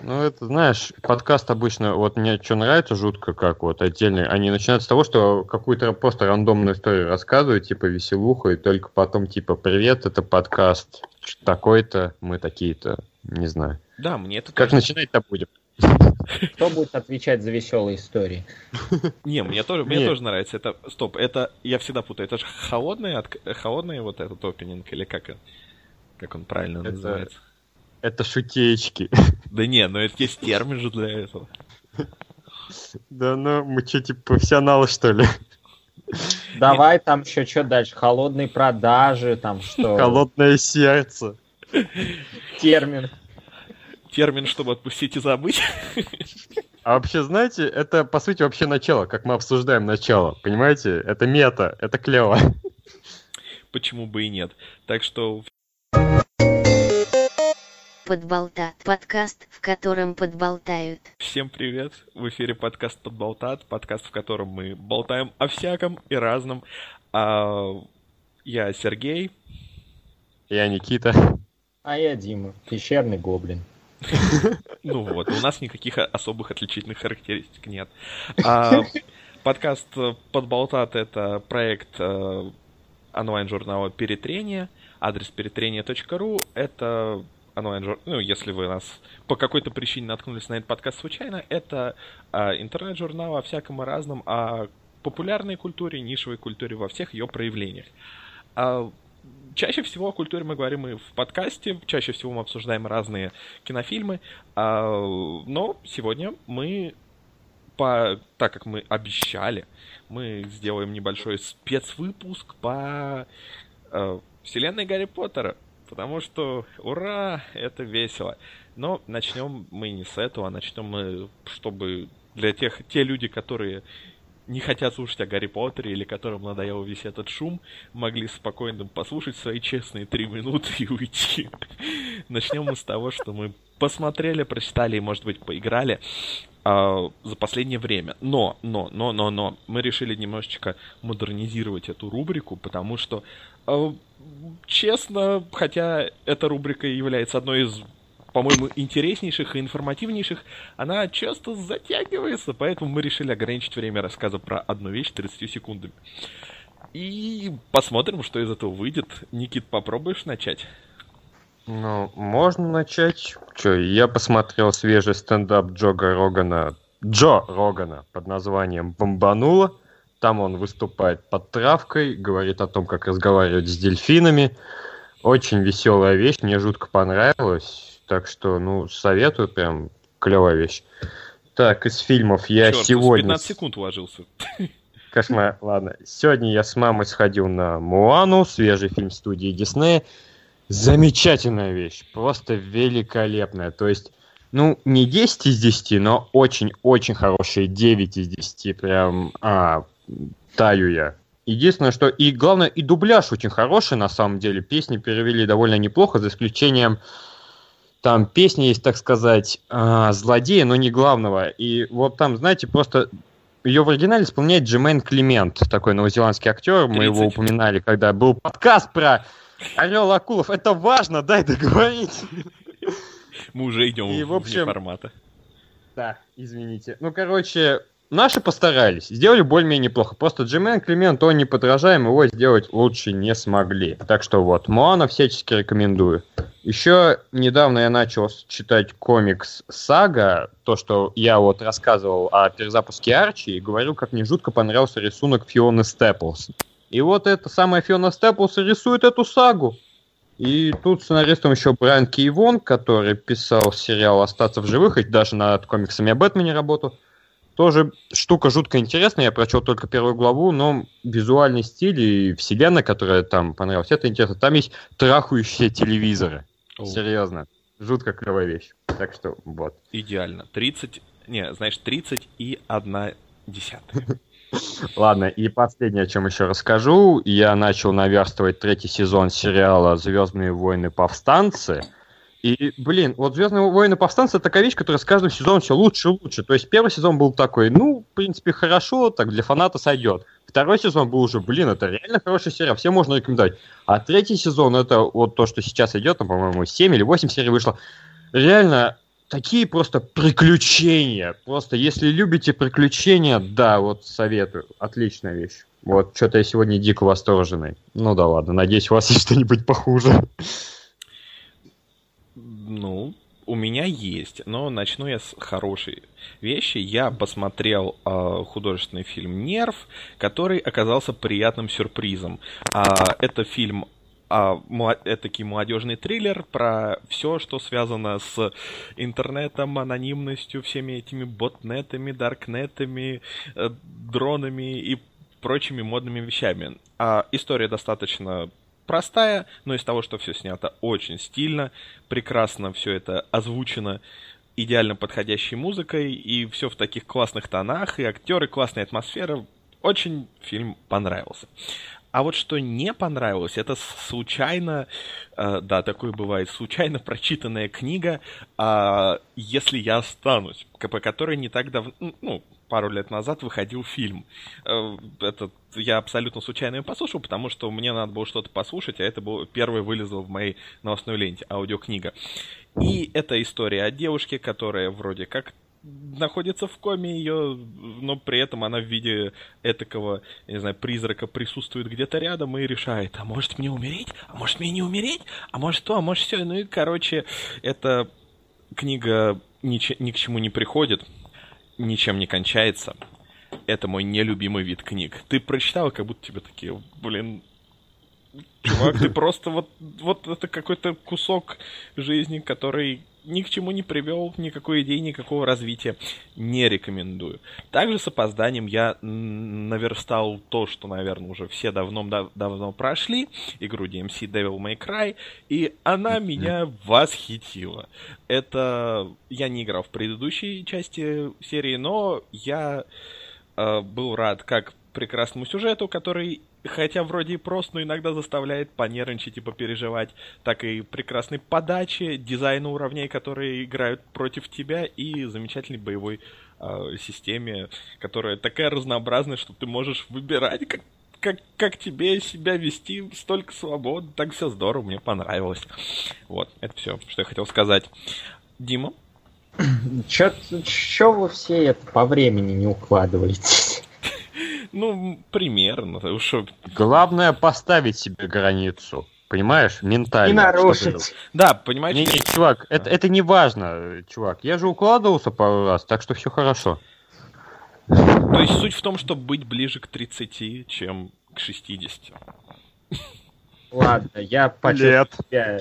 Ну, это, знаешь, подкаст обычно, вот мне что нравится жутко, как вот отдельные, они начинают с того, что какую-то просто рандомную историю рассказывают, типа веселуху, и только потом, типа, привет, это подкаст такой-то, мы такие-то, не знаю. Да, мне это Как начинать-то будем? Кто будет отвечать за веселые истории? Не, мне тоже, мне тоже нравится. Это, стоп, это, я всегда путаю, это же холодный, холодный вот этот опенинг, или как, он- как он правильно называется? Это шутечки. Да не, ну это есть термин же для этого. Да ну, мы что, типа профессионалы, что ли? Давай там еще что дальше? Холодные продажи, там что? Холодное сердце. Термин. Термин, чтобы отпустить и забыть. А вообще, знаете, это, по сути, вообще начало, как мы обсуждаем начало, понимаете? Это мета, это клево. Почему бы и нет. Так что Подболтат. Подкаст, в котором подболтают. всем привет. В эфире подкаст Подболтат, подкаст, в котором мы болтаем о всяком и разном. А, я Сергей. Я Никита. А я Дима, пещерный гоблин. Ну вот, у нас никаких особых отличительных характеристик нет. А, подкаст Подболтат — это проект э, онлайн-журнала «Перетрение». Адрес перетрение.ру — это онлайн-журнал, ну, если вы нас по какой-то причине наткнулись на этот подкаст случайно, это а, интернет-журнал о всяком и разном, о популярной культуре, нишевой культуре во всех ее проявлениях. А, чаще всего о культуре мы говорим и в подкасте, чаще всего мы обсуждаем разные кинофильмы, а, но сегодня мы, по, так как мы обещали, мы сделаем небольшой спецвыпуск по э, вселенной Гарри Поттера, потому что ура, это весело. Но начнем мы не с этого, а начнем мы, чтобы для тех, те люди, которые не хотят слушать о Гарри Поттере или которым надоел весь этот шум, могли спокойно послушать свои честные три минуты и уйти. Начнем мы с того, что мы посмотрели, прочитали и, может быть, поиграли а, за последнее время. Но, но, но, но, но, мы решили немножечко модернизировать эту рубрику, потому что, а, честно, хотя эта рубрика является одной из по-моему, интереснейших и информативнейших, она часто затягивается, поэтому мы решили ограничить время рассказа про одну вещь 30 секундами. И посмотрим, что из этого выйдет. Никит, попробуешь начать? Ну, можно начать. Че, я посмотрел свежий стендап Джога Рогана, Джо Рогана под названием «Бомбануло». Там он выступает под травкой, говорит о том, как разговаривать с дельфинами. Очень веселая вещь, мне жутко понравилось. Так что, ну, советую, прям клевая вещь. Так, из фильмов я Чёрт, сегодня... 15 секунд уложился. Кошмар, ладно. Сегодня я с мамой сходил на Муану, свежий фильм студии Диснея. Замечательная вещь, просто великолепная. То есть, ну, не 10 из 10, но очень-очень хорошие 9 из 10. Прям, а, таю я. Единственное, что... И главное, и дубляж очень хороший, на самом деле. Песни перевели довольно неплохо, за исключением... Там песня есть, так сказать, а, злодея, но не главного. И вот там, знаете, просто ее в оригинале исполняет Джемейн Климент, такой новозеландский актер. Мы его 30. упоминали, когда был подкаст про Орел Акулов. Это важно, дай договорить. Мы уже идем И, в, в общем, формата. Да, извините. Ну, короче, наши постарались. Сделали более-менее неплохо. Просто Джеймен Климент, он не подражаем, его сделать лучше не смогли. Так что вот, Моана всячески рекомендую. Еще недавно я начал читать комикс Сага, то, что я вот рассказывал о перезапуске Арчи, и говорил, как мне жутко понравился рисунок Фионы Степлс. И вот эта самая Фиона Степлс рисует эту сагу. И тут сценаристом еще Брайан Кейвон, который писал сериал «Остаться в живых», и даже над комиксами о Бэтмене работал. Тоже штука жутко интересная, я прочел только первую главу, но визуальный стиль и вселенная, которая там понравилась, это интересно. Там есть трахающие телевизоры. О, Серьезно. Жутко клевая вещь. Так что вот. Идеально. 30, не, знаешь, 30 и 1 десятая. Ладно, и последнее, о чем еще расскажу. Я начал наверстывать третий сезон сериала «Звездные войны. Повстанцы». И, блин, вот «Звездные войны. Повстанцы» — такая вещь, которая с каждым сезоном все лучше и лучше. То есть первый сезон был такой, ну, в принципе, хорошо, так для фаната сойдет. Второй сезон был уже, блин, это реально хороший сериал, всем можно рекомендовать. А третий сезон, это вот то, что сейчас идет, там, по-моему, 7 или 8 серий вышло. Реально, такие просто приключения. Просто если любите приключения, да, вот советую. Отличная вещь. Вот, что-то я сегодня дико восторженный. Ну да ладно, надеюсь, у вас есть что-нибудь похуже. Ну, у меня есть, но начну я с хорошей вещи. Я посмотрел э, художественный фильм «Нерв», который оказался приятным сюрпризом. А, это фильм а, этакий молодежный триллер про все, что связано с интернетом, анонимностью, всеми этими ботнетами, даркнетами, э, дронами и прочими модными вещами. А история достаточно простая, но из того, что все снято очень стильно, прекрасно все это озвучено идеально подходящей музыкой, и все в таких классных тонах, и актеры, классная атмосфера. Очень фильм понравился. А вот что не понравилось, это случайно, э, да, такое бывает, случайно прочитанная книга э, «Если я останусь», по которой не так давно, ну, пару лет назад выходил фильм. Э, этот, я абсолютно случайно его послушал, потому что мне надо было что-то послушать, а это был первый вылезло в моей новостной ленте, аудиокнига. И это история о девушке, которая вроде как находится в коме ее, но при этом она в виде этакого, я не знаю, призрака присутствует где-то рядом и решает, а может мне умереть, а может мне не умереть, а может то, а может все. Ну и, короче, эта книга ни, ни к чему не приходит, ничем не кончается. Это мой нелюбимый вид книг. Ты прочитал, как будто тебе такие, блин, чувак, ты просто вот, вот это какой-то кусок жизни, который ни к чему не привел, никакой идеи, никакого развития. Не рекомендую. Также с опозданием я наверстал то, что, наверное, уже все давно, давно прошли. Игру DMC Devil May Cry. И она меня восхитила. Это... Я не играл в предыдущей части серии, но я э, был рад как прекрасному сюжету, который хотя вроде и прост, но иногда заставляет понервничать и попереживать, так и прекрасной подаче, дизайну уровней, которые играют против тебя, и замечательной боевой э, системе, которая такая разнообразная, что ты можешь выбирать, как, как, как тебе себя вести, столько свободы, так все здорово, мне понравилось. Вот, это все, что я хотел сказать. Дима? Че вы все это по времени не укладываете? Ну, примерно. Уж... Главное поставить себе границу. Понимаешь, ментально. И нарушить. Да, понимаешь? Не, не, чувак, это, это не важно, чувак. Я же укладывался пару раз, так что все хорошо. То есть суть в том, чтобы быть ближе к 30, чем к 60. Ладно, я почувствую себя...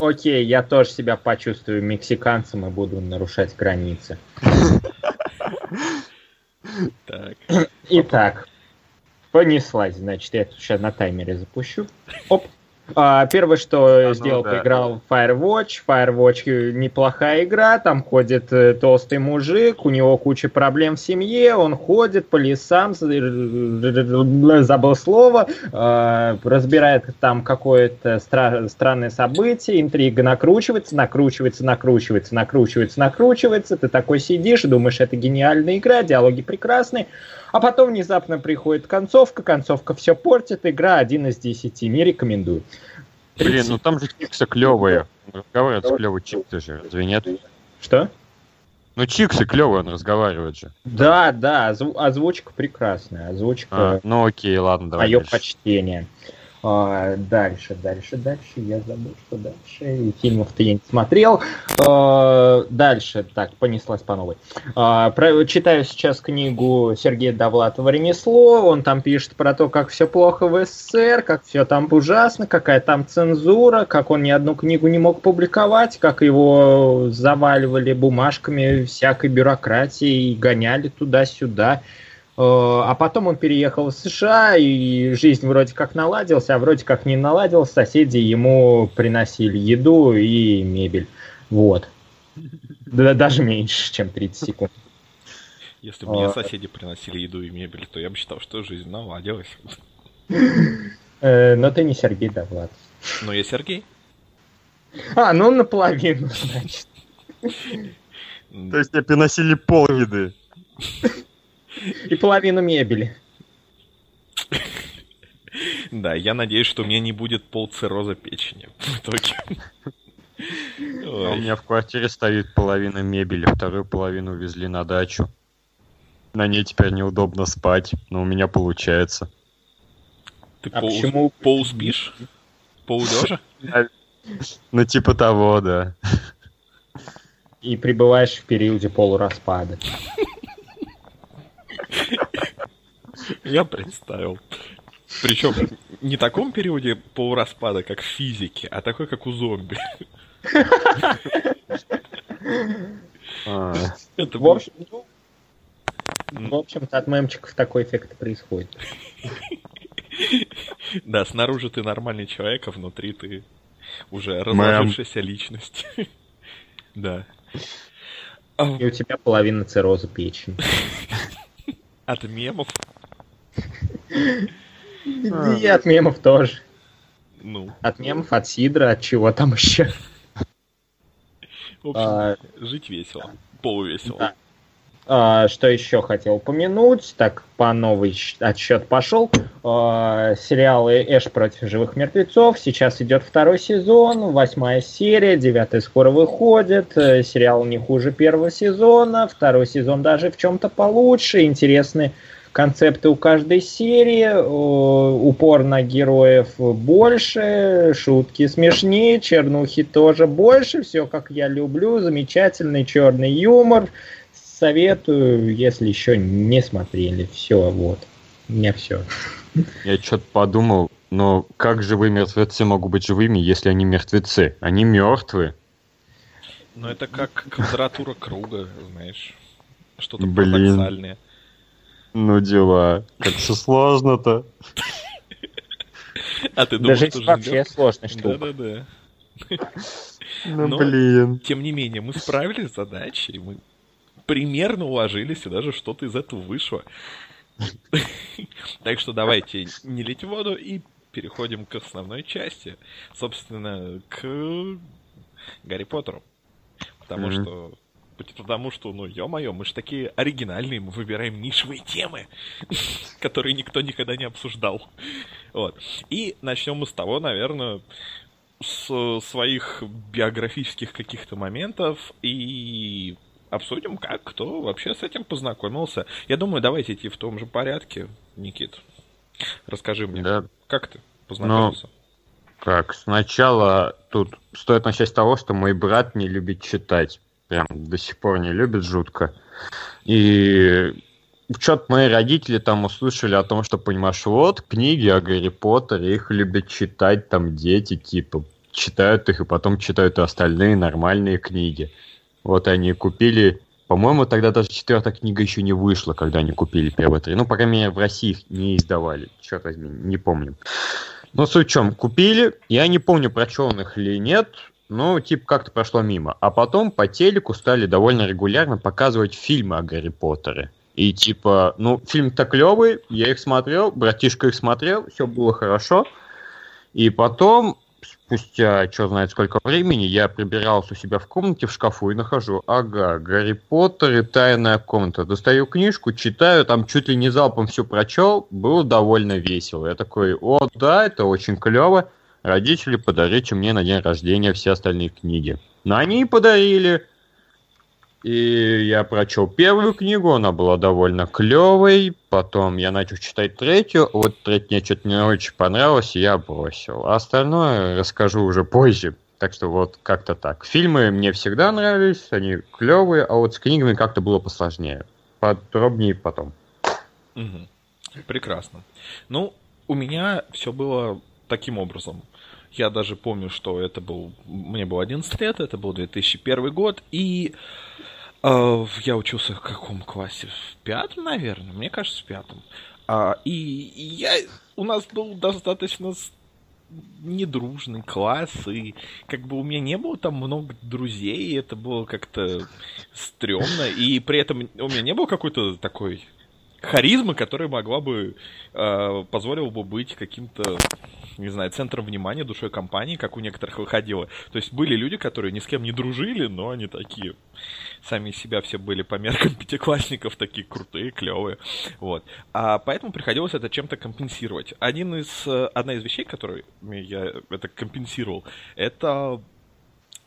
Окей, я тоже себя почувствую мексиканцем и буду нарушать границы. Так. Итак, понеслась, значит, я тут сейчас на таймере запущу. Оп. А, первое, что а, ну, сделал, да. поиграл Firewatch. Firewatch неплохая игра, там ходит э, толстый мужик, у него куча проблем в семье, он ходит по лесам, забыл слово, э, разбирает там какое-то стра- странное событие, интрига накручивается, накручивается, накручивается, накручивается, накручивается, ты такой сидишь думаешь, это гениальная игра, диалоги прекрасные, а потом внезапно приходит концовка, концовка все портит, игра один из десяти, не рекомендую. Блин, ну там же чиксы клевые. Он разговаривает с клевой чиксы же, разве нет? Что? Ну, чиксы клевые, он разговаривает же. Да, да, озвучка прекрасная. Озвучка. А, ну окей, ладно, давай. Мое почтение. А, дальше, дальше, дальше. Я забыл, что дальше. Фильмов-то я не смотрел. А, дальше, так, понеслась по новой. А, про, читаю сейчас книгу Сергея Довлатова «Ремесло». Он там пишет про то, как все плохо в СССР, как все там ужасно, какая там цензура, как он ни одну книгу не мог публиковать, как его заваливали бумажками всякой бюрократии и гоняли туда-сюда. Э, а потом он переехал в США, и жизнь вроде как наладилась, а вроде как не наладилась. Соседи ему приносили еду и мебель. Вот. Да, даже меньше, чем 30 секунд. Если бы мне а. соседи приносили еду и мебель, то я бы считал, что жизнь наладилась. Э, но ты не Сергей, да, Влад. Ну, я Сергей. А, ну наполовину, значит. То есть тебе приносили пол еды. И половину мебели. Да, я надеюсь, что у меня не будет пол цирроза печени в итоге. А у меня в квартире стоит половина мебели, вторую половину увезли на дачу. На ней теперь неудобно спать, но у меня получается. Ты А пол, почему- пол спишь? Полулежа? Ну, типа того, да. И пребываешь в периоде полураспада. Я представил. Причем не таком периоде полураспада, как в физике, а такой, как у зомби. А, Это В общем, ну, в общем-то, от мемчиков такой эффект и происходит. Да, снаружи ты нормальный человек, а внутри ты уже разложившаяся личность. Да. И у тебя половина цирроза печени. От мемов, И от мемов тоже. ну, От мемов, от сидра, от чего там еще. в общем, А, жить весело. Полувесело. А, Что еще хотел упомянуть? Так, по новый отсчет пошел. А, Сериалы Эш против живых мертвецов. Сейчас идет второй сезон, восьмая серия, девятая скоро выходит. Э, Сериал не хуже первого сезона. Второй сезон даже в чем-то получше. Интересные концепты у каждой серии. Упор на героев больше. Шутки смешнее. Чернухи тоже больше. Все как я люблю. Замечательный черный юмор. Советую, если еще не смотрели. Все, вот. У меня все. Я что-то подумал, но как живые мертвецы могут быть живыми, если они мертвецы? Они мертвы. Но это как квадратура круга, знаешь. Что-то Блин. парадоксальное. Ну дела. Как все сложно-то. А ты думаешь, что вообще сложная штука. Да-да-да. Ну Но- блин. Тем не менее, мы справились с задачей, мы примерно уложились, и даже что-то из этого вышло. Так что давайте не лить в воду и переходим к основной части. Собственно, к Гарри Поттеру. Потому что... Потому что, ну, ё-моё, мы же такие оригинальные, мы выбираем нишевые темы, которые никто никогда не обсуждал. Вот. И начнем мы с того, наверное, с своих биографических каких-то моментов и обсудим, как кто вообще с этим познакомился. Я думаю, давайте идти в том же порядке. Никит, расскажи мне, Да, как ты познакомился? как, сначала тут стоит начать с того, что мой брат не любит читать. Прям до сих пор не любит жутко. И что-то мои родители там услышали о том, что, понимаешь, вот книги о Гарри Поттере, их любят читать там дети, типа, читают их и потом читают и остальные нормальные книги. Вот они купили, по-моему, тогда даже четвертая книга еще не вышла, когда они купили первые три. Ну, по крайней мере, в России их не издавали. Черт возьми, не помню. Ну, суть в чем, купили, я не помню, прочел их или нет, ну, типа, как-то прошло мимо. А потом по телеку стали довольно регулярно показывать фильмы о Гарри Поттере. И типа, ну, фильм-то клевый, я их смотрел, братишка их смотрел, все было хорошо. И потом, спустя, что знает сколько времени, я прибирался у себя в комнате в шкафу и нахожу, ага, Гарри Поттер и тайная комната. Достаю книжку, читаю, там чуть ли не залпом все прочел, было довольно весело. Я такой, о, да, это очень клево. Родители, подарите мне на день рождения все остальные книги. Но они и подарили. И я прочел первую книгу, она была довольно клевой. Потом я начал читать третью. Вот третья мне что-то не очень понравилась, и я бросил. А остальное расскажу уже позже. Так что вот как-то так. Фильмы мне всегда нравились, они клевые, а вот с книгами как-то было посложнее. Подробнее потом. Мгм. Прекрасно. Ну, у меня все было таким образом. Я даже помню, что это был... Мне было 11 лет, это был 2001 год, и э, я учился в каком классе? В пятом, наверное? Мне кажется, в пятом. А, и я... У нас был достаточно недружный класс, и как бы у меня не было там много друзей, и это было как-то стрёмно, и при этом у меня не было какой-то такой харизмы, которая могла бы э, позволила бы быть каким-то, не знаю, центром внимания душой компании, как у некоторых выходило. То есть были люди, которые ни с кем не дружили, но они такие сами себя все были по меркам пятиклассников такие крутые, клевые. Вот. А поэтому приходилось это чем-то компенсировать. Один из, э, одна из вещей, которой я это компенсировал, это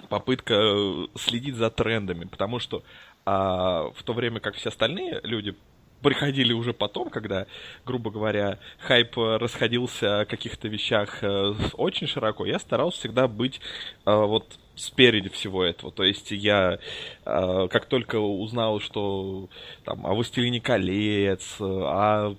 попытка э, следить за трендами, потому что а, в то время как все остальные люди приходили уже потом, когда, грубо говоря, хайп расходился о каких-то вещах э, очень широко, я старался всегда быть э, вот спереди всего этого. То есть я, э, как только узнал, что там о «Властелине колец», о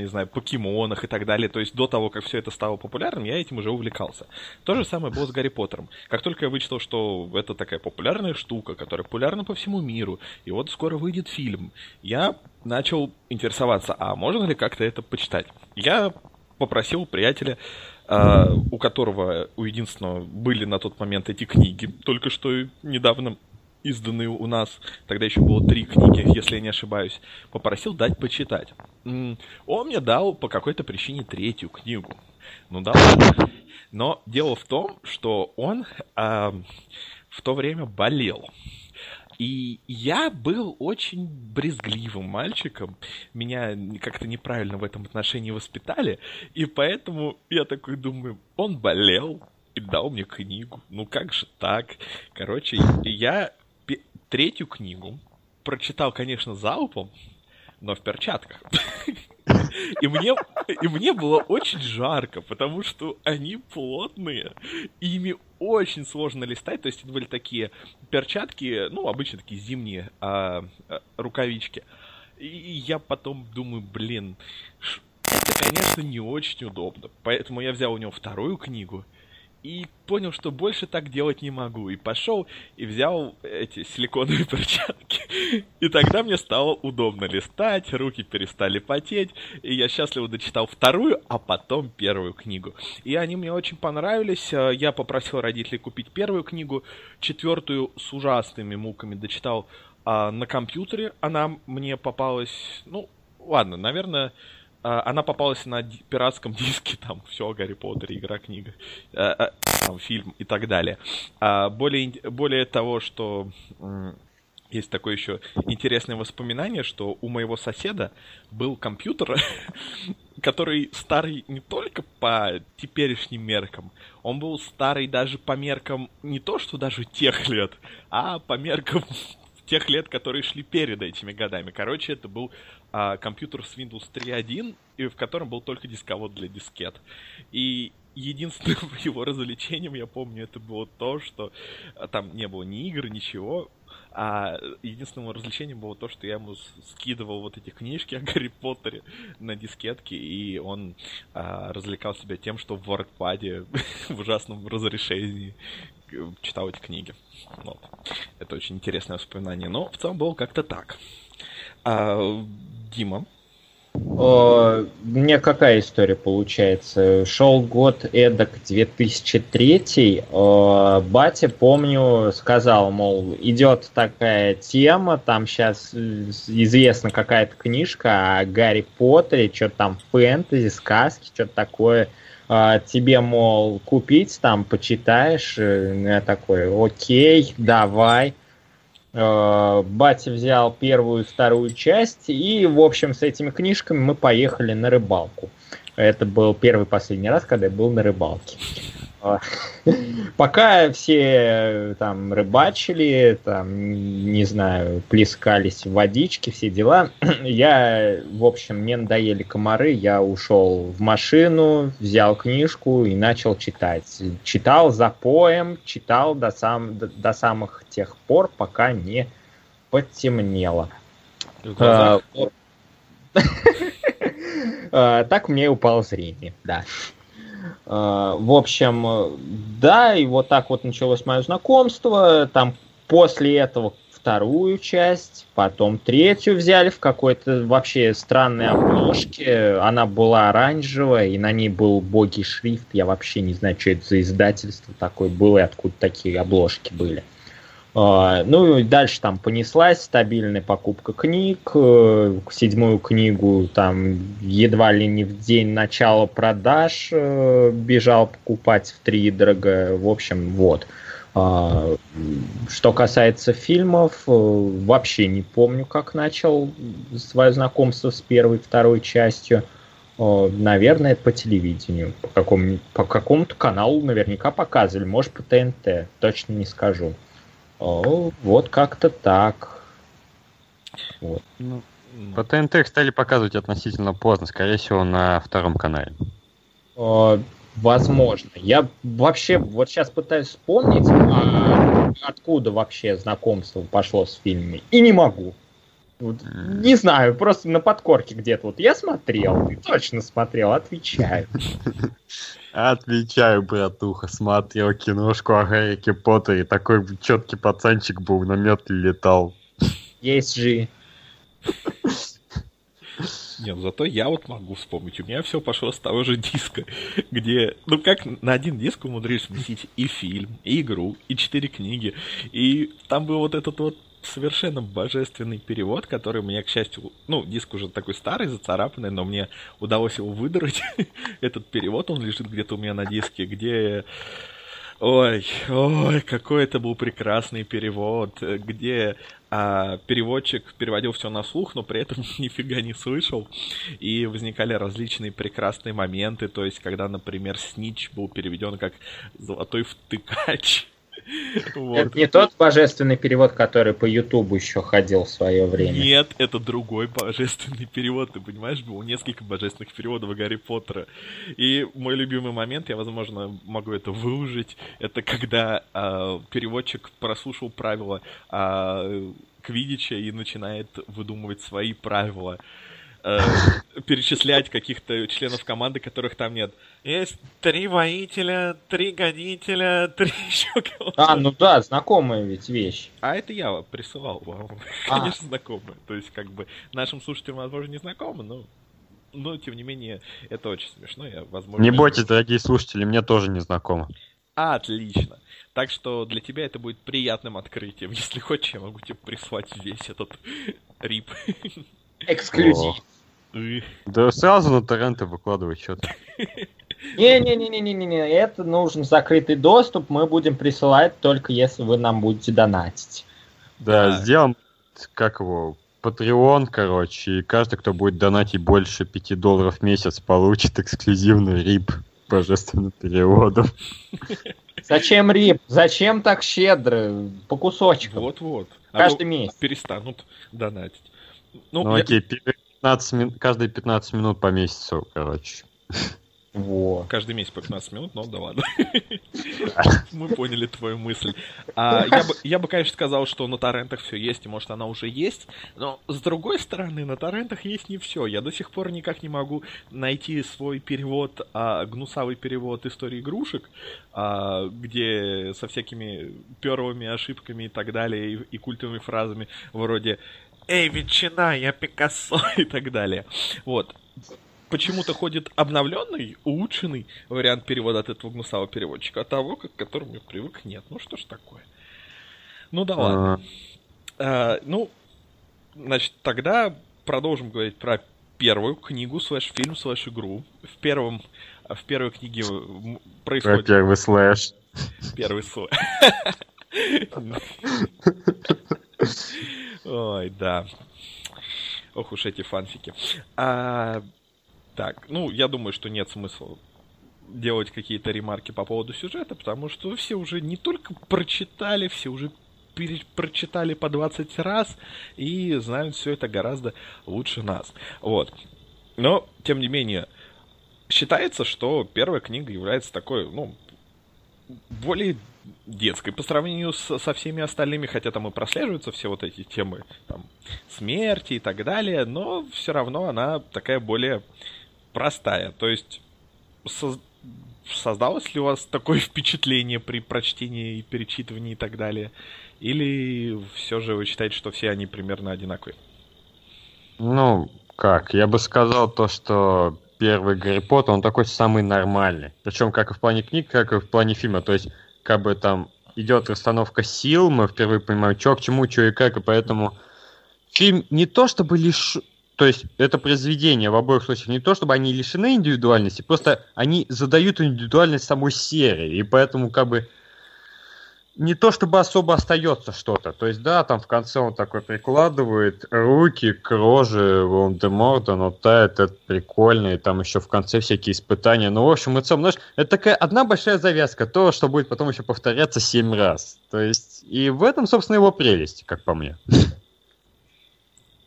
не знаю, покемонах и так далее. То есть до того, как все это стало популярным, я этим уже увлекался. То же самое было с Гарри Поттером. Как только я вычитал, что это такая популярная штука, которая популярна по всему миру, и вот скоро выйдет фильм, я начал интересоваться, а можно ли как-то это почитать? Я попросил приятеля, э, у которого, у единственного, были на тот момент эти книги, только что недавно изданные у нас, тогда еще было три книги, если я не ошибаюсь, попросил дать почитать. Он мне дал по какой-то причине третью книгу. Ну да Но дело в том, что он э, в то время болел. И я был очень брезгливым мальчиком. Меня как-то неправильно в этом отношении воспитали. И поэтому я такой думаю, он болел, и дал мне книгу. Ну как же так? Короче, я третью книгу прочитал, конечно, залпом, но в перчатках. И мне, и мне было очень жарко, потому что они плотные, и ими очень сложно листать. То есть это были такие перчатки, ну, обычно такие зимние а, а, рукавички. И я потом думаю, блин, это, конечно, не очень удобно. Поэтому я взял у него вторую книгу, и понял, что больше так делать не могу. И пошел и взял эти силиконовые перчатки. И тогда мне стало удобно листать, руки перестали потеть. И я счастливо дочитал вторую, а потом первую книгу. И они мне очень понравились. Э, я попросил родителей купить первую книгу. Четвертую с ужасными муками дочитал а, на компьютере. Она мне попалась, ну, ладно, наверное, она попалась на пиратском диске, там все о Гарри Поттере, игра, книга, а, а, там, фильм и так далее. Более, более того, что есть такое еще интересное воспоминание, что у моего соседа был компьютер, который старый не только по теперешним меркам, он был старый даже по меркам не то, что даже тех лет, а по меркам тех лет, которые шли перед этими годами. Короче, это был а, компьютер с Windows 3.1, и в котором был только дисковод для дискет. И единственным его развлечением, я помню, это было то, что а, там не было ни игр, ничего, а единственным развлечением было то, что я ему скидывал вот эти книжки о Гарри Поттере на дискетке, и он а, развлекал себя тем, что в WordPad в ужасном разрешении читал эти книги. Вот. Это очень интересное воспоминание. Но в целом было как-то так. А, Дима? О, меня какая история получается? Шел год эдак 2003. О, батя, помню, сказал, мол, идет такая тема, там сейчас известна какая-то книжка о Гарри Поттере, что-то там фэнтези, сказки, что-то такое. А, тебе, мол, купить, там, почитаешь. Э, я такой, окей, давай. А, батя взял первую и вторую часть, и, в общем, с этими книжками мы поехали на рыбалку. Это был первый последний раз, когда я был на рыбалке. Пока все там рыбачили, там, не знаю, плескались в водичке, все дела, я, в общем, мне надоели комары, я ушел в машину, взял книжку и начал читать. Читал за поем, читал до, сам, до, до самых тех пор, пока не потемнело. А, а, так мне упало зрение, да. А, в общем, да, и вот так вот началось мое знакомство. Там после этого вторую часть, потом третью взяли в какой-то вообще странной обложке. Она была оранжевая, и на ней был богий шрифт. Я вообще не знаю, что это за издательство такое было и откуда такие обложки были. А, ну и дальше там понеслась стабильная покупка книг. Э, седьмую книгу там едва ли не в день начала продаж э, бежал покупать в три дорого. В общем, вот. А, что касается фильмов, э, вообще не помню, как начал свое знакомство с первой второй частью. Наверное, по телевидению. По, какому, по какому-то каналу наверняка показывали. Может, по ТНТ. Точно не скажу. О, вот как-то так. Вот. Ну, по ТНТ стали показывать относительно поздно. Скорее всего, на втором канале. О, возможно. Я вообще вот сейчас пытаюсь вспомнить, а откуда вообще знакомство пошло с фильмами. И не могу. Вот, не знаю, просто на подкорке где-то. Вот я смотрел, ты точно смотрел, отвечаю. Отвечаю, братуха, смотрел киношку о Гаррике Поттере. Такой четкий пацанчик был, на метле летал. Есть же. Нет, зато я вот могу вспомнить. У меня все пошло с того же диска, где, ну как на один диск умудрились вместить и фильм, и игру, и четыре книги. И там был вот этот вот совершенно божественный перевод, который мне, к счастью, ну, диск уже такой старый, зацарапанный, но мне удалось его выдрать. Этот перевод, он лежит где-то у меня на диске, где... Ой, ой, какой это был прекрасный перевод, где а, переводчик переводил все на слух, но при этом нифига не слышал. И возникали различные прекрасные моменты, то есть, когда, например, Снич был переведен как «золотой втыкач», вот. Это не тот божественный перевод, который по Ютубу еще ходил в свое время. Нет, это другой божественный перевод. Ты понимаешь, было несколько божественных переводов Гарри Поттера. И мой любимый момент, я, возможно, могу это выложить, это когда э, переводчик прослушал правила э, Квидича и начинает выдумывать свои правила э, перечислять каких-то членов команды, которых там нет. Есть три воителя, три годителя, три еще кого-то. А, ну да, знакомая ведь вещь. А это я присылал вам. А. Конечно, знакомая. То есть, как бы, нашим слушателям, возможно, не знакомо, но но, тем не менее, это очень смешно. Я, возможно, не бойтесь, дорогие слушатели, мне тоже не знакомо. Отлично. Так что для тебя это будет приятным открытием. Если хочешь, я могу тебе прислать весь этот рип. Эксклюзив. Да сразу на торренты выкладывай что-то. Не-не-не-не-не-не, это нужен закрытый доступ, мы будем присылать только если вы нам будете донатить. Да, да. сделаем, как его, Patreon, короче, и каждый, кто будет донатить больше 5 долларов в месяц, получит эксклюзивный рип божественным переводом. Зачем рип? Зачем так щедро? По кусочкам. Вот-вот. Каждый а месяц. Перестанут донатить. Ну, ну я... окей, 15 мин... каждые 15 минут по месяцу, короче. Во. Каждый месяц по 15 минут, но да ладно. Мы поняли твою мысль. А, я, бы, я бы, конечно, сказал, что на торрентах все есть, и может она уже есть, но с другой стороны, на торрентах есть не все. Я до сих пор никак не могу найти свой перевод, а, гнусавый перевод истории игрушек, а, где со всякими первыми ошибками и так далее, и, и культовыми фразами вроде «Эй, ветчина, я Пикассо» и так далее. Вот почему-то ходит обновленный, улучшенный вариант перевода от этого гнусавого переводчика, а того, к которому я привык, нет. Ну что ж такое. Ну да ладно. А, ну, значит, тогда продолжим говорить про первую книгу, слэш-фильм, слэш-игру. В первом, в первой книге происходит... Про первый слэш. Первый слэш. Ой, да. Ох уж эти фанфики. А, так, ну, я думаю, что нет смысла делать какие-то ремарки по поводу сюжета, потому что все уже не только прочитали, все уже пере- прочитали по 20 раз и знают все это гораздо лучше нас. Вот. Но, тем не менее, считается, что первая книга является такой, ну, более детской по сравнению с, со всеми остальными, хотя там и прослеживаются все вот эти темы там, смерти и так далее, но все равно она такая более простая. То есть соз... создалось ли у вас такое впечатление при прочтении и перечитывании и так далее? Или все же вы считаете, что все они примерно одинаковые? Ну, как, я бы сказал то, что первый Гарри Поттер, он такой самый нормальный. Причем как и в плане книг, как и в плане фильма. То есть, как бы там идет расстановка сил, мы впервые понимаем, что к чему, что и как, и поэтому фильм не то чтобы лишь то есть это произведение в обоих случаях не то, чтобы они лишены индивидуальности, просто они задают индивидуальность самой серии, и поэтому как бы не то чтобы особо остается что-то. То есть, да, там в конце он такой прикладывает руки к роже Волан-де-Морта, но да, это прикольно, и там еще в конце всякие испытания. Ну, в общем и целом, знаешь, это такая одна большая завязка, то, что будет потом еще повторяться семь раз. То есть, и в этом, собственно, его прелесть, как по мне.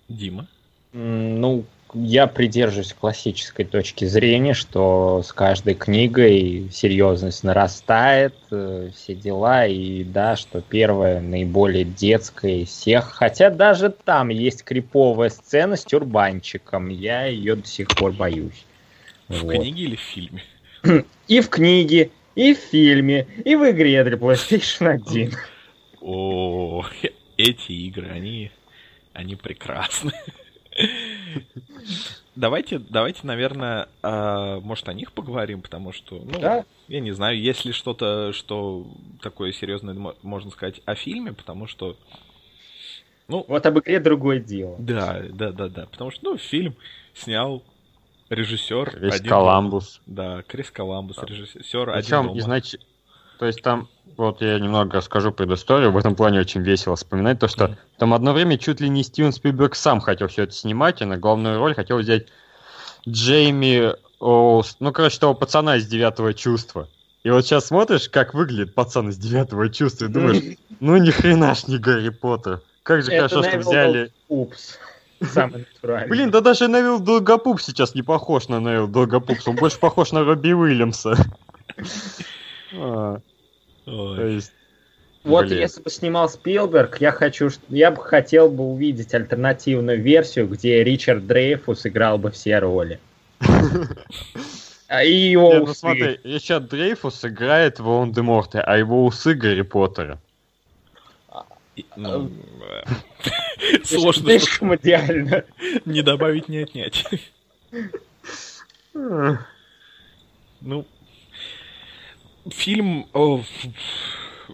Дима? Ну, я придерживаюсь классической точки зрения, что с каждой книгой серьезность нарастает, э, все дела, и да, что первая наиболее детская из всех, хотя даже там есть криповая сцена с тюрбанчиком, я ее до сих пор боюсь. В вот. книге или в фильме? И в книге, и в фильме, и в игре для PlayStation 1. О, эти игры, они, они прекрасны. Давайте, давайте, наверное, э, может, о них поговорим, потому что, ну, да? я не знаю, есть ли что-то, что такое серьезное, можно сказать, о фильме, потому что, ну... Вот об игре другое дело. Да, да, да, да, потому что, ну, фильм снял режиссер... Крис один Коламбус. Да, Крис Коламбус, да. режиссер Причем, один дома. Изнач... То есть там, вот я немного расскажу предысторию, в этом плане очень весело вспоминать то, что там одно время чуть ли не Стивен Спилберг сам хотел все это снимать, и на главную роль хотел взять Джейми Оус, ну, короче, того пацана из «Девятого чувства». И вот сейчас смотришь, как выглядит пацан из «Девятого чувства», и думаешь, ну, ни хрена ж не Гарри Поттер. Как же хорошо, что взяли... Упс. Самый натуральный. Блин, да даже Невил Долгопуп сейчас не похож на Невил Долгопупс, он больше похож на Робби Уильямса. А, то есть... Вот Блин. если бы снимал Спилберг, я хочу, я бы хотел бы увидеть альтернативную версию, где Ричард Дрейфус играл бы все роли. А и его Не, ну усы. смотри, Ричард Дрейфус играет Волан-де-Морта, а его усы Гарри Поттера. Ну, сложно. Слишком идеально. Не добавить, не отнять. Ну, фильм, о,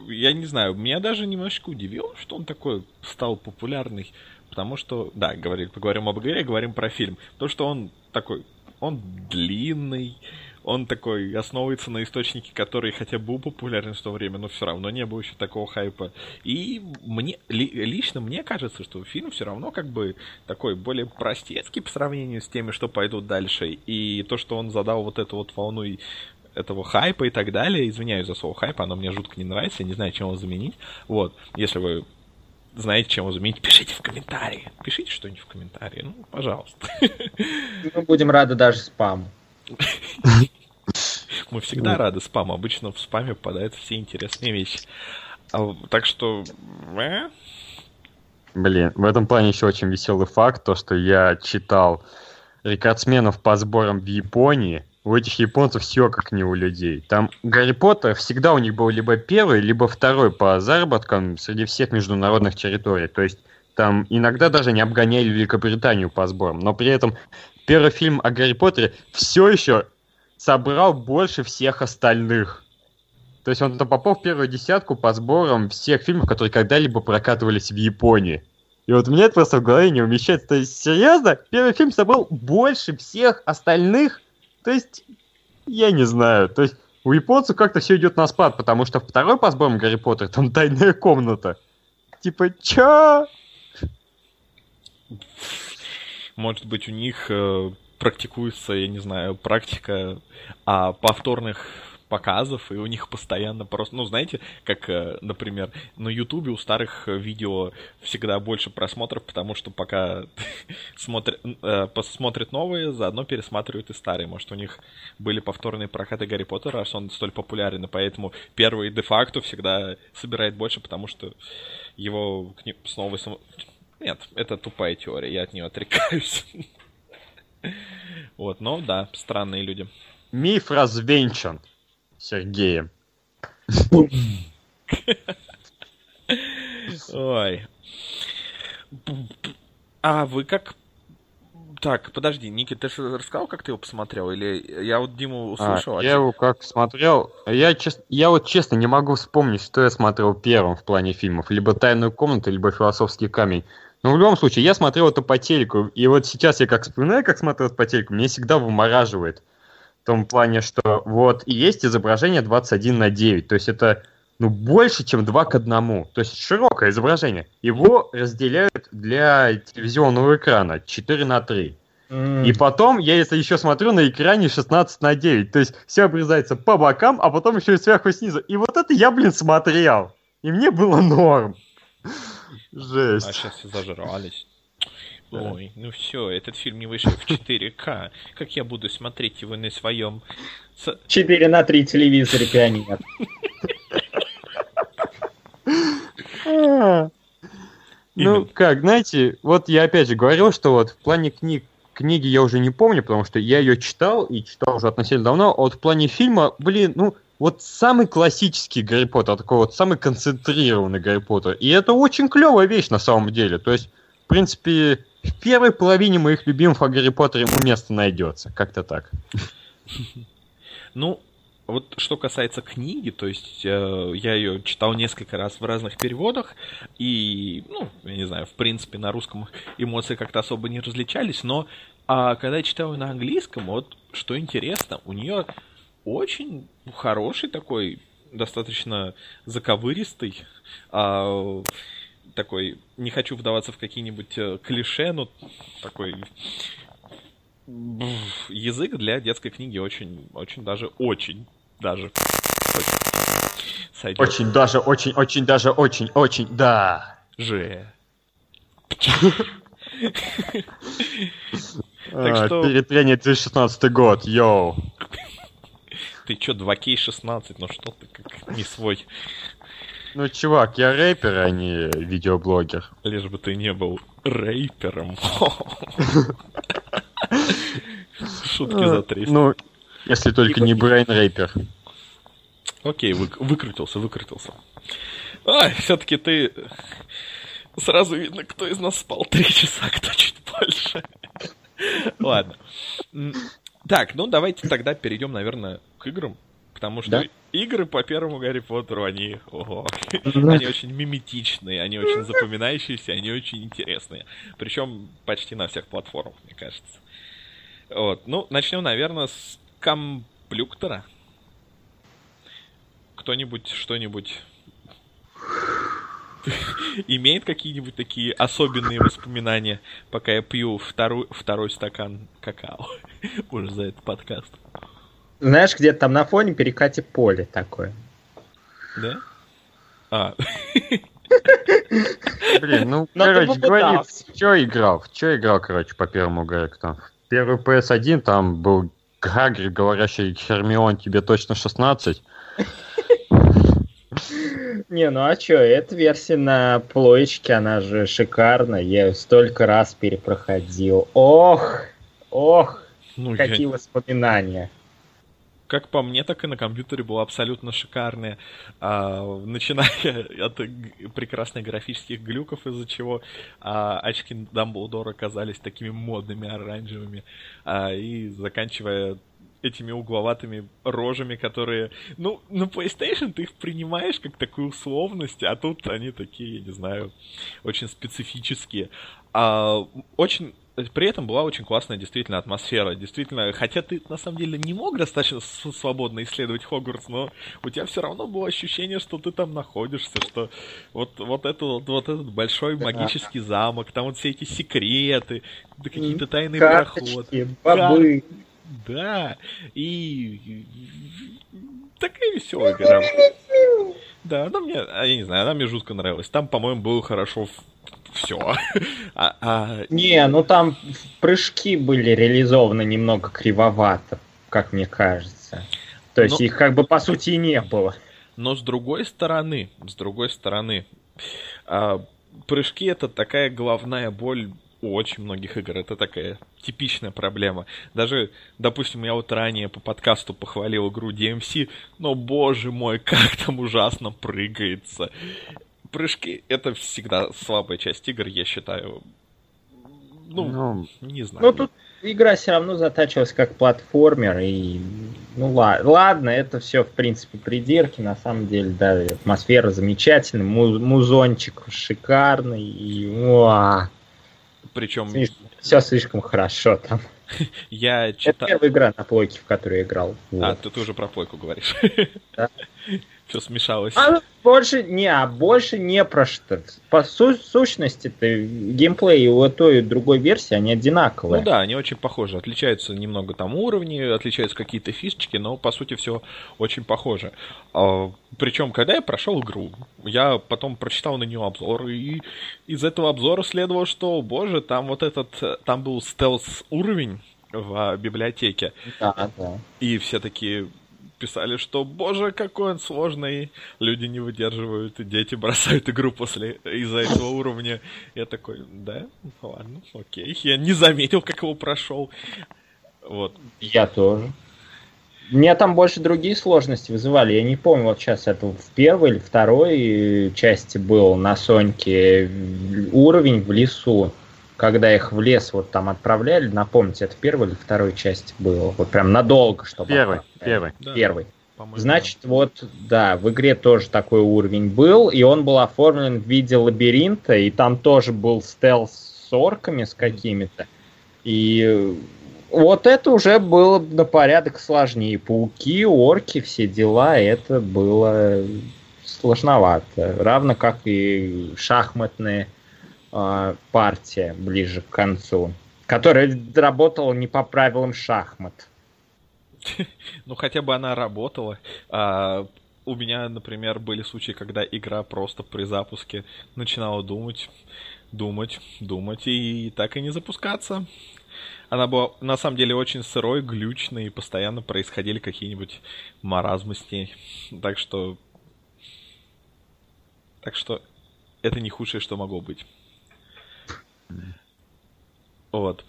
я не знаю, меня даже немножечко удивило, что он такой стал популярный, потому что, да, говорим, поговорим об игре, говорим про фильм. То, что он такой, он длинный, он такой основывается на источнике, который хотя бы был популярен в то время, но все равно не было еще такого хайпа. И мне ли, лично мне кажется, что фильм все равно как бы такой более простецкий по сравнению с теми, что пойдут дальше. И то, что он задал вот эту вот волну этого хайпа и так далее. Извиняюсь за слово хайпа, оно мне жутко не нравится, я не знаю, чем его заменить. Вот, если вы знаете, чем его заменить, пишите в комментарии. Пишите что-нибудь в комментарии, ну, пожалуйста. Мы будем рады даже спаму. Мы всегда рады спаму. Обычно в спаме попадают все интересные вещи. А, так что... Э? Блин, в этом плане еще очень веселый факт, то, что я читал рекордсменов по сборам в Японии, у этих японцев все как не у людей. Там Гарри Поттер всегда у них был либо первый, либо второй по заработкам среди всех международных территорий. То есть там иногда даже не обгоняли Великобританию по сборам. Но при этом первый фильм о Гарри Поттере все еще собрал больше всех остальных. То есть он там попал в первую десятку по сборам всех фильмов, которые когда-либо прокатывались в Японии. И вот меня это просто в голове не умещается. То есть, серьезно, первый фильм собрал больше всех остальных то есть, я не знаю. То есть, у японцев как-то все идет на спад, потому что второй по сборам Гарри Поттер там тайная комната. Типа, чё? Может быть, у них э, практикуется, я не знаю, практика а повторных показов, и у них постоянно просто, ну, знаете, как, э, например, на Ютубе у старых видео всегда больше просмотров, потому что пока смотрят, э, смотрят новые, заодно пересматривают и старые. Может, у них были повторные прокаты Гарри Поттера, раз он столь популярен, и поэтому первый де-факто всегда собирает больше, потому что его снова... Нет, это тупая теория, я от нее отрекаюсь. Вот, но да, странные люди. Миф развенчан. Сергеем. Ой. А вы как... Так, подожди, Ники, ты же рассказал, как ты его посмотрел? Или я вот Диму услышал? А, я его как смотрел... Я, чест... я вот честно не могу вспомнить, что я смотрел первым в плане фильмов. Либо «Тайную комнату», либо «Философский камень». Но в любом случае, я смотрел это по телеку. И вот сейчас я как вспоминаю, как смотрел это по телеку, мне всегда вымораживает. В том плане, что вот и есть изображение 21 на 9. То есть это ну, больше, чем два к одному. То есть широкое изображение. Его разделяют для телевизионного экрана 4 на 3. М, И потом, я если еще смотрю на экране 16 на 9, то есть все обрезается по бокам, а потом еще и сверху и снизу. И вот это я, блин, смотрел. И мне было норм. А Жесть. сейчас все зажрались. Да. Ой, ну все, этот фильм не вышел в 4К. Как я буду смотреть его на своем... с- 4 на 3 телевизоре пионер. Ну, как, знаете, вот я опять же говорил, что вот в плане книг, книги я уже не помню, потому что я ее читал, и читал уже относительно давно, а вот в плане фильма, блин, ну, вот самый классический Гарри Поттер, такой вот самый концентрированный Гарри Поттер. И это очень клевая вещь на самом деле. То есть, в принципе, в первой половине моих любимых о Гарри Поттере ему место найдется. Как-то так. Ну, вот что касается книги, то есть э, я ее читал несколько раз в разных переводах, и, ну, я не знаю, в принципе, на русском эмоции как-то особо не различались, но а когда я читал на английском, вот что интересно, у нее очень хороший такой, достаточно заковыристый, а, такой, не хочу вдаваться в какие-нибудь э, клише, но такой язык для детской книги очень, очень даже, очень даже очень сойдет. Очень даже, очень, очень даже, очень, очень, да. Же. А, что- Перетрение 2016 год, йоу. Ты чё, 2К16, ну что ты как не свой, Ну, чувак, я рэпер, а не видеоблогер. лишь бы ты не был рэпером. Шутки за 300. Ну, если только не Брайан рэпер. Окей, вы- выкрутился, выкрутился. Ай, все-таки ты... Сразу видно, кто из нас спал три часа, кто чуть больше. Ладно. Так, ну давайте тогда перейдем, наверное, к играм. Потому что Да. игры по первому Гарри Поттеру, они, ого, они очень миметичные, они очень запоминающиеся, они очень интересные. Причем почти на всех платформах, мне кажется. Вот, ну, начнем, наверное, с комплюктора. Кто-нибудь что-нибудь имеет какие-нибудь такие особенные воспоминания, пока я пью второй, второй стакан какао уже за этот подкаст? Знаешь, где-то там на фоне перекати поле такое. Да? А, Блин, ну, Но короче, говори, чё играл? В чё играл, короче, по первому Гарри там? Первый PS1 там был Хагрид, говорящий Хермион, тебе точно 16. Не, ну а чё, эта версия на плоечке, она же шикарная. Я ее столько раз перепроходил. Ох, ох, ну, я- какие воспоминания. Как по мне, так и на компьютере была абсолютно шикарная. А, начиная от прекрасных графических глюков, из-за чего а, очки Дамблдора казались такими модными оранжевыми, а, и заканчивая этими угловатыми рожами, которые... Ну, на PlayStation ты их принимаешь как такую условность, а тут они такие, я не знаю, очень специфические. А, очень... При этом была очень классная действительно атмосфера. Действительно, хотя ты на самом деле не мог достаточно свободно исследовать Хогвартс, но у тебя все равно было ощущение, что ты там находишься, что вот, вот, это, вот, вот этот большой Да. магический замок, там вот все эти секреты, да какие-то тайные проходы. Карточки, бобы. Да, и такая веселая игра. Да, она мне, а, я не знаю, она мне жутко нравилась. Там, по-моему, было хорошо все. А, а, Не, ну там прыжки были реализованы немного кривовато, как мне кажется. То есть Ну- их как бы по сути и не было. но с другой стороны, с другой стороны, а, прыжки это такая головная боль у очень многих игр. Это такая типичная проблема. Даже, допустим, я вот ранее по подкасту похвалил игру DMC, но, боже мой, как там ужасно прыгается. Прыжки — это всегда слабая часть игр, я считаю. Ну, Ну, не знаю. Ну тут игра все равно затачивалась как платформер, и ну ла- ладно, это все в принципе придирки, на самом деле, да, атмосфера замечательная, му- музончик шикарный, и Причем все слишком хорошо там. я Это читал... первая игра на плойке, в которую я играл. А, Вот. ты, ты уже про плойку говоришь. Да. Что смешалось? А больше не, а больше не про что. По су- сущности-то геймплей у той и другой версии, они одинаковые. Ну да, они очень похожи. Отличаются немного там уровни, отличаются какие-то фишечки, но по сути все очень похоже. А, причем, когда я прошел игру, я потом прочитал на нее обзор, и из этого обзора следовало, что, боже, там вот этот, там был стелс уровень в библиотеке. Да, да. И все такие, писали, что, боже, какой он сложный, люди не выдерживают, и дети бросают игру после из-за этого уровня. Я такой, да, ладно, окей. Я не заметил, как его прошел. Вот. Я тоже. Меня там больше другие сложности вызывали. Я не помню, вот сейчас это в первой или второй части был на Соньке уровень в лесу когда их в лес вот там отправляли, напомните, это в первой или второй части было? Вот прям надолго, чтобы... Первый, первый. Да, Первый. Значит, вот, да, в игре тоже такой уровень был, и он был оформлен в виде лабиринта, и там тоже был стелс с орками с какими-то. И вот это уже было на порядок сложнее. Пауки, орки, все дела, это было сложновато. Равно как и шахматные э, партия ближе к концу, которая работала не по правилам шахмат. Ну, хотя бы она работала. А, у меня, например, были случаи, когда игра просто при запуске начинала думать, думать, думать, и так и не запускаться. Она была, на самом деле, очень сырой, глючной, и постоянно происходили какие-нибудь маразмы с ней. Так что... Так что это не худшее, что могло быть. Вот.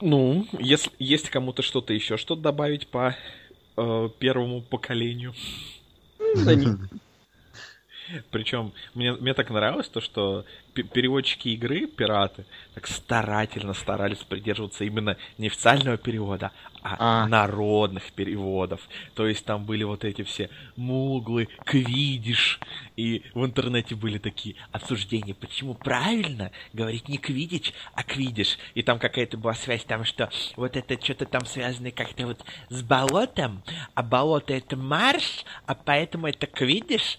Ну, если есть кому-то что-то еще, что добавить по э, первому поколению. Причем мне, мне так нравилось то, что пе- переводчики игры, пираты, так старательно старались придерживаться именно не официального перевода, а, А. народных переводов. То есть там были вот эти все муглы, квидиш, и в интернете были такие обсуждения, почему правильно говорить не квидич, а квидиш. И там какая-то была связь там, что вот это что-то там связано как-то вот с болотом, а болото это марш, а поэтому это квидиш,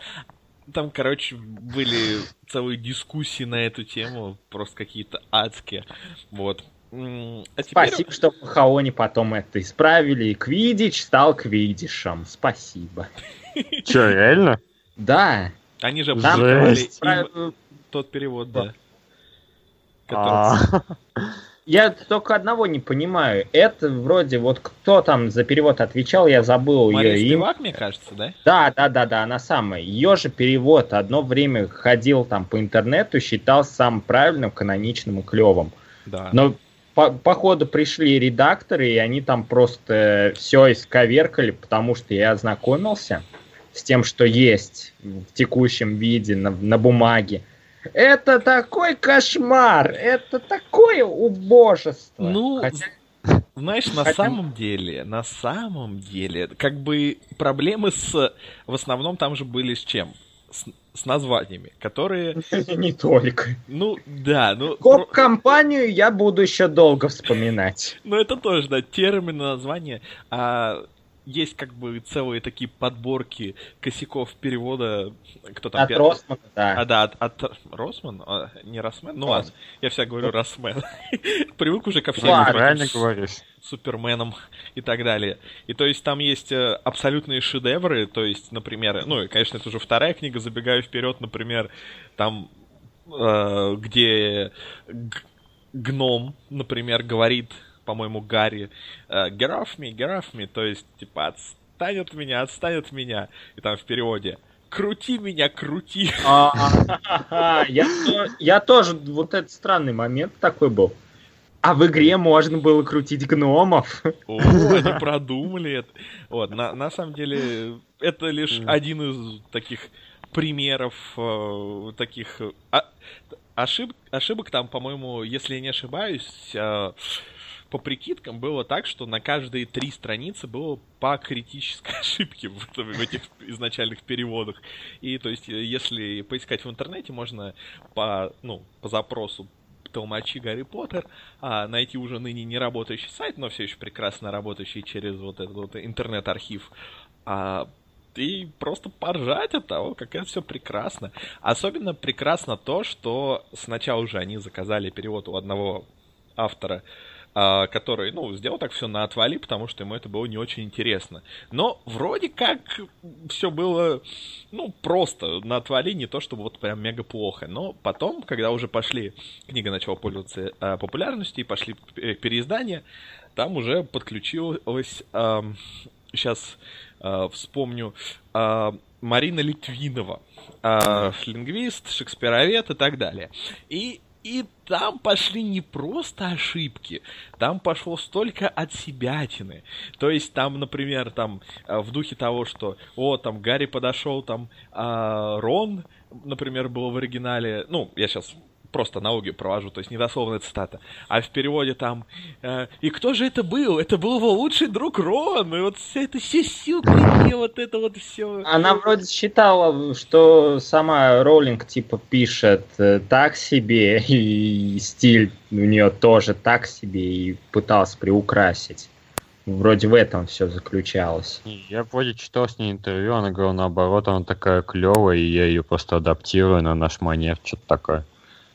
там, короче, были целые дискуссии на эту тему, просто какие-то адские. Вот. А теперь... Спасибо, что в Хаоне потом это исправили, и Квидич стал Квидишем. Спасибо. Че, реально? Да. Они же им Прав- тот перевод, да. Я только одного не понимаю. Это вроде вот кто там за перевод отвечал, я забыл Мария ее. Спивак, мне кажется, да? Да, да, да, да, она самая. Ее же перевод одно время ходил там по интернету, считался самым правильным, каноничным и клевым. Да. Но по, походу пришли редакторы, и они там просто все исковеркали, потому что я ознакомился с тем, что есть в текущем виде на, на бумаге. Это такой кошмар! Это такое убожество! Ну, Хотя- Знаешь, на Хотя- самом деле, на самом деле, как бы проблемы с... В основном там же были с чем? С, с названиями, которые... не только. Ну, да, ну... Коп-компанию я буду еще долго вспоминать. Ну, это тоже, да, термины, названия. А есть как бы целые такие подборки косяков перевода. Кто там От пер- Росмана, А, да. да, от, от Росман? А, не Росмен? Ну ладно, я всегда говорю Росмен. Привык уже ко всем правильно говоришь. Суперменом и так далее. И то есть там есть э, абсолютные шедевры, то есть, например, ну и, конечно, это уже вторая книга, забегаю вперед, например, там, э, где гном, например, говорит, по-моему, Гарри, э, get off me, get off me, то есть, типа, отстань от меня, отстань от меня, и там в переводе, крути меня, крути. А, Я то- я тоже, вот этот странный момент такой был. А в игре можно было крутить гномов. О, они продумали это. Вот, на, на самом деле, это лишь один из таких примеров э, таких а- ошиб- ошибок там, по-моему, если я не ошибаюсь, э, по прикидкам было так, что на каждые три страницы было по критической ошибке в, этом- в этих изначальных переводах. И то есть, э, если поискать в интернете, можно по, ну, по запросу толмачи Гарри Поттер, а найти уже ныне не работающий сайт, но все еще прекрасно работающий через вот этот вот интернет-архив, а, и просто поржать от того, как это все прекрасно. Особенно прекрасно то, что сначала уже они заказали перевод у одного автора, который, ну, сделал так все на отвали, потому что ему это было не очень интересно. Но вроде как все было, ну, просто на отвали, не то чтобы вот прям мега плохо. Но потом, когда уже пошли, книга начала пользоваться э, популярностью и пошли переиздания, там уже подключилась, э, сейчас э, вспомню, э, Марина Литвинова, э, лингвист, шекспировед и так далее. И и там пошли не просто ошибки, там пошло столько от себятины. То есть там, например, там э, в духе того, что, о, там Гарри подошел, там а, Рон, например, было в оригинале, ну, я сейчас просто аналогию провожу, то есть недословная цитата. А в переводе там э, «И кто же это был? Это был его лучший друг Рон!» И вот вся эта сисюканье, вот это вот все. Она вроде считала, что сама Роллинг типа пишет э, так себе, и стиль у нее тоже так себе, и пыталась приукрасить. Вроде в этом все заключалось. Я вроде читал с ней интервью, она говорила наоборот, она такая клевая, и я ее просто адаптирую на наш манер, что-то такое.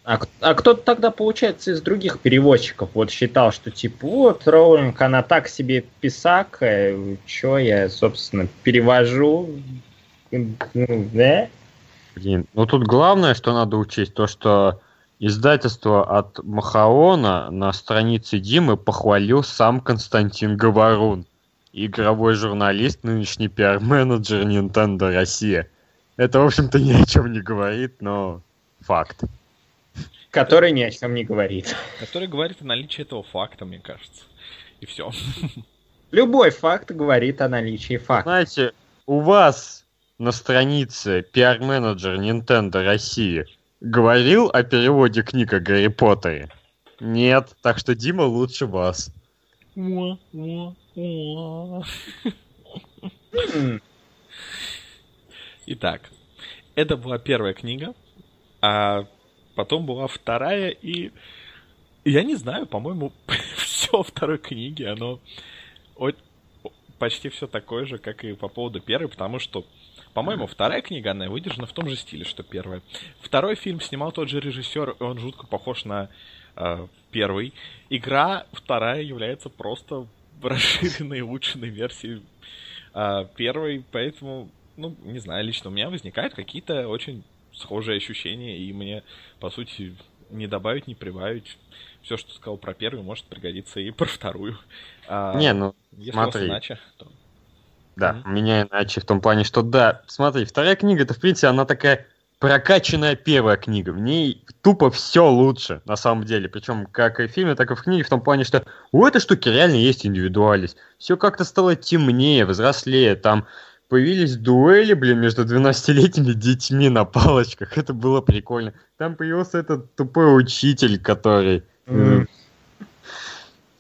А, а кто-то тогда, получается, из других переводчиков вот считал, что типа вот Роулинг, она так себе писак, что я, собственно, перевожу, ну, да? Блин, ну тут главное, что надо учесть, то, что издательство от Махаона на странице Димы похвалил сам Константин Говорун, игровой журналист, нынешний пиар-менеджер Nintendo Россия. Это, в общем-то, ни о чем не говорит, но факт. Который ни о чем не говорит. Который говорит о наличии этого факта, мне кажется. И все. Любой факт говорит о наличии факта. Знаете, у вас на странице пиар-менеджер Nintendo России говорил о переводе книг о Гарри Поттере? Нет, так что Дима лучше вас. Итак, это была первая книга, а потом была вторая, и я не знаю, по-моему, все второй книги, оно почти все такое же, как и по поводу первой, потому что, по-моему, вторая книга, она выдержана в том же стиле, что первая. Второй фильм снимал тот же режиссер, и он жутко похож на э, первый. Игра вторая является просто расширенной, улучшенной версией э, первой, поэтому, ну, не знаю, лично у меня возникают какие-то очень схожие ощущения, и мне, по сути, не добавить, не прибавить. Все, что сказал про первую, может пригодиться и про вторую. А, не, ну, если смотри. иначе, то... Да, mm-hmm. у меня иначе в том плане, что да, смотри, вторая книга, это, в принципе, она такая прокачанная первая книга. В ней тупо все лучше, на самом деле. Причем как и в фильме, так и в книге, в том плане, что у этой штуки реально есть индивидуальность. Все как-то стало темнее, взрослее. Там появились дуэли, блин, между 12-летними детьми на палочках. Это было прикольно. Там появился этот тупой учитель, который... Mm.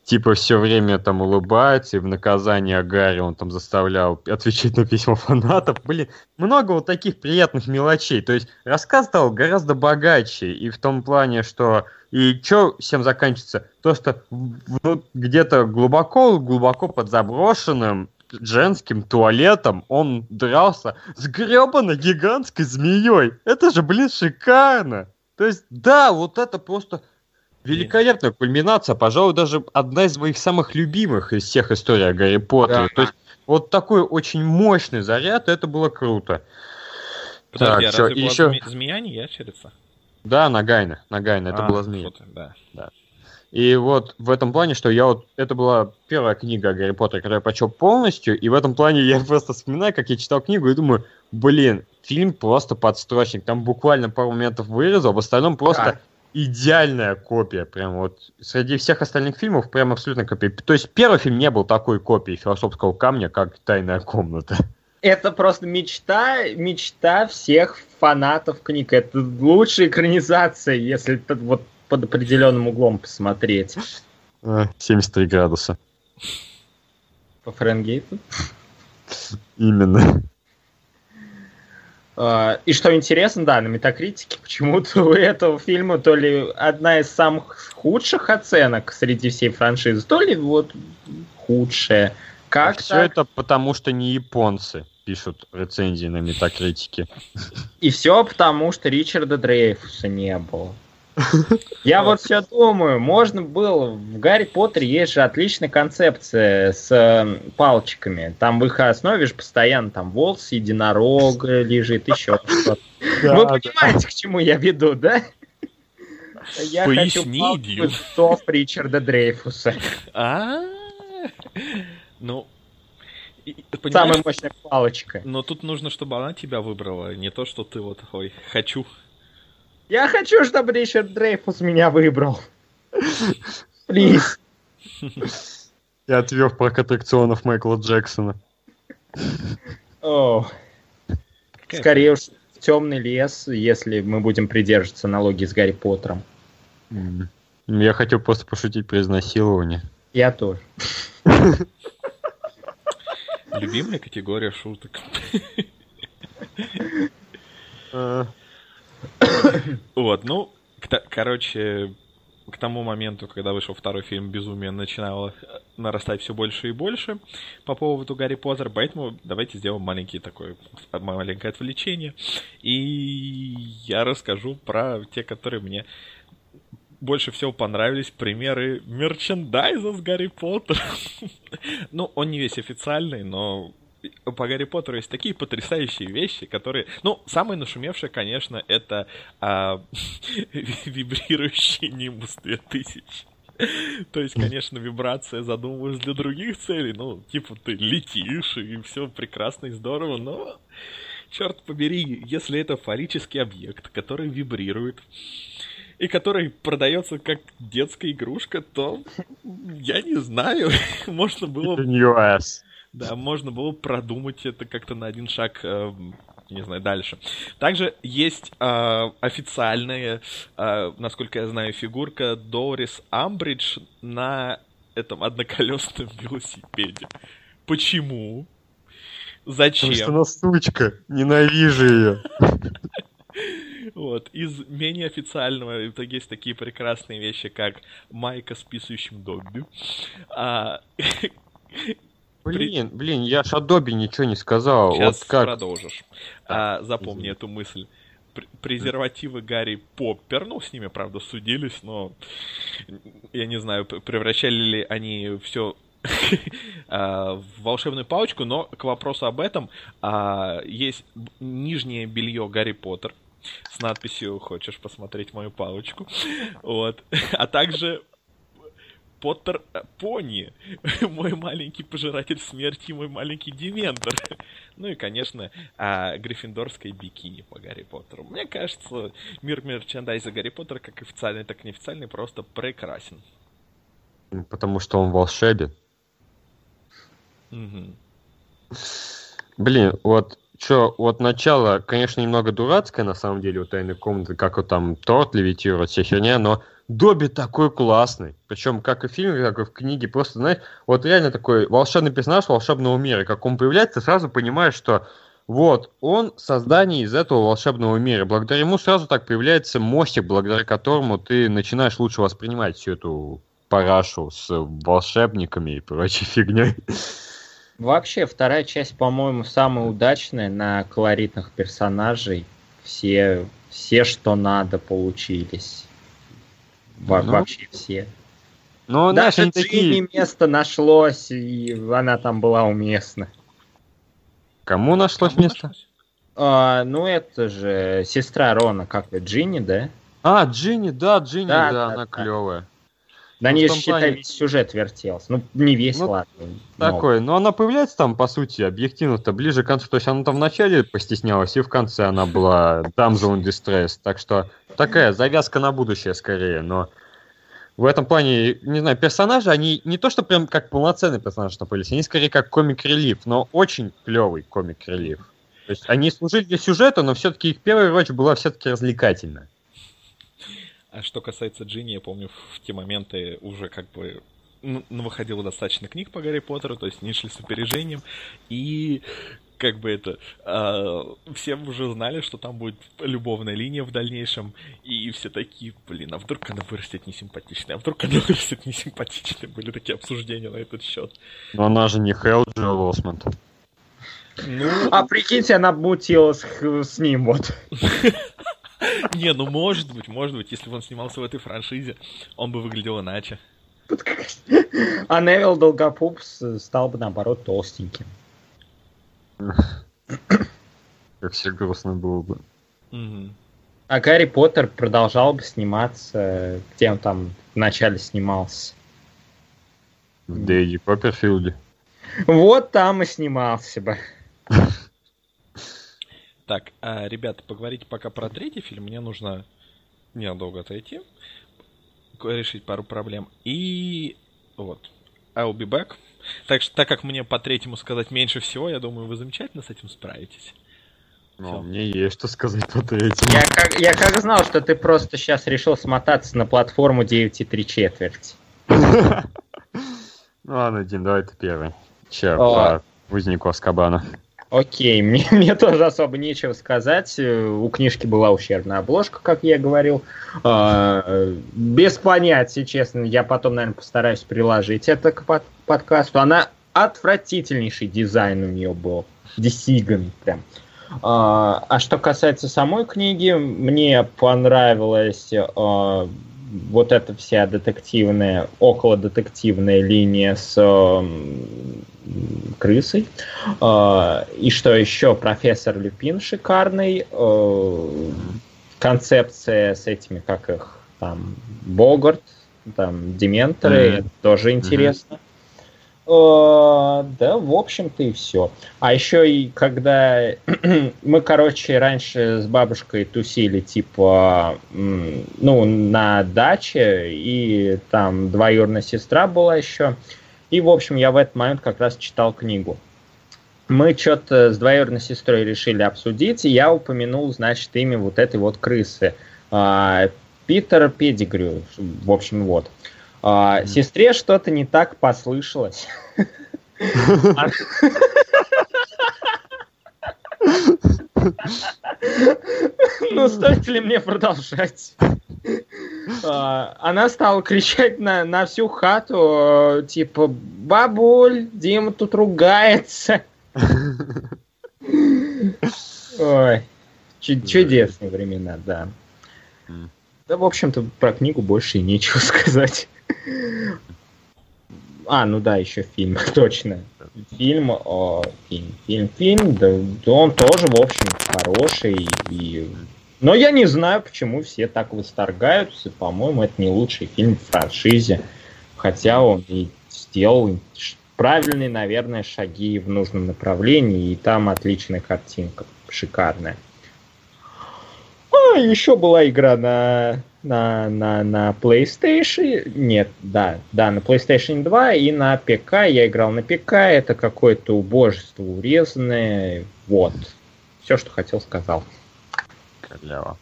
типа все время там улыбается, и в наказание Гарри он там заставлял отвечать на письма фанатов. Блин, много вот таких приятных мелочей. То есть рассказ стал гораздо богаче, и в том плане, что и что всем заканчивается? То, что ну, где-то глубоко-глубоко под заброшенным женским туалетом он дрался с гребаной гигантской змеей. Это же, блин, шикарно. То есть, да, вот это просто великолепная кульминация. Пожалуй, даже одна из моих самых любимых из всех историй о Гарри Поттере. Да. То есть, вот такой очень мощный заряд, это было круто. Подожди, так, а разве еще... зме... змея не ящерица? Да, Нагайна. Нагайна, это а, была змея. Да. да. И вот в этом плане, что я вот... Это была первая книга Гарри Поттера, которую я прочел полностью, и в этом плане я просто вспоминаю, как я читал книгу, и думаю, блин, фильм просто подстрочник. Там буквально пару моментов вырезал, в остальном просто да. идеальная копия. Прям вот среди всех остальных фильмов прям абсолютно копия. То есть первый фильм не был такой копией философского камня, как «Тайная комната». Это просто мечта, мечта всех фанатов книг. Это лучшая экранизация, если вот под определенным углом посмотреть. 73 а, градуса. По Фаренгейту? Именно. А, и что интересно, да, на Метакритике почему-то у этого фильма то ли одна из самых худших оценок среди всей франшизы, то ли вот худшая. Как а все это потому, что не японцы пишут рецензии на метакритике. И все потому, что Ричарда Дрейфуса не было. Я вот все думаю, можно было, в Гарри Поттере есть же отличная концепция с э, палочками. Там в их основе же постоянно там волос единорога лежит, еще что-то. Вы понимаете, к чему я веду, да? Я хочу Поясни, идиот. топ Ричарда Дрейфуса. А, ну, понимаешь, Самая мощная палочка. но тут нужно, чтобы она тебя выбрала, не то, что ты вот, ой, хочу. Я хочу, чтобы Ричард Дрейфус меня выбрал. Плиз. И отвел парк аттракционов Майкла Джексона. О, Скорее уж в темный лес, если мы будем придерживаться аналогии с Гарри Поттером. Я хотел просто пошутить про изнасилование. Я тоже. Любимая категория шуток. А, Вот, ну, короче, к тому моменту, когда вышел второй фильм «Безумие», начинало э, нарастать все больше и больше по поводу Гарри Поттера, поэтому давайте сделаем маленький такой, маленькое отвлечение, и я расскажу про те, которые мне больше всего понравились примеры мерчендайза с Гарри Поттером. Ну, он не весь официальный, но по Гарри Поттеру есть такие потрясающие вещи, которые... Ну, самое нашумевшее, конечно, это а, вибрирующий Нимбус 2000. То есть, конечно, вибрация задумывалась для других целей. Ну, типа, ты летишь, и все прекрасно и здорово, но... Черт побери, если это фаллический объект, который вибрирует, и который продается как детская игрушка, то я не знаю, можно было in ass. Да, можно было продумать это как-то на один шаг, э, не знаю, дальше. Также есть э, официальная, э, насколько я знаю, фигурка Дорис Амбридж на этом одноколесном велосипеде. Почему? Зачем? Потому что она сучка. Ненавижу ее. Вот. Из менее официального есть такие прекрасные вещи, как майка с писающим Добби. А, Блин, блин, я ж Добби ничего не сказал. Сейчас вот как... продолжишь. А, запомни извини. эту мысль. Пр- Презервативы Гарри Поппер, ну, с ними, правда, судились, но я не знаю, превращали ли они все в волшебную палочку, но к вопросу об этом а, есть нижнее белье Гарри Поттер с надписью «Хочешь посмотреть мою палочку?» Вот. А также Поттер э, Пони, мой маленький пожиратель смерти мой маленький Дементор. Ну и, конечно, а, гриффиндорское бикини по Гарри Поттеру. Мне кажется, мир мерчендайза Гарри Поттера, как официальный, так и неофициальный, просто прекрасен. Потому что он волшебен. Мгм. Блин, вот что, вот начало, конечно, немного дурацкое, на самом деле, у тайной комнаты, как вот там торт левитирует, вся херня, но Добби такой классный. Причем как и в фильме, так и в книге. Просто, знаешь, вот реально такой волшебный персонаж волшебного мира. Как он появляется, сразу понимаешь, что вот, он создание из этого волшебного мира. Благодаря ему сразу так появляется мостик, благодаря которому ты начинаешь лучше воспринимать всю эту парашу с волшебниками и прочей фигней. Вообще, вторая часть, по-моему, самая удачная на колоритных персонажей. Все, все, что надо, получились. Во- Ну, Вообще все. Знаешь, Даже они такие... Джинни место нашлось, и она там была уместна. Кому нашлось Кому место? нашлось? А, ну, это же сестра Рона, как это, Джинни, да? А, Джинни, да, Джинни, Да, да, да, она да. клевая. На Ну, ней, считай, плане- весь сюжет вертелся. Ну, не весь, Ну, ладно. но- Такой, но она появляется там, по сути, объективно-то ближе к концу. То есть она там в начале постеснялась, и в конце она была Damsel in Distress. Так что такая завязка на будущее скорее, но в этом плане, не знаю, персонажи, они не то, что прям как полноценный персонаж там появились, они скорее как комик-релив, но очень клевый комик-релив. То есть они служили для сюжета, но все-таки их первая роль была все-таки развлекательная. А что касается Джинни, я помню, в те моменты уже как бы ну, ну, выходило достаточно книг по Гарри Поттеру, то есть они шли с опережением, и как бы это, а, все уже знали, что там будет любовная линия в дальнейшем, и все такие, блин, а вдруг она вырастет несимпатичной, а вдруг она вырастет несимпатичной, были такие обсуждения на этот счет. Но она же не Хелджи Лосмонт. Ну, А прикиньте, она мутила с, с ним вот. не, ну может быть, может быть, если бы он снимался в этой франшизе, он бы выглядел иначе. А Невил Долгопупс стал бы, наоборот, толстеньким. Как все грустно было бы. А Гарри Поттер продолжал бы сниматься, где он там вначале снимался. В Дэйди Копперфилде. Вот там и снимался бы. Так, а, ребята, поговорите пока про третий фильм. Мне нужно ненадолго отойти, решить пару проблем. И вот, I'll be back. Так что, так как мне по третьему сказать меньше всего, я думаю, вы замечательно с этим справитесь. Ну, Всё. мне есть что сказать по третьему. Я как, я как знал, что ты просто сейчас решил смотаться на платформу 9,3 четверти. Ну ладно, Дин, давай ты первый. Че, А. по Узнику Аскабана. Окей, мне, мне тоже особо нечего сказать. Э, У книжки была ущербная обложка, как я говорил. А, Без понятия, честно. Я потом, наверное, постараюсь приложить это к под- подкасту. Она отвратительнейший дизайн у нее был. Десиган прям. А а что касается самой книги, мне понравилась а, вот эта вся детективная, около детективная линия с м, крысой. А, И что еще, профессор Люпин шикарный. э, Концепция с этими, как их там, Богарт, там, Дементоры, это тоже интересно. Э, Да, в общем-то и все. А еще и когда мы, короче, раньше с бабушкой тусили, типа, ну, на даче, и там двоюродная сестра была еще. И, в общем, я в этот момент как раз читал книгу. Мы что-то с двоюродной сестрой решили обсудить, и я упомянул, значит, имя вот этой вот крысы. А, Питер Педигрю, в общем, вот. А. Сестре что-то не так послышалось. Ну, стоит ли мне продолжать? А, Она стала кричать на, на всю хату, э, типа, бабуль, Дима тут ругается. Ой, чу- чудесные времена, да. Да, в общем-то, про книгу больше и нечего сказать. А, ну да, еще фильм, точно. Фильм, о, фильм, фильм, фильм, да, да он тоже, в общем, хороший. И... Но я не знаю, почему все так восторгаются. По-моему, это не лучший фильм в франшизе. Хотя он и сделал правильные, наверное, шаги в нужном направлении. И там отличная картинка, шикарная. А, еще была игра на, на, на, на PlayStation. Нет, да, да, на PlayStation 2 и на ПК. Я играл на ПК. Это какое-то убожество урезанное. Вот. Все, что хотел, сказал. Халява.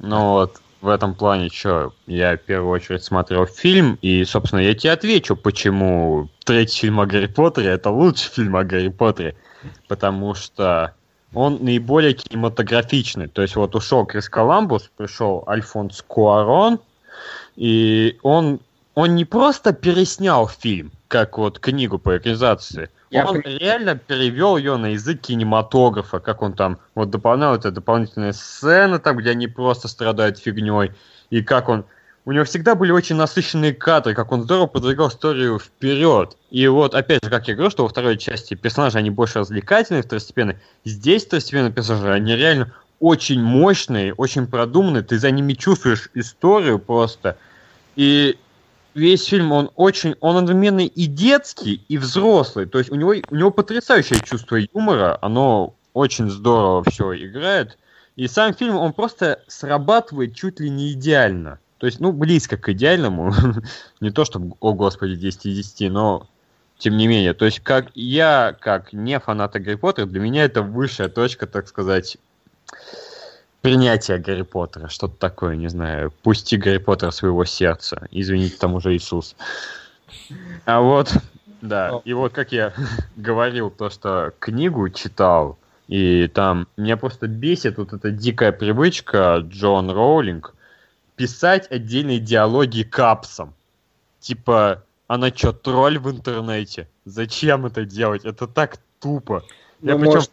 Ну вот, в этом плане, что, я в первую очередь смотрел фильм, и, собственно, я тебе отвечу, почему третий фильм о Гарри Поттере это лучший фильм о Гарри Поттере. Потому что он наиболее кинематографичный. То есть вот ушел Крис Коламбус, пришел Альфонс Куарон, и он, он не просто переснял фильм, как вот книгу по экранизации, Я он понимаю. реально перевел ее на язык кинематографа, как он там вот дополнял это дополнительные сцены, там, где они просто страдают фигней, и как он... У него всегда были очень насыщенные кадры, как он здорово продвигал историю вперед. И вот, опять же, как я говорю, что во второй части персонажи, они больше развлекательные, второстепенные. Здесь второстепенные персонажи, они реально очень мощные, очень продуманные, ты за ними чувствуешь историю просто. И весь фильм, он очень, он одновременно и детский, и взрослый. То есть у него, у него потрясающее чувство юмора, оно очень здорово все играет. И сам фильм, он просто срабатывает чуть ли не идеально. То есть, ну, близко к идеальному. не то, чтобы, о господи, 10 из 10, но тем не менее. То есть, как я, как не фаната Гарри Поттера, для меня это высшая точка, так сказать, принятия Гарри Поттера. Что-то такое, не знаю. Пусти Гарри Поттера своего сердца. Извините, там уже Иисус. А вот, да, и вот как я говорил, то, что книгу читал, и там меня просто бесит вот эта дикая привычка Джон Роулинг писать отдельные диалоги капсом. Типа, она что, тролль в интернете? Зачем это делать? Это так тупо. Я Ну, причем- может,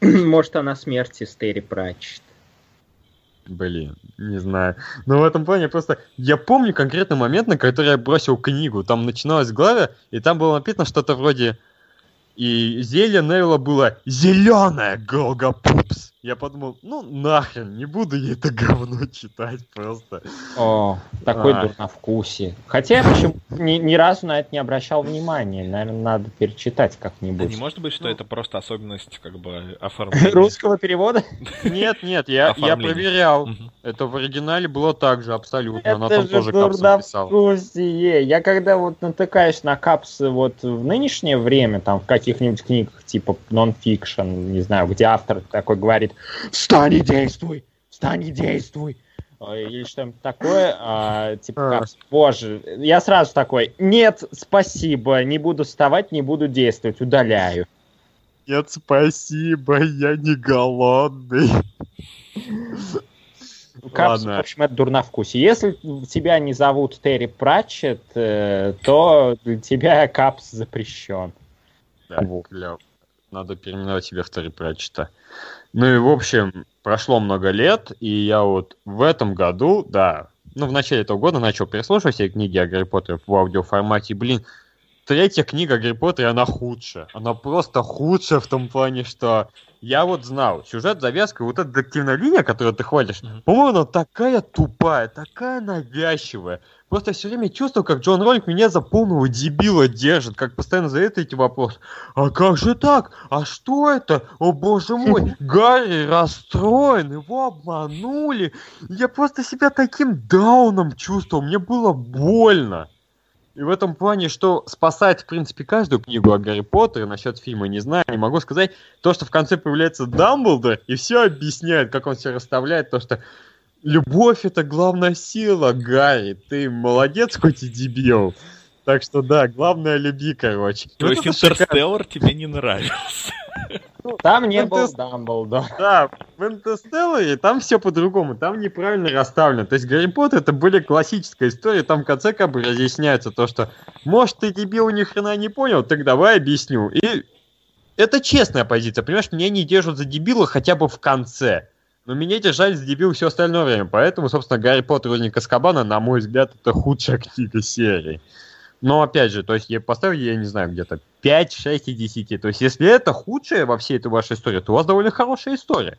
может, она смерти с Терри Пратчет. Блин, не знаю. Но в этом плане просто... Я помню конкретный момент, на который я бросил книгу. Там начиналась глава, и там было написано что-то вроде... И зелье Невилла было зеленое Голгопупс. Я подумал, ну нахрен, не буду я это говно читать просто. О, такой А. дурновкусие. Хотя я почему ни, ни разу на это не обращал внимания. Наверное, надо перечитать Да как-нибудь. не может быть, что Ну. это просто особенность как бы оформления. Русского перевода? Нет, нет, я, я проверял. Это в оригинале было так же, абсолютно. Она Это там же тоже дурновкусие. Я когда вот натыкаюсь на капсы вот в нынешнее время, там в каких-нибудь книгах типа нон-фикшн, не знаю, где автор такой говорит «Встань и действуй! Встань и действуй!» Э, Или что-нибудь такое, а, типа А. капс. Боже, я сразу такой «Нет, спасибо, не буду вставать, не буду действовать, удаляю». Нет, спасибо, я не голодный. Капсу, Ладно. в общем, это дурновкусие. Если тебя не зовут Терри Пратчет, э, то для тебя капс запрещен. Да, Вот. клёв. Надо переименовать себя в Терри Пратчета. Ну и, в общем, прошло много лет, и я вот в этом году, да, ну, в начале этого года начал переслушивать все книги о Гарри Поттере в аудиоформате. Блин, третья книга Гарри Поттере, она худшая. Она просто худшая в том плане, что я вот знал, сюжет, завязка, вот эта детективная линия, которую ты хвалишь, Мгм. по-моему, она такая тупая, такая навязчивая. Просто все время чувствую, как Джон Роллинг меня за полного дебила держит, как постоянно задает эти вопросы. А как же так? А что это? О боже мой, Гарри расстроен, его обманули. Я просто себя таким дауном чувствовал, мне было больно. И в этом плане, что спасает, в принципе, каждую книгу о Гарри Поттере, насчет фильма не знаю, не могу сказать, то, что в конце появляется Дамблдор и все объясняет, как он все расставляет, то, что любовь это главная сила, Гарри, ты молодец, хоть и дебил. Так что да, главное люби, короче. То есть. Интерстеллар тебе не нравился? Там не Ну, был Дамблдор. Да, в Интерстелларе там все по-другому, там неправильно расставлено. То есть Гарри Поттер это были классическая история, там в конце как бы разъясняется то, что может ты дебил ни хрена не понял, так давай объясню. И это честная позиция, понимаешь, меня не держат за дебила хотя бы в конце. Но меня держали за дебил все остальное время, поэтому, собственно, Гарри Поттер и Узник Аскабана, на мой взгляд, это худшая книга серии. Но опять же, то есть я поставил, я не знаю, где-то 5, 6 и 10. То есть если это худшее во всей этой вашей истории, то у вас довольно хорошая история.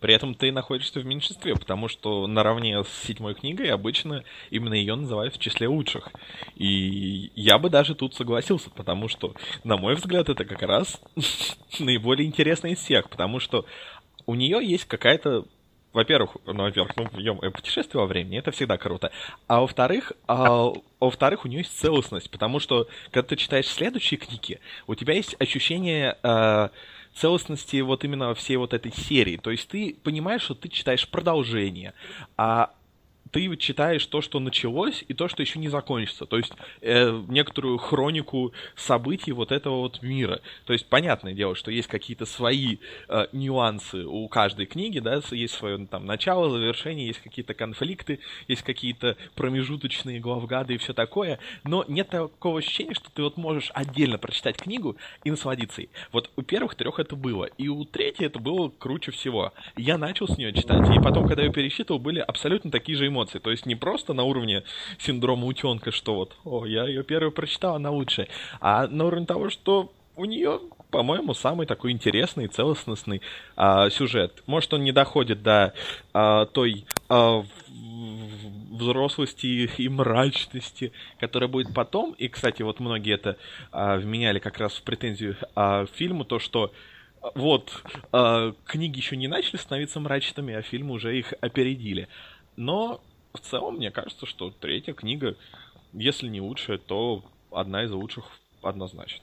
При этом ты находишься в меньшинстве, потому что наравне с седьмой книгой обычно именно ее называют в числе лучших. И я бы даже тут согласился, потому что, на мой взгляд, это как раз наиболее интересная из всех, потому что у нее есть какая-то во-первых, ну, во-первых, ну, ё путешествие во времени, это всегда круто. А во-вторых, а, во-вторых, у нее есть целостность, потому что, когда ты читаешь следующие книги, у тебя есть ощущение э, целостности вот именно всей вот этой серии. То есть ты понимаешь, что ты читаешь продолжение, а ты читаешь то, что началось, и то, что еще не закончится. То есть э, некоторую хронику событий вот этого вот мира. То есть понятное дело, что есть какие-то свои э, нюансы у каждой книги, да, есть свое там начало, завершение, есть какие-то конфликты, есть какие-то промежуточные главгады и все такое, но нет такого ощущения, что ты вот можешь отдельно прочитать книгу и насладиться ей. Вот у первых трех это было, и у третьей это было круче всего. Я начал с нее читать, и потом, когда я пересчитывал, были абсолютно такие же эмоции. То есть не просто на уровне синдрома утенка, что вот, о, я ее первую прочитал, она лучшая, а на уровне того, что у нее, по-моему, самый такой интересный, целостностный а, сюжет. Может, он не доходит до а, той а, взрослости и мрачности, которая будет потом. И, кстати, вот многие это а, вменяли как раз в претензию а, фильму, то, что вот, а, книги еще не начали становиться мрачными, а фильмы уже их опередили. Но в целом, мне кажется, что третья книга, если не лучшая, то одна из лучших однозначно.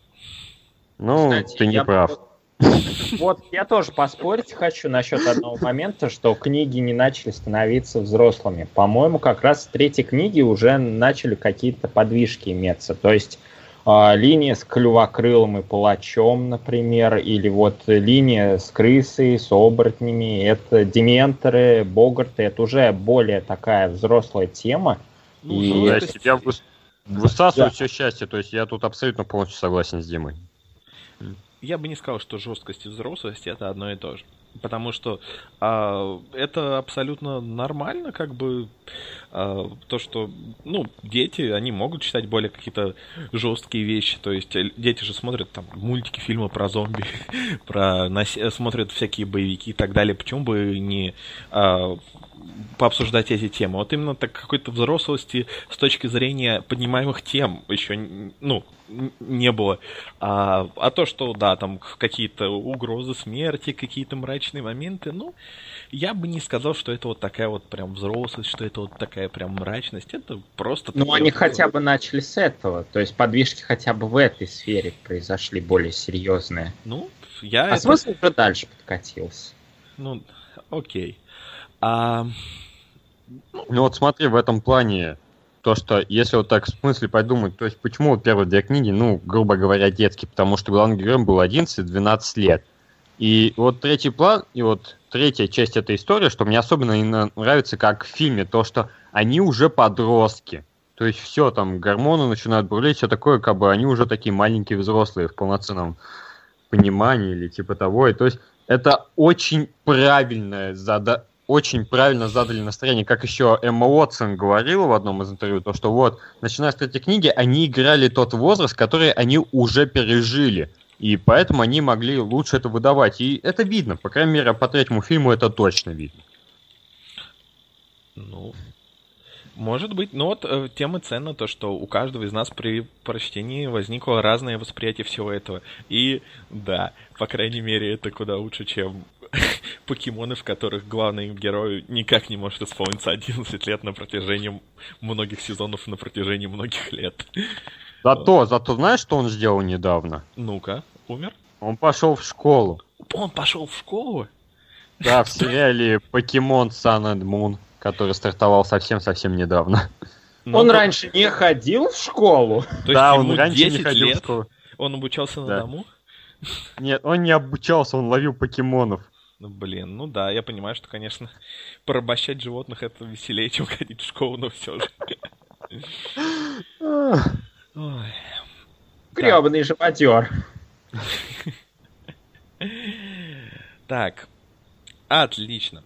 Ну, Кстати, ты не я прав. бы- Вот я тоже поспорить хочу насчет одного момента, что книги не начали становиться взрослыми. По-моему, как раз в третьей книге уже начали какие-то подвижки иметься. То есть линия с клювокрылом и палачом, например, или вот линия с крысой, с оборотнями, это дементоры, богарты, это уже более такая взрослая тема. Ну, И- Да, это- себя выс- высасывает Да. все счастье. То есть я тут абсолютно полностью согласен с Димой. я бы не сказал, что жесткость и взрослость это одно и то же. Потому что а, это абсолютно нормально, как бы а, то, что ну, дети, они могут читать более какие-то жесткие вещи. То есть э, дети же смотрят там мультики, фильмы про зомби, про нас... смотрят всякие боевики и так далее. Почему бы не а, пообсуждать эти темы. Вот именно так какой-то взрослости с точки зрения поднимаемых тем еще ну, не было. А, а то, что, да, там какие-то угрозы смерти, какие-то мрачные моменты, ну, я бы не сказал, что это вот такая вот прям взрослость, что это вот такая прям мрачность. Это просто... Ну, они вот... хотя бы начали с этого. То есть подвижки хотя бы в этой сфере произошли более серьезные. Ну, я... А это... смысл уже дальше подкатился. Ну, окей. А... Ну вот смотри, в этом плане, то, что если вот так в смысле подумать, то есть почему вот первые две книги, ну, грубо говоря, детские, потому что главным героем был 11-12 лет. И вот третий план, и вот третья часть этой истории, что мне особенно нравится, как в фильме, то, что они уже подростки. То есть все, там гормоны начинают бурлить, все такое, как бы они уже такие маленькие взрослые в полноценном понимании или типа того. И то есть это очень правильная задача очень правильно задали настроение, как еще Эмма Уотсон говорила в одном из интервью, то что вот, начиная с третьей книги, они играли тот возраст, который они уже пережили. И поэтому они могли лучше это выдавать. И это видно, по крайней мере, по третьему фильму это точно видно. Ну, может быть, но вот э, тема ценна то, что у каждого из нас при прочтении возникло разное восприятие всего этого. И да, по крайней мере, это куда лучше, чем покемоны, в которых главный герой никак не может исполниться 11 лет на протяжении многих сезонов, на протяжении многих лет. Зато, зато знаешь, что он сделал недавно? Ну-ка, умер? Он пошел в школу. Он пошел в школу? Да, в сериале Покемон Sun and Moon, который стартовал совсем-совсем недавно. Но он то... раньше не ходил в школу? То да, он раньше не ходил лет? в школу. Он обучался на да. дому? Нет, он не обучался, он ловил покемонов. Ну, блин, ну да, я понимаю, что, конечно, порабощать животных это веселее, чем ходить в школу, но все же. Гребаный животер. Так, отлично.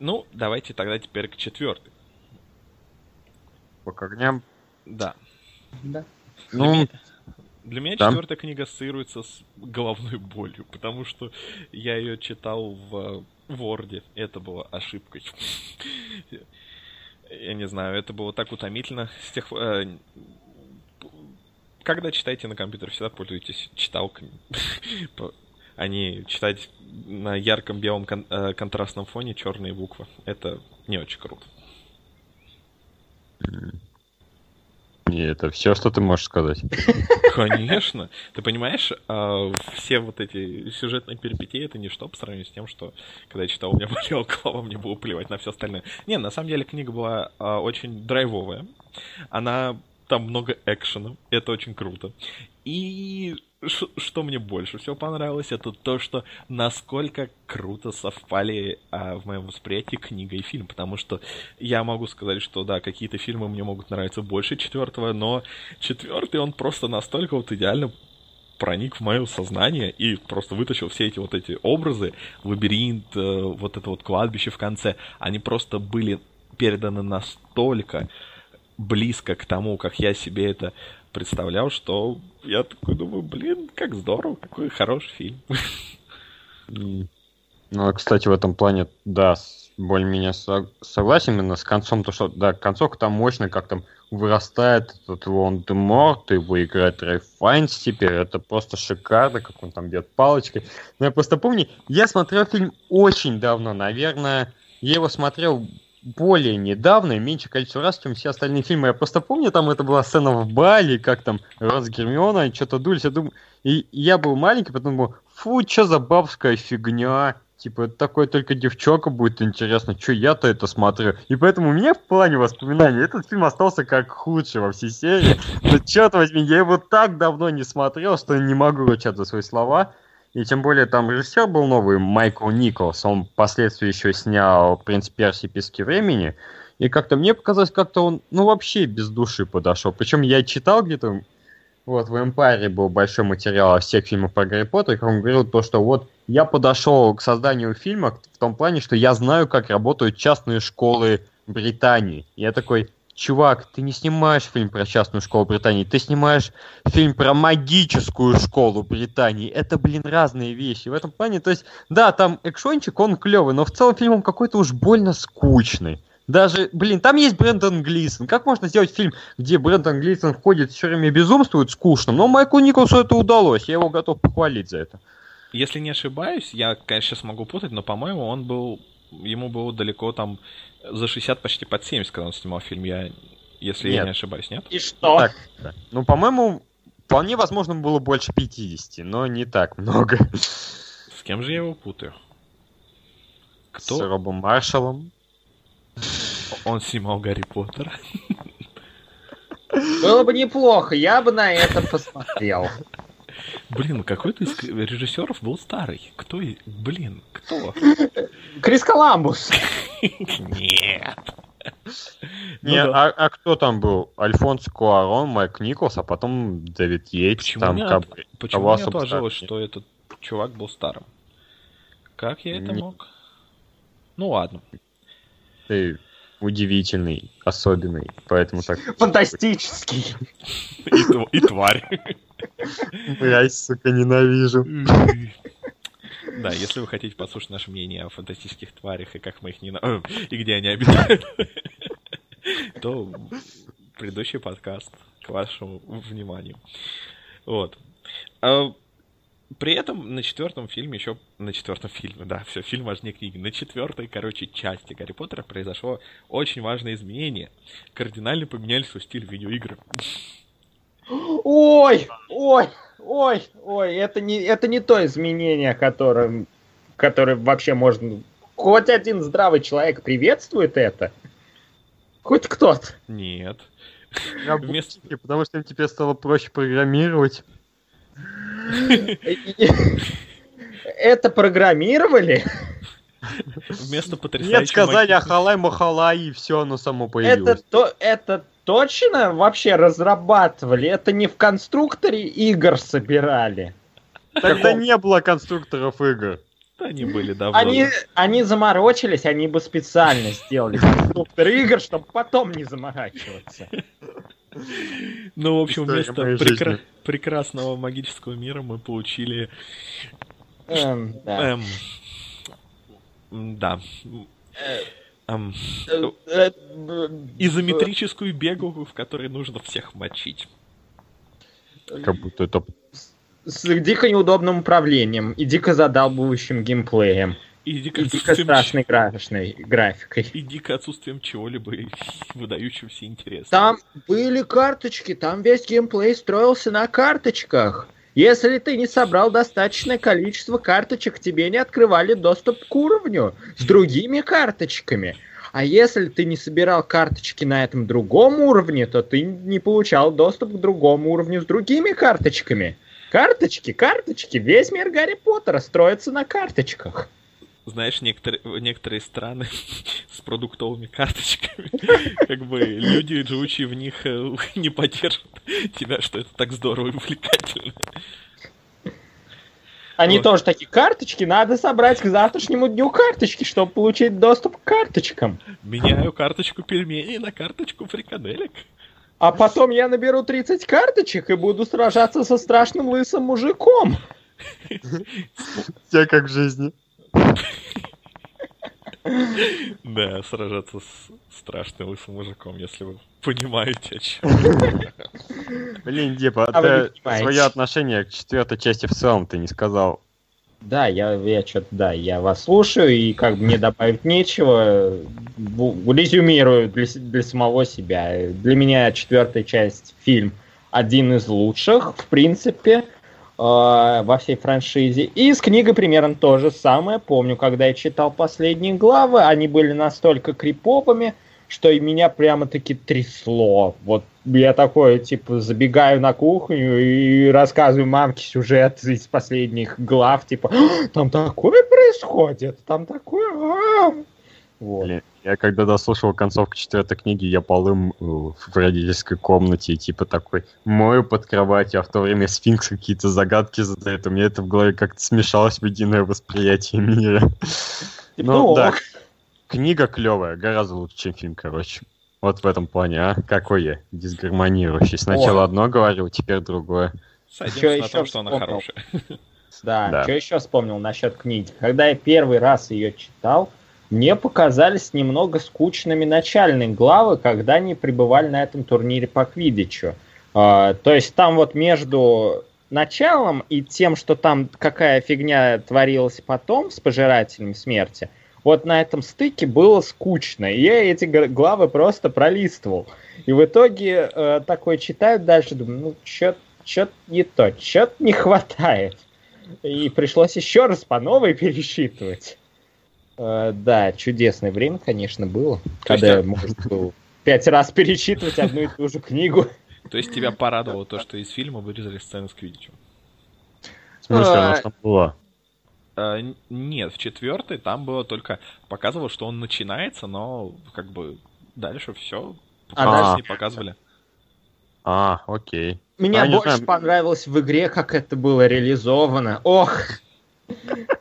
Ну, давайте тогда теперь к четвертой. По огням? Да. Да. Ну, для меня Там? четвертая книга ассоциируется с головной болью, потому что я ее читал в Ворде. Это было ошибкой. Я не знаю, это было так утомительно. С тех... Э, когда читаете на компьютере, всегда пользуйтесь читалками. Не читать на ярком белом кон- э, контрастном фоне черные буквы. Это не очень круто. И это все, что ты можешь сказать. Конечно. Ты понимаешь, а, все вот эти сюжетные перипетии это ничто по сравнению с тем, что когда я читал, у меня болела голова, мне было плевать на все остальное. Не, на самом деле книга была а, очень драйвовая. Она там много экшена, это очень круто. И что мне больше всего понравилось, это то, что насколько круто совпали а, в моем восприятии книга и фильм, потому что я могу сказать, что да, какие-то фильмы мне могут нравиться больше четвертого, но четвертый он просто настолько вот идеально проник в мое сознание и просто вытащил все эти вот эти образы, лабиринт, э, вот это вот кладбище в конце, они просто были переданы настолько близко к тому, как я себе это представлял, что я такой думаю, блин, как здорово, какой хороший фильм. Ну, а, кстати, в этом плане, да, более-менее согласен именно с концом, то что, да, концовка там мощная, как там вырастает этот Волан-де-Морт, его играет теперь, это просто шикарно, как он там бьет палочкой. Но я просто помню, я смотрел фильм очень давно, наверное, я его смотрел более недавно меньше количество раз, чем все остальные фильмы. Я просто помню, там это была сцена в Бали, как там Рон Гермиона что-то дулись. Я думаю, и я был маленький, потом думал, фу, что за бабская фигня. Типа, это такое только девчонка будет интересно, что я-то это смотрю. И поэтому у меня в плане воспоминаний этот фильм остался как худший во всей серии. Но черт возьми, я его так давно не смотрел, что не могу ручать за свои слова. И тем более там режиссер был новый, Майкл Николс. Он впоследствии еще снял «Принц Перси. Пески времени». И как-то мне показалось, как-то он, ну, вообще без души подошел. Причем я читал где-то вот в Empire был большой материал о всех фильмах про Гарри Поттера, как он говорил то, что вот я подошел к созданию фильма в том плане, что я знаю, как работают частные школы Британии. Я такой, чувак, ты не снимаешь фильм про частную школу Британии, ты снимаешь фильм про магическую школу Британии. Это, блин, разные вещи. В этом плане, то есть, да, там экшончик, он клевый, но в целом фильм он какой-то уж больно скучный. Даже, блин, там есть Брэндон Глисон. Как можно сделать фильм, где Брэндон Глисон ходит все время безумствует скучно? Но Майклу Николсу это удалось. Я его готов похвалить за это. Если не ошибаюсь, я, конечно, сейчас могу путать, но, по-моему, он был... Ему было далеко там за 60, почти под 70, когда он снимал фильм. Я, если Нет. я не ошибаюсь, нет? И что? Так, да. Ну, по-моему, вполне возможно было больше 50, но не так много. С кем же я его путаю? С Кто? Робом Маршалом. Он снимал Гарри Поттера. Было бы неплохо, я бы на это посмотрел. Блин, какой-то из режиссеров был старый. Кто? Блин, кто? Крис Коламбус. Нет. Ну Не, да. а, а кто там был? Альфонс Куарон, Майк Николс, а потом Дэвид Йейтс. Почему там не как Почему особо отложилось, что этот чувак был старым? Как я это Не- мог? Ну ладно. Ты удивительный, особенный, поэтому так... Фантастический. И тварь. Блять, сука, ненавижу. Да, если вы хотите послушать наше мнение о фантастических тварях и как мы их не... и где они обитают, то предыдущий подкаст к вашему вниманию. Вот. А, При этом на четвертом фильме еще... На четвертом фильме, да, все, фильм важнее книги. На четвертой, короче, части Гарри Поттера произошло очень важное изменение. Кардинально поменяли свой стиль видеоигр. Ой, ой, ой, ой, это не, это не то изменение, которое, которое вообще можно... Хоть один здравый человек приветствует это. Хоть кто-то. Нет. Вместо... Потому что им теперь стало проще программировать. Это программировали? Вместо потрясающего... Нет, сказали маги- Ахалай Махалай, и все, оно само Это, появилось. то, это точно вообще разрабатывали? Это не в конструкторе игр собирали? Тогда не было конструкторов игр. Они были давно. Они, они заморочились, они бы специально сделали конструктор игр, чтобы потом не заморачиваться. Ну, в общем, вместо прекра- прекрасного магического мира мы получили... Эм, да. эм, да. Эм, Э, э, изометрическую бегу, в которой нужно всех мочить. Как будто это... С дико неудобным управлением и дико задалбывающим геймплеем. И дико И дико страшной графичной графикой. и дико отсутствием чего-либо выдающегося интереса. Там были карточки, там весь геймплей строился на карточках. Если ты не собрал достаточное количество карточек, тебе не открывали доступ к уровню с другими карточками. А если ты не собирал карточки на этом другом уровне, то ты не получал доступ к другому уровню с другими карточками. Карточки, карточки, весь мир Гарри Поттера строится на карточках. Знаешь, некоторые, некоторые страны с продуктовыми карточками, как бы люди, живущие в них, э, не поддержат тебя, что это так здорово и увлекательно. Они Вот. тоже такие карточки, надо собрать к завтрашнему дню карточки, чтобы получить доступ к карточкам. Меняю карточку пельменей на карточку фрикаделек. А потом я наберу 30 карточек и буду сражаться со страшным лысым мужиком. Все как в жизни. Да, сражаться с страшным лысым мужиком, если вы понимаете, о чем. Блин, Депа, А ты свое отношение к четвертой части в целом ты не сказал. Да, я, я что-то, да, я вас слушаю, и как бы мне добавить нечего, резюмирую для, для самого себя. Для меня четвертая часть фильм один из лучших, в принципе, во всей франшизе. И с книгой примерно то же самое. Помню, когда я читал последние главы, они были настолько криповыми, что и меня прямо-таки трясло. Вот я такой, типа, забегаю на кухню и рассказываю мамке сюжет из последних глав, типа, «А, там такое происходит, там такое... а». Вот. Я когда дослушал концовку четвертой книги, я полым э, в родительской комнате, и типа такой, мою под кроватью, а в то время сфинкс какие-то загадки задает. У меня это в голове как-то смешалось в единое восприятие мира. Типа, Ну, да. Книга клевая, гораздо лучше, чем фильм, короче. Вот в этом плане, а? Какой я? Дисгармонирующий. Сначала одно говорил, теперь другое. Сойдемся Чё на ещё том, что она хорошая. Да, Да. что еще вспомнил насчет книги? Когда я первый раз ее читал, мне показались немного скучными начальные главы, когда они пребывали на этом турнире по квиддичу. А, то есть там вот между началом и тем, что там какая фигня творилась потом с пожирателем смерти, вот на этом стыке было скучно. И я эти главы просто пролистывал. И в итоге э, такой читаю дальше, думаю, ну, что-то не то, что-то не хватает. И пришлось еще раз по новой пересчитывать. Э, да, чудесное время, конечно, было. Когда а- я можно было пять раз перечитывать одну и ту же книгу. То есть тебя порадовало то, что из фильма вырезали сцены с Квиддичем? В смысле, А. она же там была? Э, Нет, в четвертой там было только показывало, что он начинается, но как бы дальше все А дальше- не показывали. А, окей. Мне А, больше знаю. понравилось в игре, как это было реализовано. Ох!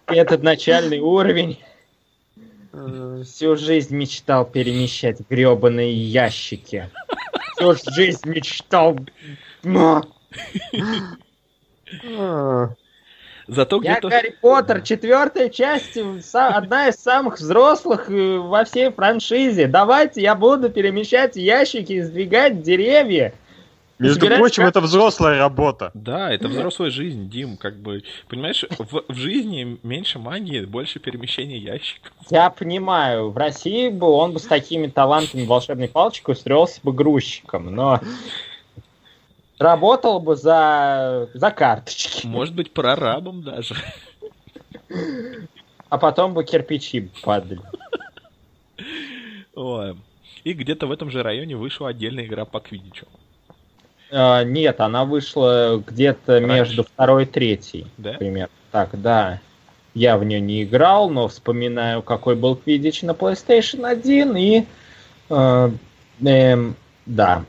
Этот начальный уровень. Э, Всю жизнь мечтал перемещать гребаные ящики. Всю жизнь мечтал... Зато Я. Гарри Поттер, четвертая часть, одна из самых взрослых э, во всей франшизе. Давайте я буду перемещать ящики и сдвигать деревья. Между Собираешь прочим, как- это взрослая работа. Да, это взрослая жизнь, Дим, как бы, понимаешь, в, в жизни меньше магии, больше перемещения ящиков. Я понимаю, в России бы он бы с такими талантами волшебной палочкой устроился бы грузчиком, но работал бы за, за карточки, Может быть, прорабом даже. а потом бы кирпичи падали. Ой. И где-то в этом же районе вышла отдельная игра по Квиддичу. А, нет, она вышла где-то Раньше. между второй и третьей. Да? Примерно. Так, да. Я в нее не играл, но вспоминаю, какой был Квидич на PlayStation 1, и э, эм, да,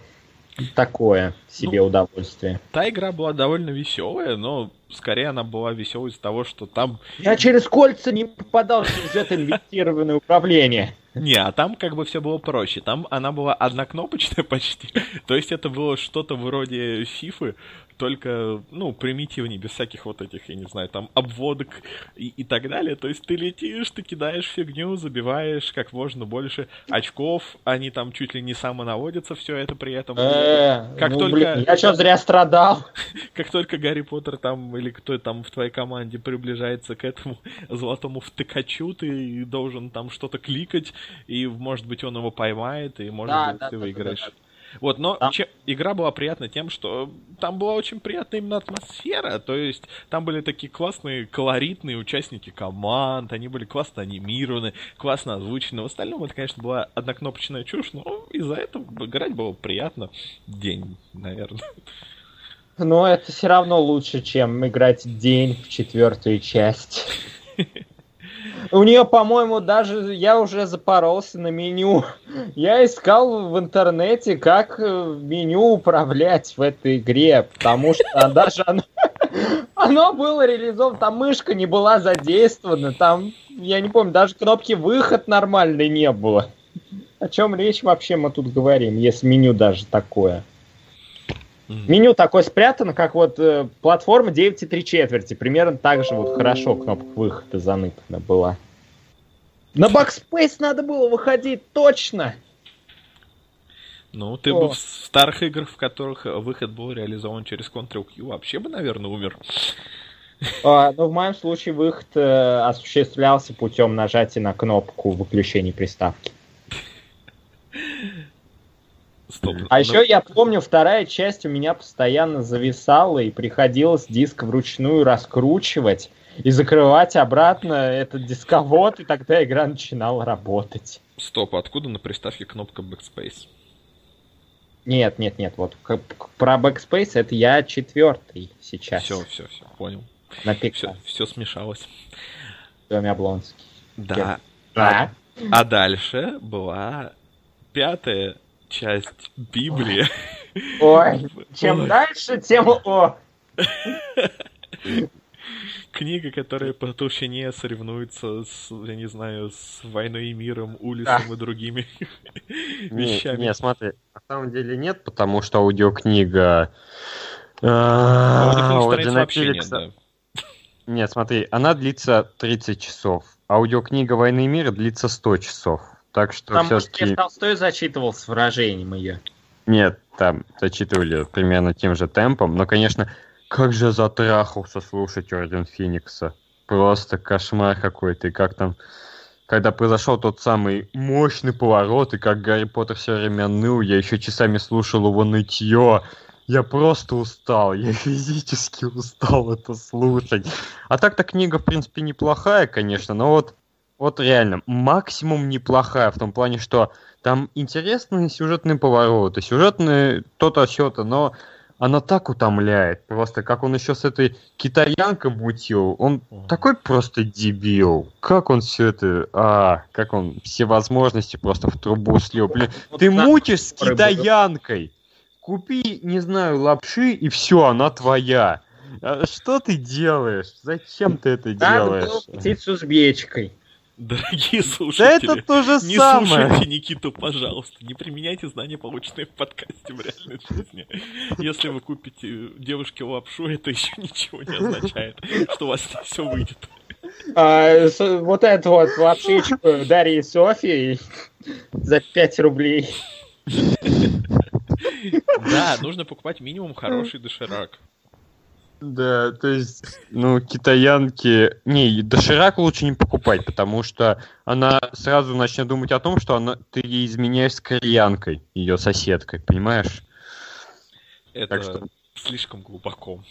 такое себе Ну. удовольствие. Та игра была довольно веселая, но скорее она была веселой из того, что там... Я через кольца не попадал через это инвестированное управление. Не, а там как бы все было проще. Там она была однокнопочная почти. То есть это было что-то вроде фифы, только, ну, примитивнее, без всяких вот этих, я не знаю, там, обводок и, и так далее. То есть ты летишь, ты кидаешь фигню, забиваешь как можно больше очков, они там чуть ли не самонаводятся, все это при этом. Э, Как ну, только- блин, я что, зря страдал? Как только Гарри Поттер там или кто там в твоей команде приближается к этому золотому втыкачу, ты должен там что-то кликать, и, может быть, он его поймает, и, может быть, ты выиграешь. Вот, но Там- че- игра была приятна тем, что там была очень приятная именно атмосфера, то есть там были такие классные, колоритные участники команд, они были классно анимированы, классно озвучены. В остальном это, конечно, была однокнопочная чушь, но из-за этого играть было приятно. День, наверное. Но это все равно лучше, чем играть день в четвертую часть. У нее, по-моему, даже я уже запоролся на меню. Я искал в интернете, как э, меню управлять в этой игре, потому что даже оно, оно было реализовано, там мышка не была задействована, там, я не помню, даже кнопки выход нормальной не было. О чем речь вообще мы тут говорим, если меню даже такое? Меню такое спрятано, как вот э, платформа 9,3 четверти. Примерно так же вот хорошо кнопка выхода заныкана была. На Backspace надо было выходить, точно! Ну, ты О. бы в старых играх, в которых выход был реализован через Ctrl-Q, вообще бы, наверное, умер. А, но в моем случае выход э, осуществлялся путем нажатия на кнопку выключения приставки. Стоп. А Ну, еще я помню, вторая часть у меня постоянно зависала, и приходилось диск вручную раскручивать и закрывать обратно этот дисковод, и тогда игра начинала работать. Стоп, откуда на приставке кнопка Backspace? Нет, нет, нет, вот про Backspace это я четвертый сейчас Все, все, все, понял. на Все, пиксель. все смешалось. Доме Облонский. Да. Да. А дальше была пятая часть Библии. Ой, чем дальше, тем... О, Книга, которая по толщине соревнуется с, я не знаю, с «Войной и миром», «Улисом» и другими Не, вещами. не, смотри, на самом деле нет, потому что аудиокнига... а, Аудиокнига у Джина вообще нет, Филлипса- да. Нет, смотри, она длится 30 часов. Аудиокнига «Войны и мира» длится 100 часов. Так что там все-таки... Лев Толстой зачитывал с выражением ее. Нет, там зачитывали примерно тем же темпом, но, конечно, как же затрахался слушать Орден Феникса. Просто кошмар какой-то. И как там, когда произошел тот самый мощный поворот, и как Гарри Поттер все время ныл, я еще часами слушал его нытье. Я просто устал, я физически устал это слушать. А так-то книга, в принципе, неплохая, конечно, но вот, вот реально, максимум неплохая в том плане, что там интересные сюжетные повороты, сюжетные то-то, сё-то, но она так утомляет. Просто как он еще с этой китаянкой мутил. Он такой просто дебил. Как он все это... А, как он все возможности просто в трубу слил. Блин, Вот ты мутишь с был. китаянкой. Купи, не знаю, лапши, и все, она твоя. А Что ты делаешь? Зачем ты это Надо делаешь? было птицу с бичкой. Дорогие Да слушатели, это то же не самое. слушайте Никиту, пожалуйста. Не применяйте знания, полученные в подкасте в реальной жизни. Если вы купите девушке лапшу, это еще ничего не означает, что у вас все выйдет. А, вот эту вот лапшичку Дарьи и Софии за 5 рублей. Да, нужно покупать минимум хороший доширак. Да, то есть, ну, китаянки... Не, доширак лучше не покупать, потому что она сразу начнет думать о том, что она... ты ей изменяешь с кореянкой, ее соседкой, понимаешь? Это Так что- слишком глубоко.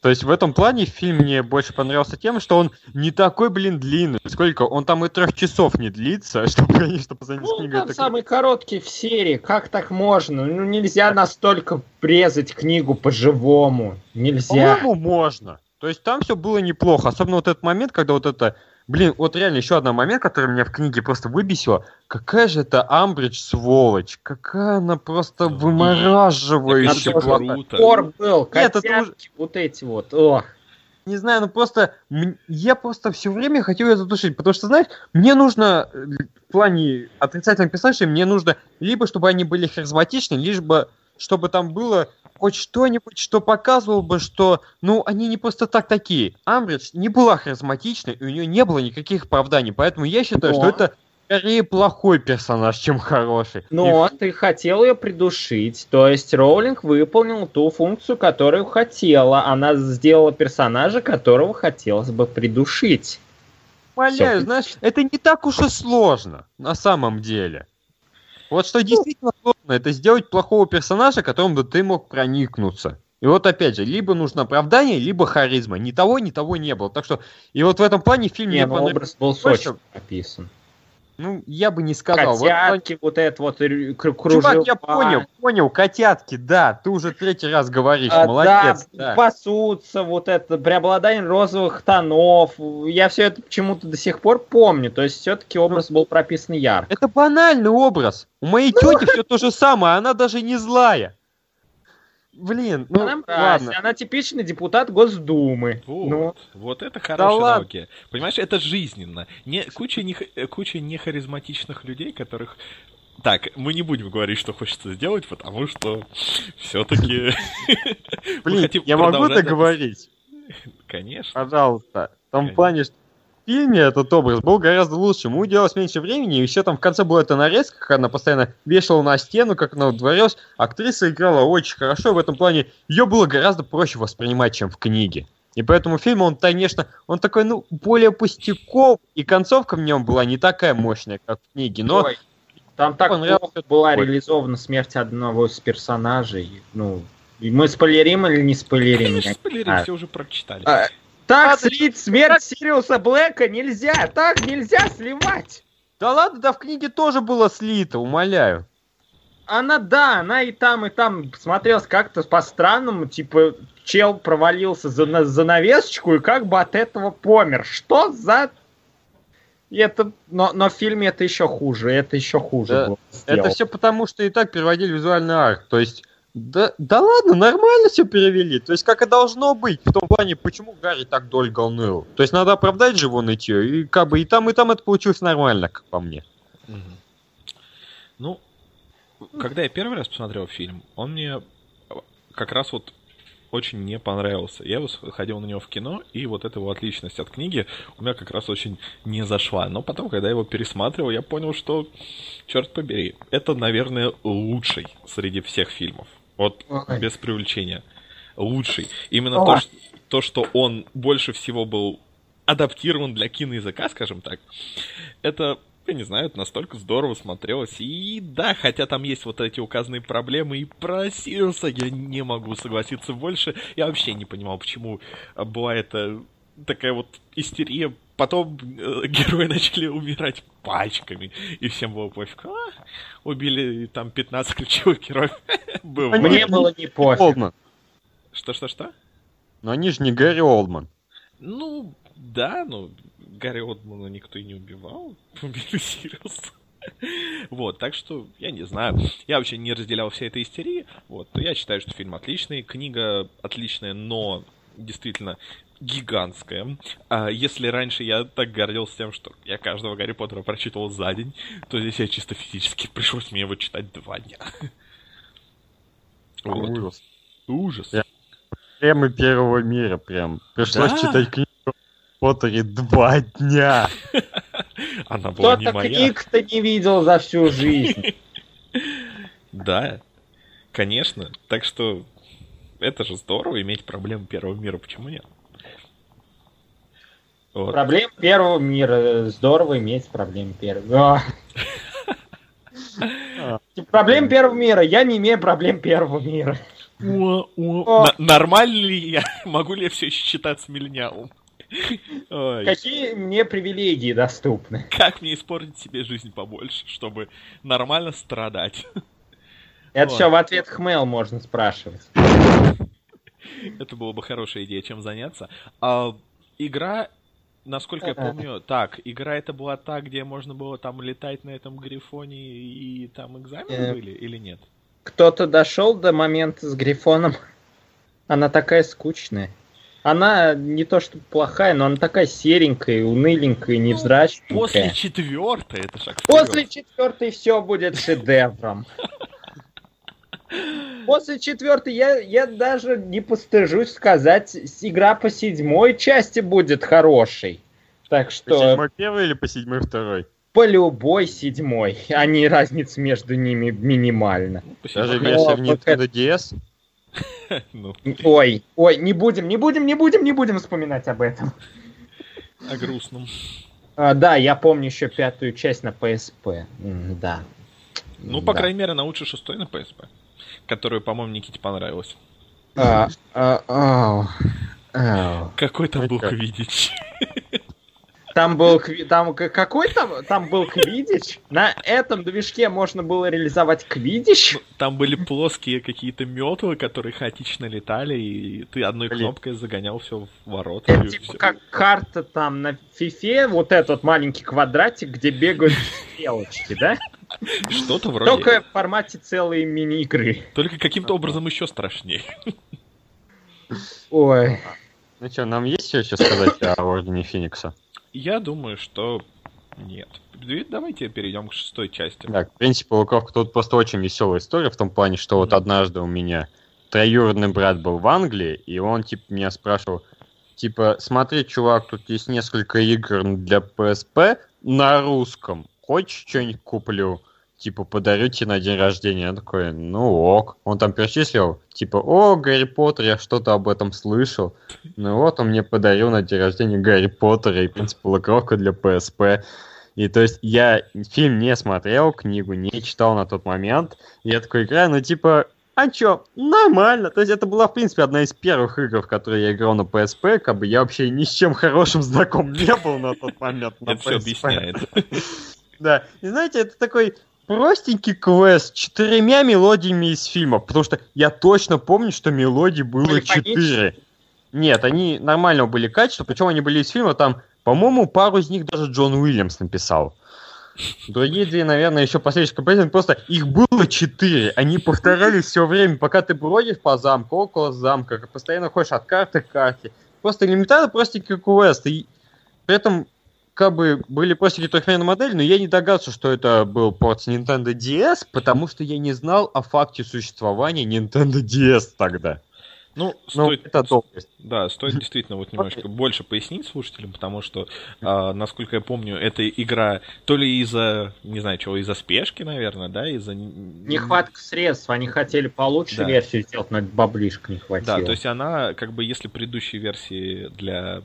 То есть в этом плане фильм мне больше понравился тем, что он не такой, блин, длинный. Сколько? Он там и трех часов не длится, чтобы, конечно, по сравнению с Ну, книгой. там это- самый короткий в серии. Как так можно? Ну, нельзя настолько презать книгу по-живому. Нельзя. По-моему, можно. То есть там все было неплохо. Особенно вот этот момент, когда вот это... Блин, вот реально еще один момент, который меня в книге просто выбесило. Какая же это Амбридж сволочь. Какая она просто вымораживающая. был, Нет, это котятки, вот эти вот. Ох. Не знаю, ну просто... Я просто все время хотел ее задушить. Потому что, знаешь, мне нужно... э, В плане отрицательных персонажей мне нужно либо чтобы они были харизматичны, либо чтобы там было хоть что-нибудь, что показывало бы, что, ну, они не просто так такие. Амбридж не была харизматичной, и у нее не было никаких оправданий, поэтому я считаю, Но. что это скорее плохой персонаж, чем хороший. Но ты хотел ее придушить, то есть Роулинг выполнил ту функцию, которую хотела. Она сделала персонажа, которого хотелось бы придушить. И, умоляю, знаешь, это не так уж и сложно, на самом деле. Вот что действительно сложно, это сделать плохого персонажа, которым бы ты мог проникнуться. И вот опять же, либо нужно оправдание, либо харизма. Ни того, ни того не было. Так что, и вот в этом плане фильм Не, мне ну, понравился. образ был сочно описан. Ну, я бы не сказал. Котятки, вот это вот рю- кру- Чувак, я кружева. понял, понял, котятки, да, ты уже третий раз говоришь, А, молодец, да, да. пасутся, вот это, преобладание розовых тонов. Я все это почему-то до сих пор помню. То есть все-таки образ был прописан ярко. Это банальный образ. У моей Ну, тети все то же самое, она даже не злая. Блин, ну она, мразь, ладно. она типичный депутат Госдумы. Вот, Ну, вот это хорошая ладно. аналогия. Понимаешь, это жизненно. Не, куча, не, куча нехаризматичных людей, которых... Так, мы не будем говорить, что хочется сделать, потому что все-таки... Блин, я могу это говорить? Конечно. Пожалуйста. В том плане, что фильме этот образ был гораздо лучше. Ему уделалось меньше времени, и еще там в конце была эта нарезка, как она постоянно вешала на стену, как она удворялась. Актриса играла очень хорошо, в этом плане ее было гораздо проще воспринимать, чем в книге. И поэтому фильм, он, конечно, он такой, ну, более пустяков, и концовка в нем была не такая мощная, как в книге, но... ой, там так плохо была такой. реализована смерть одного из персонажей. Ну, и мы спойлерим или не спойлерим? Конечно, спойлерим, А. все уже прочитали. А, Так слить смерть Сириуса Блэка нельзя! Так нельзя сливать! Да ладно, да в книге тоже было слито, умоляю. Она, да, она и там, и там смотрелась как-то по-странному, типа, чел провалился за на- занавесочку и как бы от этого помер. Что за... Это, но, но в фильме это еще хуже, это еще хуже Да, было Это сделано. все потому, что и так переводили визуальный арт. То есть, да, да ладно, нормально все перевели. То есть, как и должно быть. В том плане, почему Гарри так долго ныл. То есть, надо оправдать же его нытье. И как бы и там, и там это получилось нормально, как по мне. Ну, когда я первый раз посмотрел фильм, он мне как раз вот очень не понравился. Я ходил на него в кино, и вот эта его отличность от книги у меня как раз очень не зашла. Но потом, когда я его пересматривал, я понял, что, черт побери, это, наверное, лучший среди всех фильмов. Вот Ой. без преувеличения. Лучший. Именно то, что, то, что он больше всего был адаптирован для киноязыка, скажем так, это, я не знаю, это настолько здорово смотрелось. И да, хотя там есть вот эти указанные проблемы, и про Сириуса я не могу согласиться больше. Я вообще не понимал, почему была эта такая вот истерия. Потом э, герои начали умирать пачками, и всем было пофиг. А, убили там 15 ключевых героев. Было. Мне было не пофиг. Олдман. Что-что-что? Но они же не Гарри Олдман. Ну, да, но Гарри Отмана никто и не убивал. Убили Сириуса. Вот, так что, я не знаю. Я вообще не разделял всей этой истерии. Вот, я считаю, что фильм отличный. Книга отличная, но действительно гигантская. А если раньше я так гордился тем, что я каждого Гарри Поттера прочитывал за день, то здесь я чисто физически пришлось мне его читать два дня. Вот. Ужас. Ужас. Я- Прямо первого мира прям. Пришлось Да. читать книгу о Поттере два дня. Она была не Кто-то моя. книг-то не видел за всю жизнь. Да, конечно. Так что это же здорово иметь проблемы первого мира, почему нет? Вот. Проблем первого мира. Здорово иметь проблем первого. Проблем первого мира. Я не имею проблем первого мира. Нормально ли я? Могу ли я все еще считаться миллениалом? Ой, Какие мне привилегии доступны? Как мне испортить себе жизнь побольше, чтобы нормально страдать? Это Ой. все в ответ хмел можно спрашивать. Это была бы хорошая идея, чем заняться. А, игра, насколько я помню, так, игра это была та, где можно было там летать на этом грифоне и там экзамены Э. были или нет? Кто-то дошел до момента с Грифоном. Она такая скучная. Она не то что плохая, но она такая серенькая, уныленькая, невзрачненькая. После четвертой это шаг вперед. После четвертой все будет шедевром. После четвертой я, я даже не постыжусь сказать, игра по седьмой части будет хорошей. Так По что седьмой первый или по седьмой второй? по любой седьмой, а не разница между ними минимальна. Ну, по Даже О, в вот Nintendo DS? Ну, Ой, ой, не будем, не будем, не будем, не будем вспоминать об этом. о грустном. А, да, я помню еще пятую часть на PSP. Да. Ну, по Да. крайней мере, она лучше шестой на PSP. Которую, по-моему, Никите понравилась. А, а, ау, ау. Какой там был? Квидич? Там был там какой там там был квидич. На этом движке можно было реализовать квидич. Там были плоские какие-то метлы, которые хаотично летали, и ты одной Блин. кнопкой загонял все в ворота. Это типа всё. как карта там на фифе, вот этот маленький квадратик, где бегают стрелочки, да? Что-то вроде. Только в формате целой мини-игры. Только каким-то образом еще страшнее. Ой. Ну что, нам есть еще сказать о Ордене Феникса? Я думаю, что нет. Давайте перейдем к шестой части. Так, в принципе, у Лукавка тут просто очень веселая история в том плане, что вот однажды у меня троюродный брат был в Англии, и он, типа, меня спрашивал, типа, смотри, чувак, тут есть несколько игр для PSP на русском. Хочешь, что-нибудь куплю? Типа, подарю тебе на день рождения. Я такой, ну ок. Он там перечислил, типа, о, Гарри Поттер, я что-то об этом слышал. Ну вот, он мне подарил на день рождения Гарри Поттера и, в принципе, лакировка для PSP. И то есть я фильм не смотрел, книгу не читал на тот момент. И я такой играю, ну типа, а чё, нормально. То есть это была, в принципе, одна из первых игр, в которые я играл на PSP, как бы я вообще ни с чем хорошим знаком не был на тот момент на Это все PSP. объясняет. Да. И знаете, это такой простенький квест с четырьмя мелодиями из фильма, потому что я точно помню, что мелодий было четыре. Нет, они нормального были качества, причем они были из фильма, там По-моему, пару из них даже Джон Уильямс написал. Другие две, наверное, еще последующие композиторы, просто их было четыре. Они повторялись все время, пока ты бродишь по замку, около замка, постоянно ходишь от карты к карте. Просто элементарно простенький квест. И при этом как бы были простенькие трехмерные модели, но я не догадывался, что это был порт с Nintendo DS, потому что я не знал о факте существования Nintendo DS тогда. Ну, Ну, стоит, это топовость. да, стоит действительно вот немножко больше пояснить слушателям, потому что, а, насколько я помню, эта игра то ли из-за, не знаю чего, из-за спешки, наверное, да, из-за... Нехватка средств, они хотели получше Да. версию сделать, но баблишка не хватило. Да, то есть она, как бы, если предыдущие версии для э,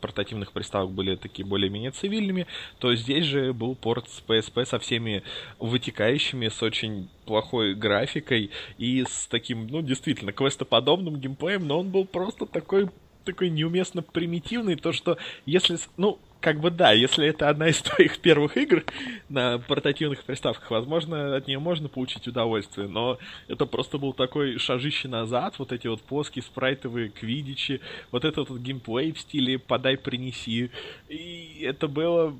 портативных приставок были такие более-менее цивильными, то здесь же был порт с PSP со всеми вытекающими, с очень плохой графикой и с таким, ну, действительно, квестоподобным геймплеем, но он был просто такой такой неуместно примитивный, то что если, ну, как бы да, если это одна из твоих первых игр на портативных приставках, возможно, от нее можно получить удовольствие, но это просто был такой шажище назад, вот эти вот плоские спрайтовые квидичи, вот этот вот геймплей в стиле «подай, принеси», и это было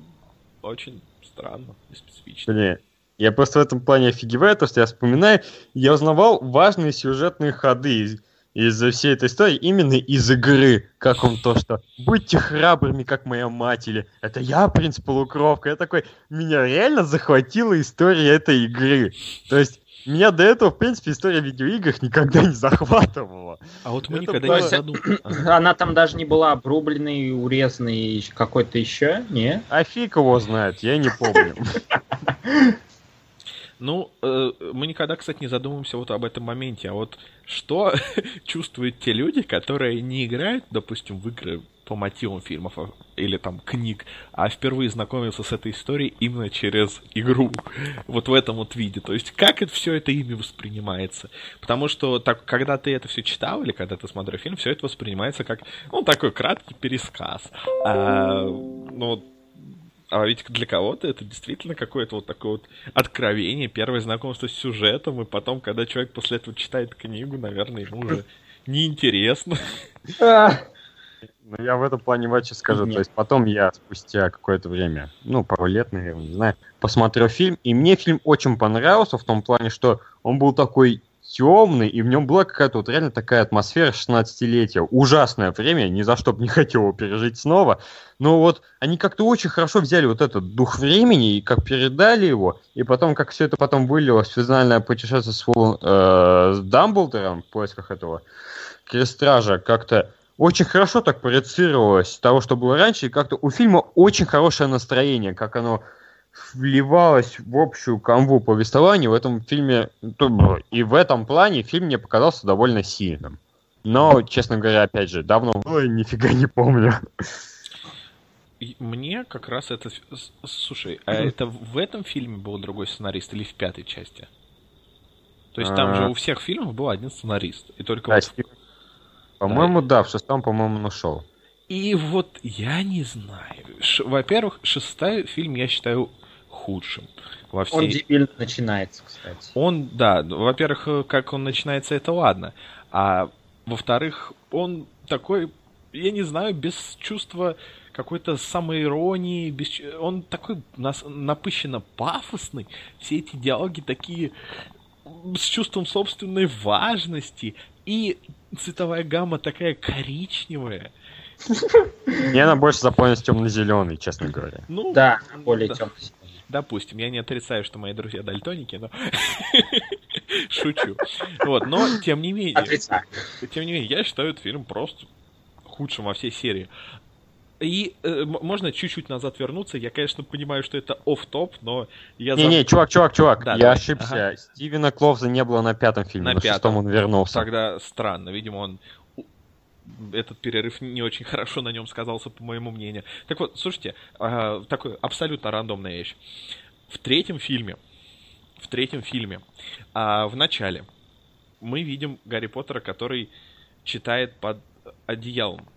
очень странно и специфично. Блин, я просто в этом плане офигеваю, то, что я вспоминаю, я узнавал важные сюжетные ходы из, из всей этой истории именно из игры, как он то, что «будьте храбрыми, как моя мать», или «это я, принц полукровка». Я такой, меня реально захватила история этой игры. То есть, меня до этого, в принципе, история видеоигр никогда не захватывала. А вот мы Это никогда было- не задумывались. Она там даже не была обрубленной, урезанной, какой-то еще, не? А фиг его знает, я не помню. Ну, э, мы никогда, кстати, не задумываемся вот об этом моменте. А вот что чувствуют те люди, которые не играют, допустим, в игры по мотивам фильмов а- или там книг, а впервые знакомятся с этой историей именно через игру. Вот в этом вот виде. То есть, как это все это ими воспринимается? Потому что так, когда ты это все читал или когда ты смотрел фильм, все это воспринимается как, ну, такой краткий пересказ. А, ну, а ведь для кого-то это действительно какое-то вот такое вот откровение, первое знакомство с сюжетом, и потом, когда человек после этого читает книгу, наверное, ему уже неинтересно. Ну, я в этом плане вообще скажу. Нет. То есть потом я спустя какое-то время, ну, пару лет, наверное, не знаю, посмотрел фильм, и мне фильм очень понравился в том плане, что он был такой темный, и в нем была какая-то вот реально такая атмосфера 16-летия. Ужасное время, ни за что бы не хотел его пережить снова. Но вот они как-то очень хорошо взяли вот этот дух времени и как передали его, и потом как все это потом вылилось в финальное путешествие с, Фу- э, с Дамблдором в поисках этого Крестража, как-то очень хорошо так проецировалось того, что было раньше, и как-то у фильма очень хорошее настроение, как оно вливалось в общую канву повествования в этом фильме, и в этом плане фильм мне показался довольно сильным. Но, честно говоря, опять же, давно было и нифига не помню. И мне как раз это... Слушай, а это в этом фильме был другой сценарист или в пятой части? То есть там А. же у всех фильмов был один сценарист. И только Да, вот По-моему, да, в шестом, по-моему, нашел. И вот я не знаю. Ш- Во-первых, шестой фильм я считаю худшим. Во всей... Он дебильно начинается, кстати. Он, да, во-первых, э, как он начинается, это ладно. А во-вторых, он такой, я не знаю, без чувства какой-то самоиронии, без... он такой нас... напыщенно пафосный. Все эти диалоги такие с чувством собственной важности. И цветовая гамма такая коричневая. Мне она больше запомнилась темно-зеленый, честно говоря. Ну, Да, более да. темный. Допустим, я не отрицаю, что мои друзья дальтоники, но шучу. Вот, но тем не менее, Отрицаю. тем не менее, я считаю этот фильм просто худшим во всей серии. И э, можно чуть-чуть назад вернуться. Я, конечно, понимаю, что это оф-топ, но я Не-не, чувак, чувак, чувак, Да, я давай. ошибся. Стивена Кловза не было на пятом фильме, На на, пятом. шестом он вернулся. тогда странно. Видимо, он этот перерыв не очень хорошо на нем сказался, по моему мнению. Так вот, слушайте, а, такой абсолютно рандомная вещь. В третьем фильме, в третьем фильме, а, в начале мы видим Гарри Поттера, который читает под одеялом.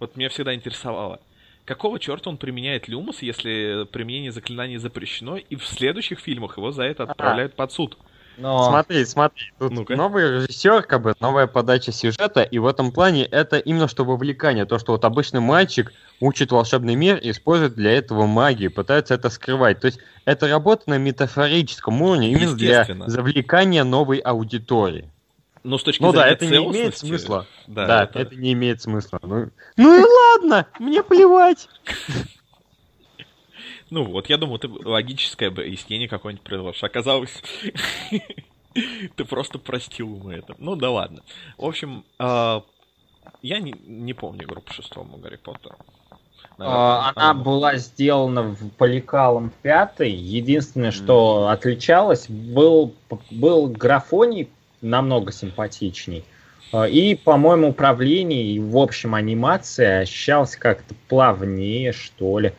Вот меня всегда интересовало, какого черта он применяет люмус, если применение заклинаний запрещено, и в следующих фильмах его за это отправляют под суд. Но... Смотри, смотри, тут Ну-ка. новый режиссер, как бы новая подача сюжета, и в этом плане это именно что вовлекание, то, что вот обычный мальчик учит волшебный мир и использует для этого магию, пытается это скрывать. То есть это работа на метафорическом уровне именно для завлекания новой аудитории. Но с точки Ну да, это не имеет смысла. Да, Да, это- это... не имеет смысла. Ну, ну и ладно, мне плевать. Ну вот, я думаю, ты логическое объяснение какое-нибудь предложишь. Оказалось, ты просто простил ему это. Ну да ладно. В общем, а, я не, не помню игру по шестому Гарри Поттеру. А, Она была сделана в Поликалом 5. Единственное, что отличалось, был, был графоний намного симпатичней. А, И, по-моему, управление и, в общем, анимация ощущалась как-то плавнее, что ли.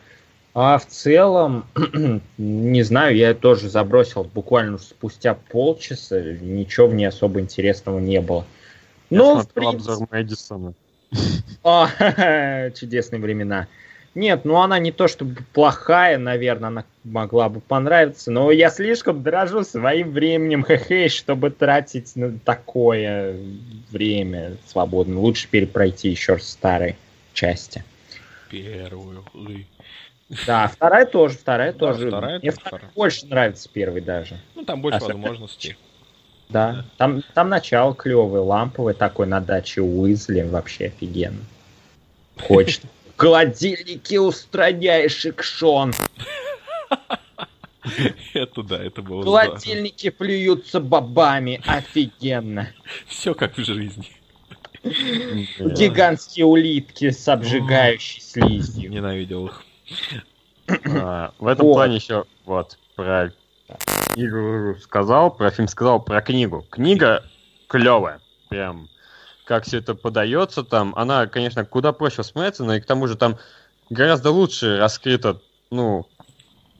А в целом, не знаю, я тоже забросил буквально спустя полчаса, ничего в ней особо интересного не было. Я Но, в принципе, обзор Мэдисона. а, чудесные времена. Нет, ну она не то чтобы плохая, наверное, она могла бы понравиться, но я слишком дорожу своим временем, хе-хе, чтобы тратить на такое время свободно. Лучше перепройти еще раз старые части. Первую. Да, вторая тоже, вторая Да, тоже. вторая Мне тоже вторая больше нравится первый даже. Ну, там больше А, возможностей. Да, там, там начало клевое, ламповый такой на даче Уизли, вообще офигенно. Хочет. Холодильники устраняешь, Икшон. Это да, это было. Холодильники плюются бобами, офигенно. Все как в жизни. Гигантские улитки с обжигающей слизью. Ненавидел их. А, В этом Вот. плане еще вот про игру сказал, про фильм сказал, про книгу. Книга клевая, прям как все это подается там. Она, конечно, куда проще воспринимается, но и к тому же там гораздо лучше раскрыто, ну,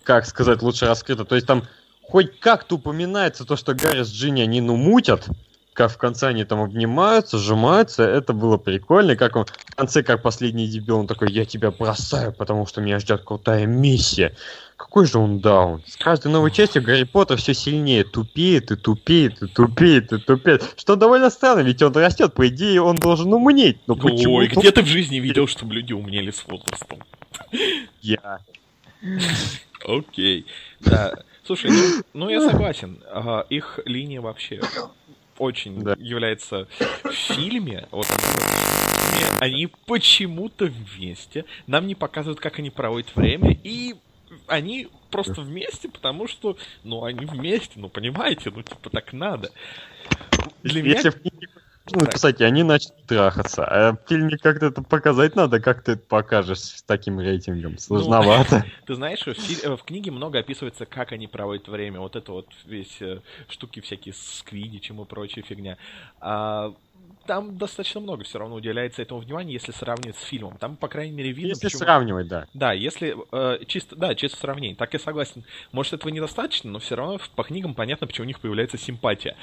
как сказать, лучше раскрыто. То есть там хоть как-то упоминается то, что Гарри с Джинни они, ну, мутят, как в конце они там обнимаются, сжимаются, это было прикольно, как он в конце, как последний дебил, он такой, я тебя бросаю, потому что меня ждет крутая миссия. Какой же он даун. С каждой новой частью Гарри Поттер все сильнее тупеет и тупеет и тупеет и тупеет. Что довольно странно, ведь он растет, по идее он должен умнеть. Но почему Ой, где ты в жизни видел, чтобы люди умнели с возрастом? я? Окей. Да. Слушай, ну, ну, я согласен. Их линия вообще очень Да. является в фильме. Вот они, в фильме, они почему-то вместе. Нам не показывают, как они проводят время. И они просто вместе, потому что, ну, они вместе, ну, понимаете, ну, типа, так надо. Для меня Если в книге ну, кстати, они начнут трахаться, а в фильме как-то это показать надо, как ты это покажешь с таким рейтингом. Сложновато. Ты знаешь, в, фи- в книге много описывается, как они проводят время. Вот это вот весь э, штуки всякие с квидичем и прочая фигня. А, там достаточно много все равно уделяется этому внимания, если сравнивать с фильмом. Там, по крайней мере, видно, Если почему- сравнивать, да. Да, если э, чисто, да, чисто сравнение. Так я согласен. Может, этого недостаточно, но все равно по книгам понятно, почему у них появляется симпатия.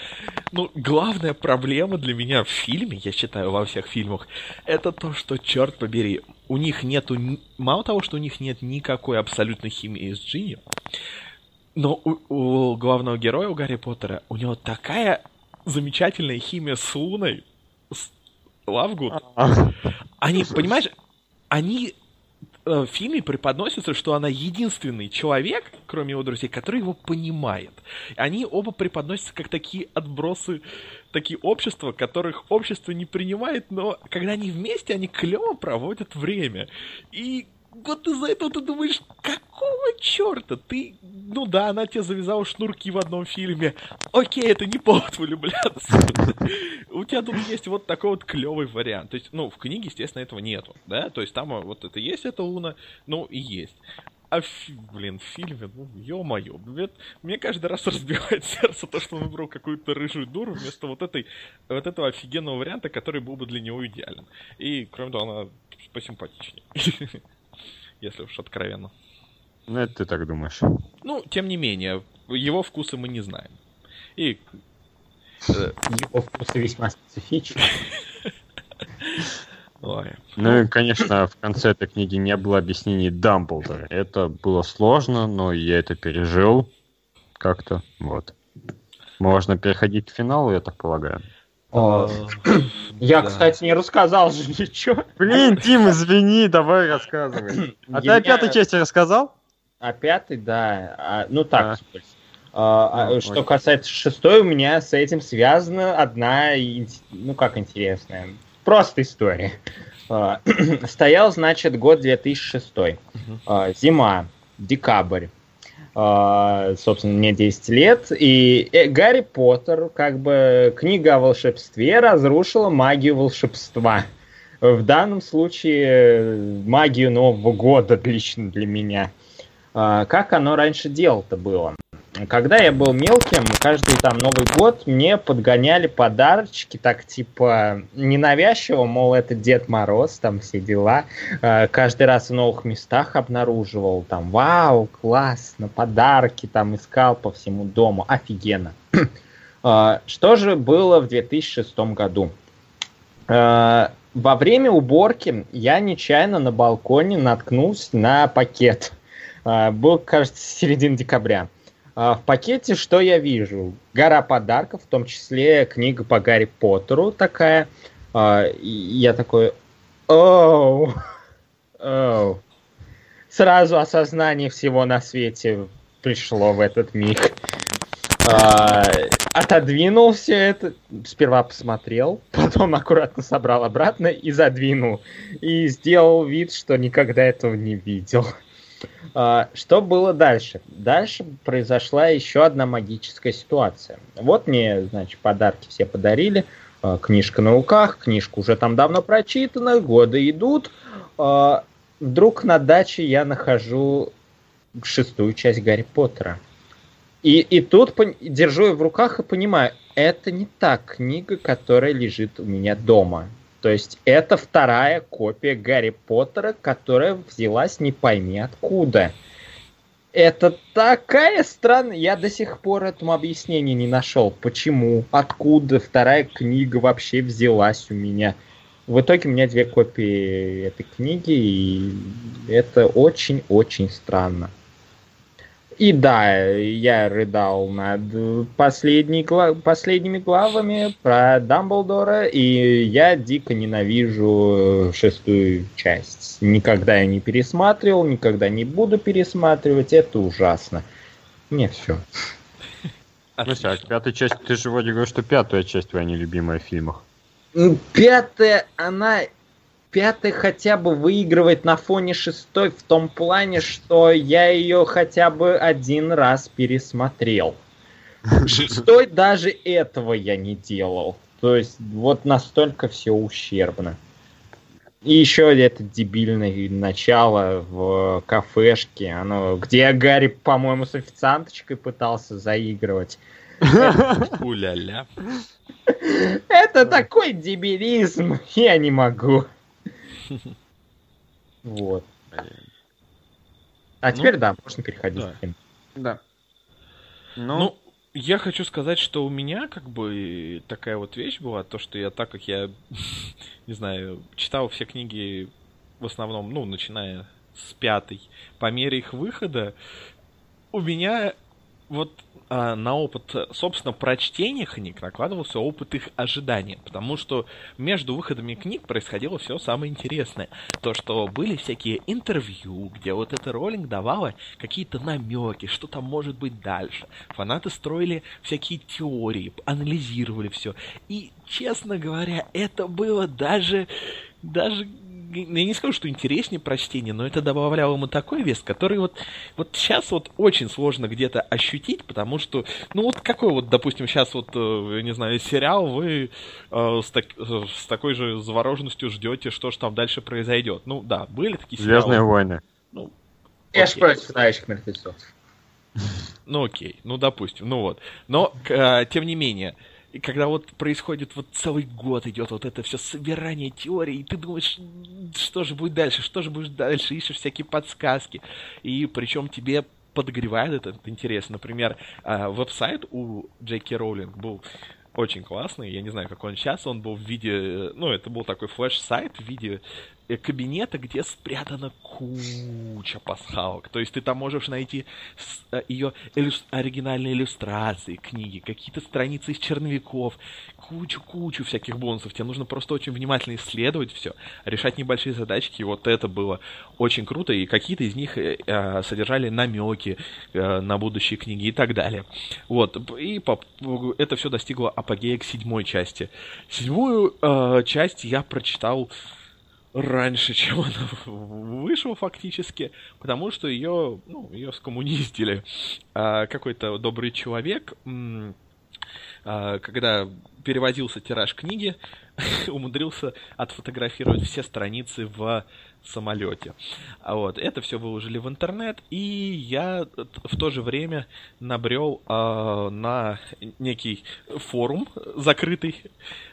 Ну, главная проблема для меня в фильме, я считаю, во всех фильмах, это то, что, черт побери, у них нету... Мало того, что у них нет никакой абсолютной химии с Джинни, но у, у главного героя, у Гарри Поттера, у него такая замечательная химия с Луной, Лавгуд, они, понимаешь, они э, в фильме преподносятся, что она единственный человек, кроме его друзей, который его понимает. Они оба преподносятся как такие отбросы, такие общества, которых общество не принимает, но когда они вместе, они клево проводят время. И вот из-за этого ты думаешь, какого черта ты... Ну да, она тебе завязала шнурки в одном фильме. Окей, это не повод влюбляться. У тебя тут есть вот такой вот клевый вариант. То есть, ну, в книге, естественно, этого нету, да? То есть там а, вот это есть, это Луна, ну и есть. А, блин, в фильме, ну, ё-моё, мне каждый раз разбивает сердце то, что он выбрал какую-то рыжую дуру вместо вот этой, вот этого офигенного варианта, который был бы для него идеален. И, кроме того, она посимпатичнее. Если уж откровенно. Ну, это ты так думаешь. Ну, тем не менее, его вкусы мы не знаем. И э, Его вкусы весьма специфичны. ой, Ну и, конечно, в конце этой книги не было объяснений Дамблдора. Это было сложно, но я это пережил как-то. Вот. Можно переходить к финалу, я так полагаю. О, Я, Да. кстати, не рассказал же ничего. Блин, Тим, извини, давай рассказывай. А ты о пятой части рассказал? А пятый, да. А, ну так, А. А, а, что касается шестой, у меня с этим связана одна, ну как интересная, просто история. А, Стоял, значит, год 2006. Мгм. А, Зима, декабрь. А, Собственно, мне 10 лет. И э, Гарри Поттер, как бы книга о волшебстве, разрушила магию волшебства. В данном случае э, магию Нового года лично для меня. А, Как оно раньше дело-то было? Когда я был мелким, каждый там Новый год мне подгоняли подарочки, так типа ненавязчиво, мол, это Дед Мороз, там все дела. А, Каждый раз в новых местах обнаруживал, там, вау, классно, подарки, там искал по всему дому, офигенно. А, Что же было в 2006 году? А, Во время уборки я нечаянно на балконе наткнулся на пакет. Был, кажется, середина декабря. А, В пакете что я вижу? Гора подарков, в том числе книга по Гарри Поттеру такая. А, Я такой, оу, оу. Сразу осознание всего на свете пришло в этот миг. А, Отодвинул все это, сперва посмотрел, потом аккуратно собрал обратно и задвинул. И сделал вид, что никогда этого не видел. А, Что было дальше? Дальше произошла еще одна магическая ситуация. Вот мне, значит, подарки все подарили. А, Книжка на руках, книжка уже там давно прочитана, годы идут. А, Вдруг на даче я нахожу шестую часть Гарри Поттера. И, и тут держу ее в руках и понимаю, это не та книга, которая лежит у меня дома. То есть это вторая копия Гарри Поттера, которая взялась не пойми откуда. Это такая странная... Я до сих пор этому объяснения не нашел. Почему? Откуда вторая книга вообще взялась у меня? В итоге у меня две копии этой книги, и это очень-очень странно. И да, я рыдал над последней гла- последними главами про Дамблдора, и я дико ненавижу шестую часть. Никогда я не пересматривал, никогда не буду пересматривать, это ужасно. Мне все. Слушай, а пятая часть, ты же вроде говоришь, что пятая часть твоя нелюбимая в фильмах. Пятая, она... Пятая хотя бы выигрывает на фоне шестой в том плане, что я ее хотя бы один раз пересмотрел. Шестой даже этого я не делал. То есть вот настолько все ущербно. И еще это дебильное начало в кафешке, оно, где Гарри, по-моему, с официанточкой пытался заигрывать. Уля-ля. Это такой дебилизм, я не могу. Вот. А теперь, да, можно переходить да. к фильму. Да. Ну, Ну, я хочу сказать, что у меня как бы такая вот вещь была, то, что я так как я, не знаю, читал все книги в основном, ну, начиная с пятой, по мере их выхода, у меня вот на опыт, собственно, прочтения книг накладывался опыт их ожидания, потому что между выходами книг происходило все самое интересное. То, что были всякие интервью, где вот эта Роллинг давала какие-то намеки, что там может быть дальше. Фанаты строили всякие теории, анализировали все. И, честно говоря, это было даже, даже я не скажу, что интереснее прочтения, но это добавляло ему такой вес, который вот, вот сейчас вот очень сложно где-то ощутить, потому что, ну вот какой вот, допустим, сейчас вот, э, я не знаю, сериал вы э, с, так- э, с такой же завороженностью ждете, что же там дальше произойдет. Ну да, были такие сериалы. Звездные войны. Ну, Эш окей. против знающих мертвецов. Ну окей, ну допустим, ну вот. Но, к- э, тем не менее, и когда вот происходит вот целый год идет вот это все собирание теорий, и ты думаешь, «М, что же будет дальше, что же будет дальше, ищешь всякие подсказки. И причем тебе подогревает это, это интересно. Например, э, веб-сайт у Джеки Роулинг был очень классный. Я не знаю, как он сейчас. Он был в виде... э, Ну, это был такой флеш-сайт в виде э, кабинета, где спрятана куча пасхалок. То есть ты там можешь найти э, ее иллюс... оригинальные иллюстрации, книги, какие-то страницы из черновиков, кучу-кучу всяких бонусов. Тебе нужно просто очень внимательно исследовать все, решать небольшие задачки. Вот это было очень круто. И какие-то из них э, э содержали намеки э, на будущие книги и так далее. Вот. И по... это все достигло апогея к седьмой части. Седьмую э, часть я прочитал раньше, чем она вышла фактически, потому что ее, ну, ее скоммунистили. А, какой-то добрый человек, а, когда переводился тираж книги, умудрился отфотографировать все страницы в самолете. А вот, это все выложили в интернет, и я в то же время набрел э, на некий форум закрытый,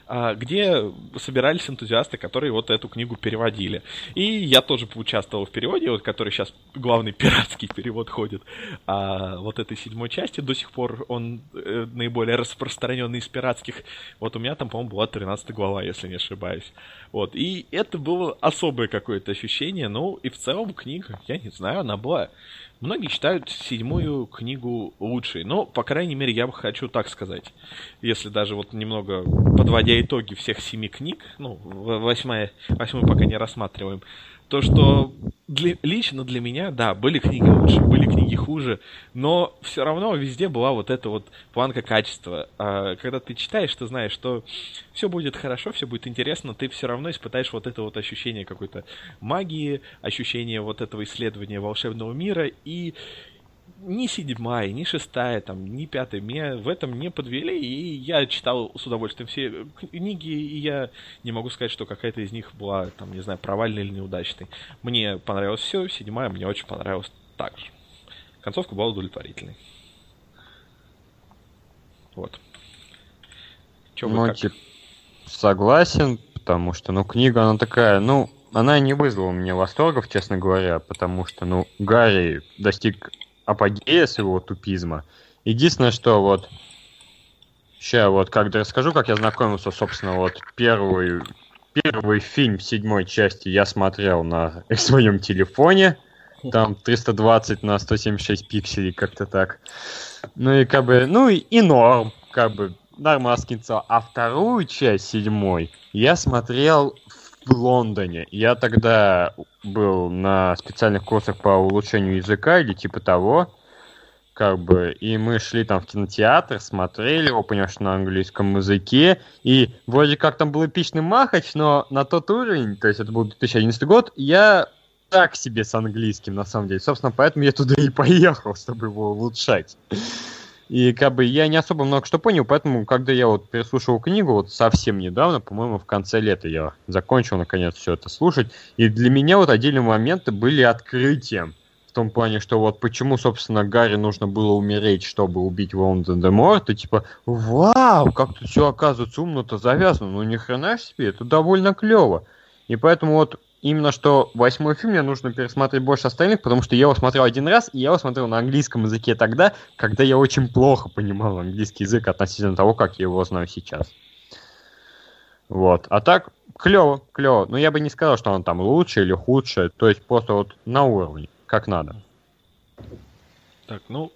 где собирались энтузиасты, которые вот эту книгу переводили. И я тоже поучаствовал в переводе, вот, который сейчас главный пиратский перевод ходит, а вот этой седьмой части до сих пор он э, наиболее распространенный из пиратских. Вот у меня там, по-моему, была 13 глава, если не ошибаюсь. Вот, и это было особое какое-то ощущение, ну, и в целом книга, я не знаю, она была... Многие считают седьмую книгу лучшей, но, по крайней мере, я бы хочу так сказать. Если даже вот немного подводя итоги всех семи книг, ну, восьмая, восьмую пока не рассматриваем, то, что для, лично для меня, да, были книги лучше, были книги хуже, но все равно везде была вот эта вот планка качества. А когда ты читаешь, ты знаешь, что все будет хорошо, все будет интересно, ты все равно испытаешь вот это вот ощущение какой-то магии, ощущение вот этого исследования волшебного мира, и ни седьмая, ни шестая, там, ни пятая меня в этом не подвели, и я читал с удовольствием все книги, и я не могу сказать, что какая-то из них была, там, не знаю, провальной или неудачной. Мне понравилось все, седьмая мне очень понравилась также. Концовка была удовлетворительной. Вот. Че ну, как? типа, согласен, потому что, ну, книга, она такая, ну, она не вызвала мне восторгов, честно говоря, потому что, ну, Гарри достиг апогея своего тупизма. Единственное, что вот Сейчас вот как расскажу, как я знакомился, собственно, вот первый, первый фильм седьмой части я смотрел на своем телефоне. Там 320 на 176 пикселей, как-то так. Ну и как бы, ну и, и норм, как бы, нормально А вторую часть седьмой я смотрел в Лондоне. Я тогда был на специальных курсах по улучшению языка или типа того. Как бы, и мы шли там в кинотеатр, смотрели его, конечно, на английском языке, и вроде как там был эпичный махач, но на тот уровень, то есть это был 2011 год, я так себе с английским, на самом деле. Собственно, поэтому я туда и поехал, чтобы его улучшать. И как бы я не особо много что понял, поэтому, когда я вот переслушал книгу, вот совсем недавно, по-моему, в конце лета я закончил наконец все это слушать, и для меня вот отдельные моменты были открытием. В том плане, что вот почему, собственно, Гарри нужно было умереть, чтобы убить Воланда де Морта, типа, вау, как тут все оказывается умно-то завязано, ну ни хрена себе, это довольно клево. И поэтому вот именно что восьмой фильм мне нужно пересмотреть больше остальных, потому что я его смотрел один раз, и я его смотрел на английском языке тогда, когда я очень плохо понимал английский язык относительно того, как я его знаю сейчас. Вот. А так, клево, клево. Но я бы не сказал, что он там лучше или худше. То есть просто вот на уровне, как надо. Так, ну,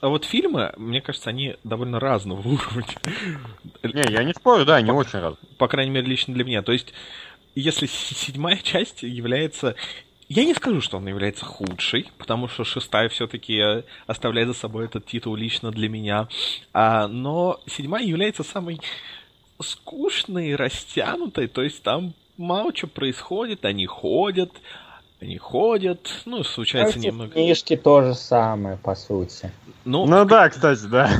а вот фильмы, мне кажется, они довольно разного уровня. Не, я не спорю, да, они по, очень разные. По крайней мере, лично для меня. То есть, если седьмая часть является я не скажу, что она является худшей, потому что шестая все-таки э, оставляет за собой этот титул лично для меня. А, но седьмая является самой скучной, растянутой, то есть там мало что происходит, они ходят, они ходят, ну, случается а немного... Книжки то же самое, по сути. Ну, ну да, кстати, да.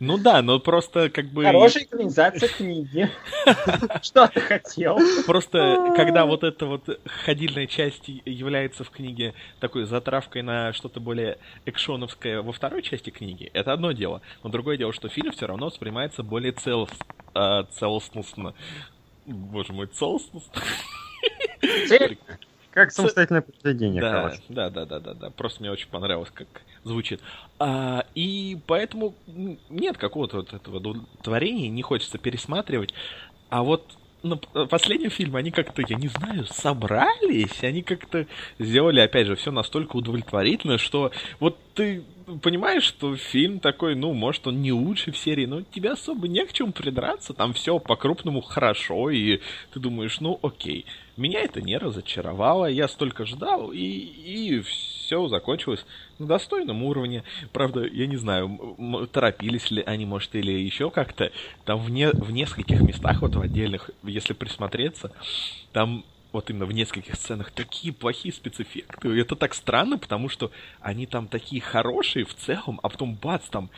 Ну да, но просто как бы... Хорошая экранизация книги. Что ты хотел? Просто когда вот эта вот ходильная часть является в книге такой затравкой на что-то более экшоновское во второй части книги, это одно дело. Но другое дело, что фильм все равно воспринимается более. А, целостностно. Боже мой, целостностно. Как самостоятельное произведение, да, короче. Да, да, да, да, да. Просто мне очень понравилось, как звучит. А, и поэтому нет какого-то вот этого творения, не хочется пересматривать. А вот на п- последнем фильме они как-то, я не знаю, собрались, они как-то сделали, опять же, все настолько удовлетворительно, что вот ты понимаешь, что фильм такой, ну, может, он не лучший в серии, но тебе особо не к чему придраться, там все по-крупному хорошо, и ты думаешь, ну, окей. Меня это не разочаровало, я столько ждал, и, и все закончилось на достойном уровне. Правда, я не знаю, торопились ли они, может, или еще как-то. Там в, не, в нескольких местах, вот в отдельных, если присмотреться, там вот именно в нескольких сценах такие плохие спецэффекты. Это так странно, потому что они там такие хорошие в целом, а потом бац, там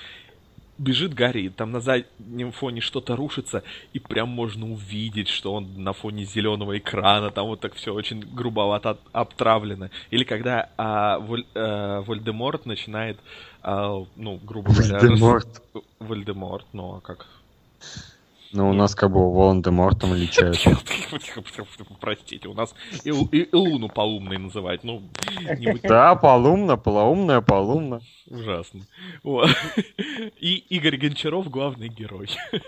бежит Гарри, и там на заднем фоне что-то рушится, и прям можно увидеть, что он на фоне зеленого экрана, там вот так все очень грубовато обтравлено. Или когда а, Воль- э, Вольдеморт начинает, а, ну, грубо говоря... рас- Вольдеморт. Вольдеморт, ну а как? Ну, у нас как бы Волан-де-Мортом лечают. Простите, у нас и, Лу- и Луну полумной называть, ну, не Да, полумно, полоумная, полумно. ужасно. Вот. И Игорь Гончаров главный герой.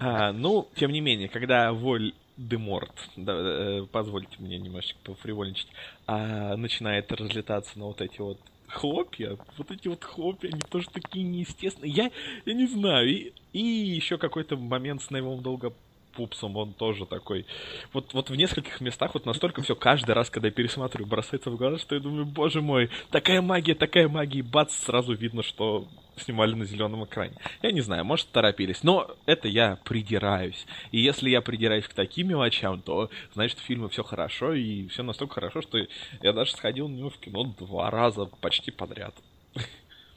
А, ну, тем не менее, когда Воль Деморт, да, э, позвольте мне немножечко пофривольничать, а, начинает разлетаться на вот эти вот хлопья, вот эти вот хлопья, они тоже такие неестественные. Я, я не знаю. И, и еще какой-то момент с Невилом долго пупсом, он тоже такой. Вот, вот в нескольких местах вот настолько все каждый раз, когда я пересматриваю, бросается в глаза, что я думаю, боже мой, такая магия, такая магия, и бац, сразу видно, что снимали на зеленом экране. Я не знаю, может, торопились, но это я придираюсь. И если я придираюсь к таким мелочам, то значит в фильме все хорошо, и все настолько хорошо, что я даже сходил на него в кино два раза почти подряд.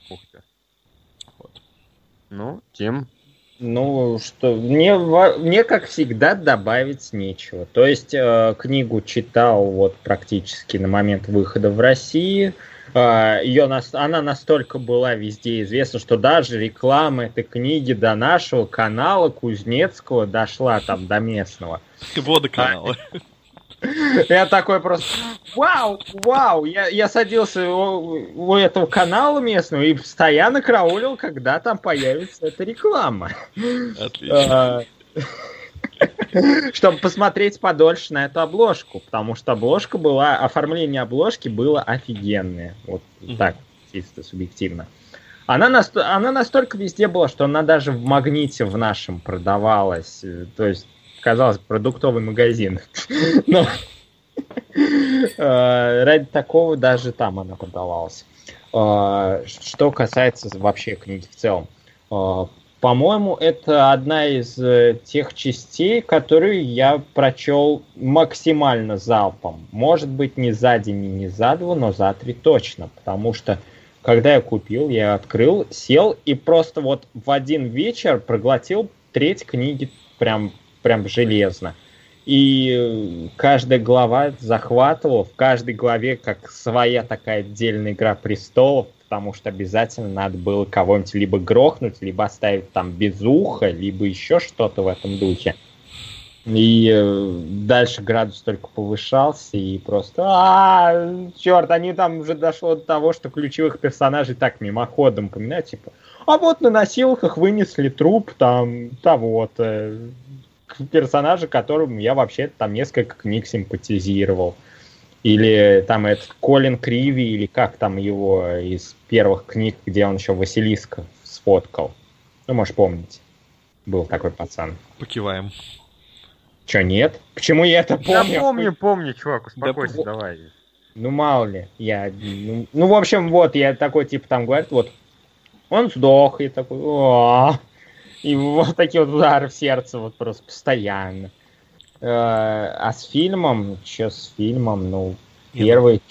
Ух ты. Вот. Ну, Тим, Ну, что, мне, мне, как всегда, добавить нечего. То есть, э, книгу читал вот практически на момент выхода в России. Э, ее нас, она настолько была везде известна, что даже реклама этой книги до нашего канала Кузнецкого дошла там до местного. Водоканалы. Я такой просто, вау, вау, я, я садился у, у этого канала местного и постоянно караулил, когда там появится эта реклама. Отлично. А, Чтобы посмотреть подольше на эту обложку, потому что обложка была, оформление обложки было офигенное. Вот так, чисто субъективно. Она, наст- она настолько везде была, что она даже в магните в нашем продавалась. То есть, казалось, продуктовый магазин. Но э, ради такого даже там она продавалась. Э, Что касается вообще книги в целом. Э, По-моему, это одна из тех частей, которые я прочел максимально залпом. Может быть, не за день и не за два, но за три точно. Потому что, когда я купил, я открыл, сел и просто вот в один вечер проглотил треть книги прям, прям железно. И каждая глава захватывала, в каждой главе как своя такая отдельная игра престолов, потому что обязательно надо было кого-нибудь либо грохнуть, либо оставить там без уха, либо еще что-то в этом духе. И э, дальше градус только повышался, и просто, а, черт, они там уже дошло до того, что ключевых персонажей так мимоходом поминают, типа, а вот на носилках вынесли труп там того-то, персонажа, которому я вообще там несколько книг симпатизировал. Или там этот Колин Криви, или как там его из первых книг, где он еще Василиска сфоткал. Ну, можешь помнить. Был такой пацан. Покиваем. Че, нет? Почему я это Я помню? помню, помню, чувак, успокойся, Да, давай. Ну, мало ли. Я, ну, ну, в общем, вот, я такой, типа, там говорит, вот, он сдох, и такой, «О!» И вот такие вот удары в сердце вот просто постоянно. Э, А с фильмом, что с фильмом, ну, Не, ну, первый...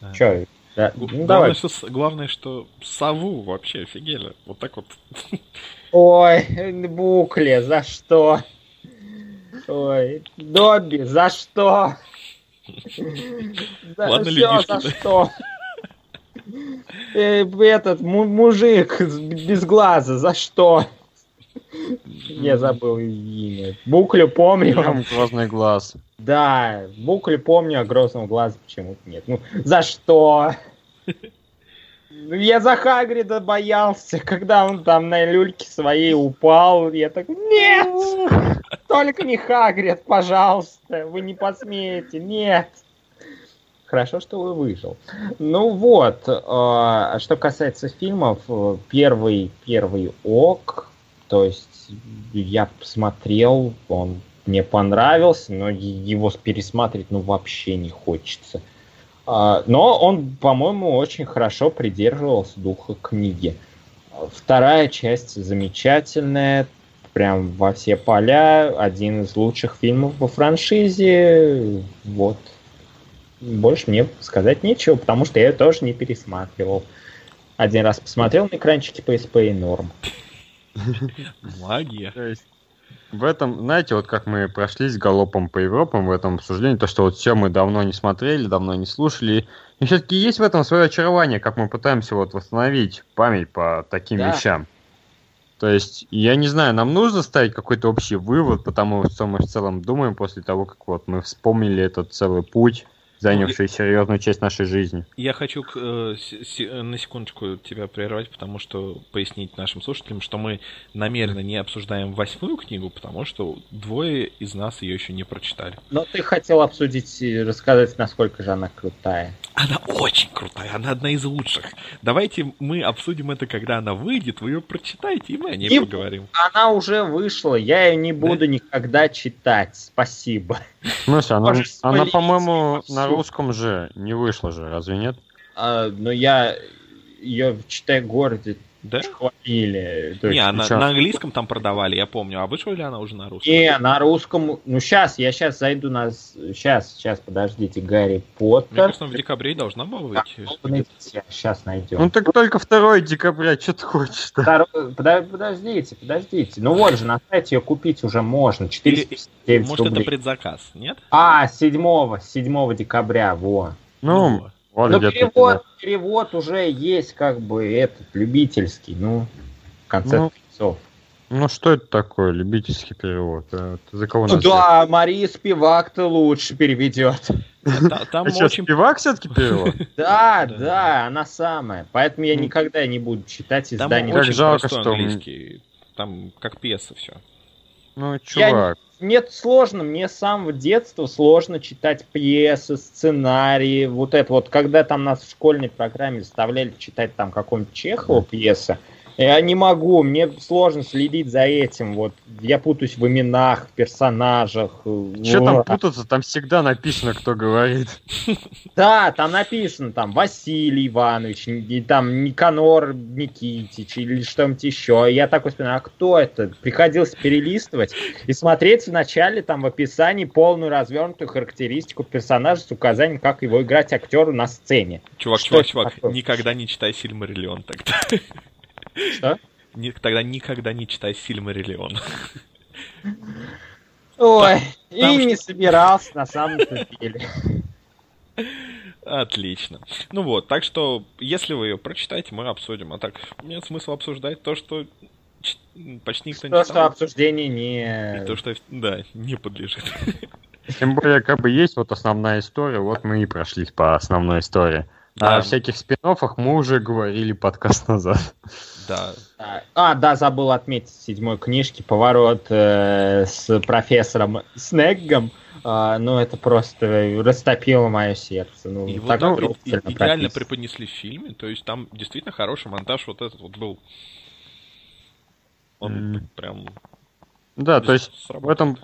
да. Че, да, ну, главное, давай. что, главное, что сову вообще офигели. Вот так вот. Ой, Букле, за что? Ой, Добби, за что? За- Ладно, людишки, за да. что? Э, Этот му- мужик без глаза, за что? Я забыл имя. Буклю помню. Грозный глаз. Да, Буклю помню, а Грозного глаза почему-то нет. Ну, за что? Ну, Я за Хагрида боялся, когда он там на люльке своей упал. Я так, нет! Только не Хагрид, пожалуйста, вы не посмеете, нет! Хорошо, что вы выжил. Ну вот, а что касается фильмов, э, первый, первый ок, то есть я посмотрел, он мне понравился, но его пересматривать ну вообще не хочется. А, Но он, по-моему, очень хорошо придерживался духа книги. Вторая часть замечательная, прям во все поля, один из лучших фильмов во франшизе. Вот. Больше мне сказать нечего, потому что я ее тоже не пересматривал. Один раз посмотрел на экранчике PSP и норм. Магия. То есть в этом, знаете, вот как мы прошлись галопом по Европам в этом обсуждении, то, что вот все мы давно не смотрели, давно не слушали. И все-таки есть в этом свое очарование, как мы пытаемся вот восстановить память по таким Да. вещам. То есть, я не знаю, нам нужно ставить какой-то общий вывод, потому что мы в целом думаем после того, как вот мы вспомнили этот целый путь, занявший серьезную часть нашей жизни. Я хочу э, с- э, на секундочку тебя прервать, потому что пояснить нашим слушателям, что мы намеренно не обсуждаем восьмую книгу, потому что двое из нас ее еще не прочитали. Но ты хотел обсудить и рассказать, насколько же она крутая. Она очень крутая, она одна из лучших. Давайте мы обсудим это, когда она выйдет, вы ее прочитаете, и мы о ней И- поговорим. Она уже вышла, я ее не буду никогда читать. Спасибо. Ну, слушай, она, Можешь она, по-моему, на русском же не вышла же, разве нет? А, но я ее в Читай городе Да? хвалили. То Не, есть, она чё? на английском там продавали, я помню. А вышла ли она уже на русском? Не, на русском. Ну сейчас, я сейчас зайду на. Сейчас, сейчас, подождите, Гарри Мне Поттер. кажется, в декабре должна была выйти. Сейчас найдем. Ну так только 2 декабря, что ты хочешь-то? Второй- Подождите, подождите. Ну вот же, на сайте ее купить уже можно. 459 Может, это рублей. предзаказ, нет? А, 7, 7 декабря, во. Ну, вот Ну, перевод, перевод уже есть как бы этот, любительский, ну, в конце Ну, концов. Ну что это такое, любительский перевод? А, Ты за кого Ну да, Мария Спивак-то лучше переведет. Та- Там А очень... Спивак все-таки перевод? Да, Да. она самая. Поэтому я никогда не буду читать Там издание. Как очень жалко, что- английский. Там как пьеса все. Ну, чувак. Нет, сложно. Мне с самого детства сложно читать пьесы, сценарии. Вот это вот, когда там нас в школьной программе заставляли читать там какого-нибудь Чехова пьесы, я не могу, мне сложно следить за этим. Вот я путаюсь в именах, в персонажах. Че там путаться? Там всегда написано, кто говорит. Да, там написано там Василий Иванович, и там Никанор Никитич или что-нибудь еще. И я такой вспоминаю, а кто это? Приходилось перелистывать и смотреть вначале там в описании полную развернутую характеристику персонажа с указанием, как его играть актеру на сцене. Чувак, Что чувак, чувак, такое? никогда не читай Сильмариллион тогда. Что? Тогда никогда не читай Сильмариллион. Ой, и там не собирался на самом-то деле. Отлично. Ну вот, так что, если вы ее прочитаете, мы обсудим. А так, нет смысла обсуждать то, что ч- почти никто не То, что читал. обсуждение И не... то, что, да, не подлежит. Тем более, как бы есть вот основная история, вот мы и прошлись по основной истории. А Да. о всяких спин мы уже говорили подкаст назад. Да. А, да, забыл отметить в седьмой книжке поворот э, с профессором Снеггом. А, ну, это просто растопило мое сердце. Ну, И вот так трогательно и- идеально прописано. преподнесли в фильме. То есть там действительно хороший монтаж вот этот вот был. Он М. прям Да, то есть в сработал. этом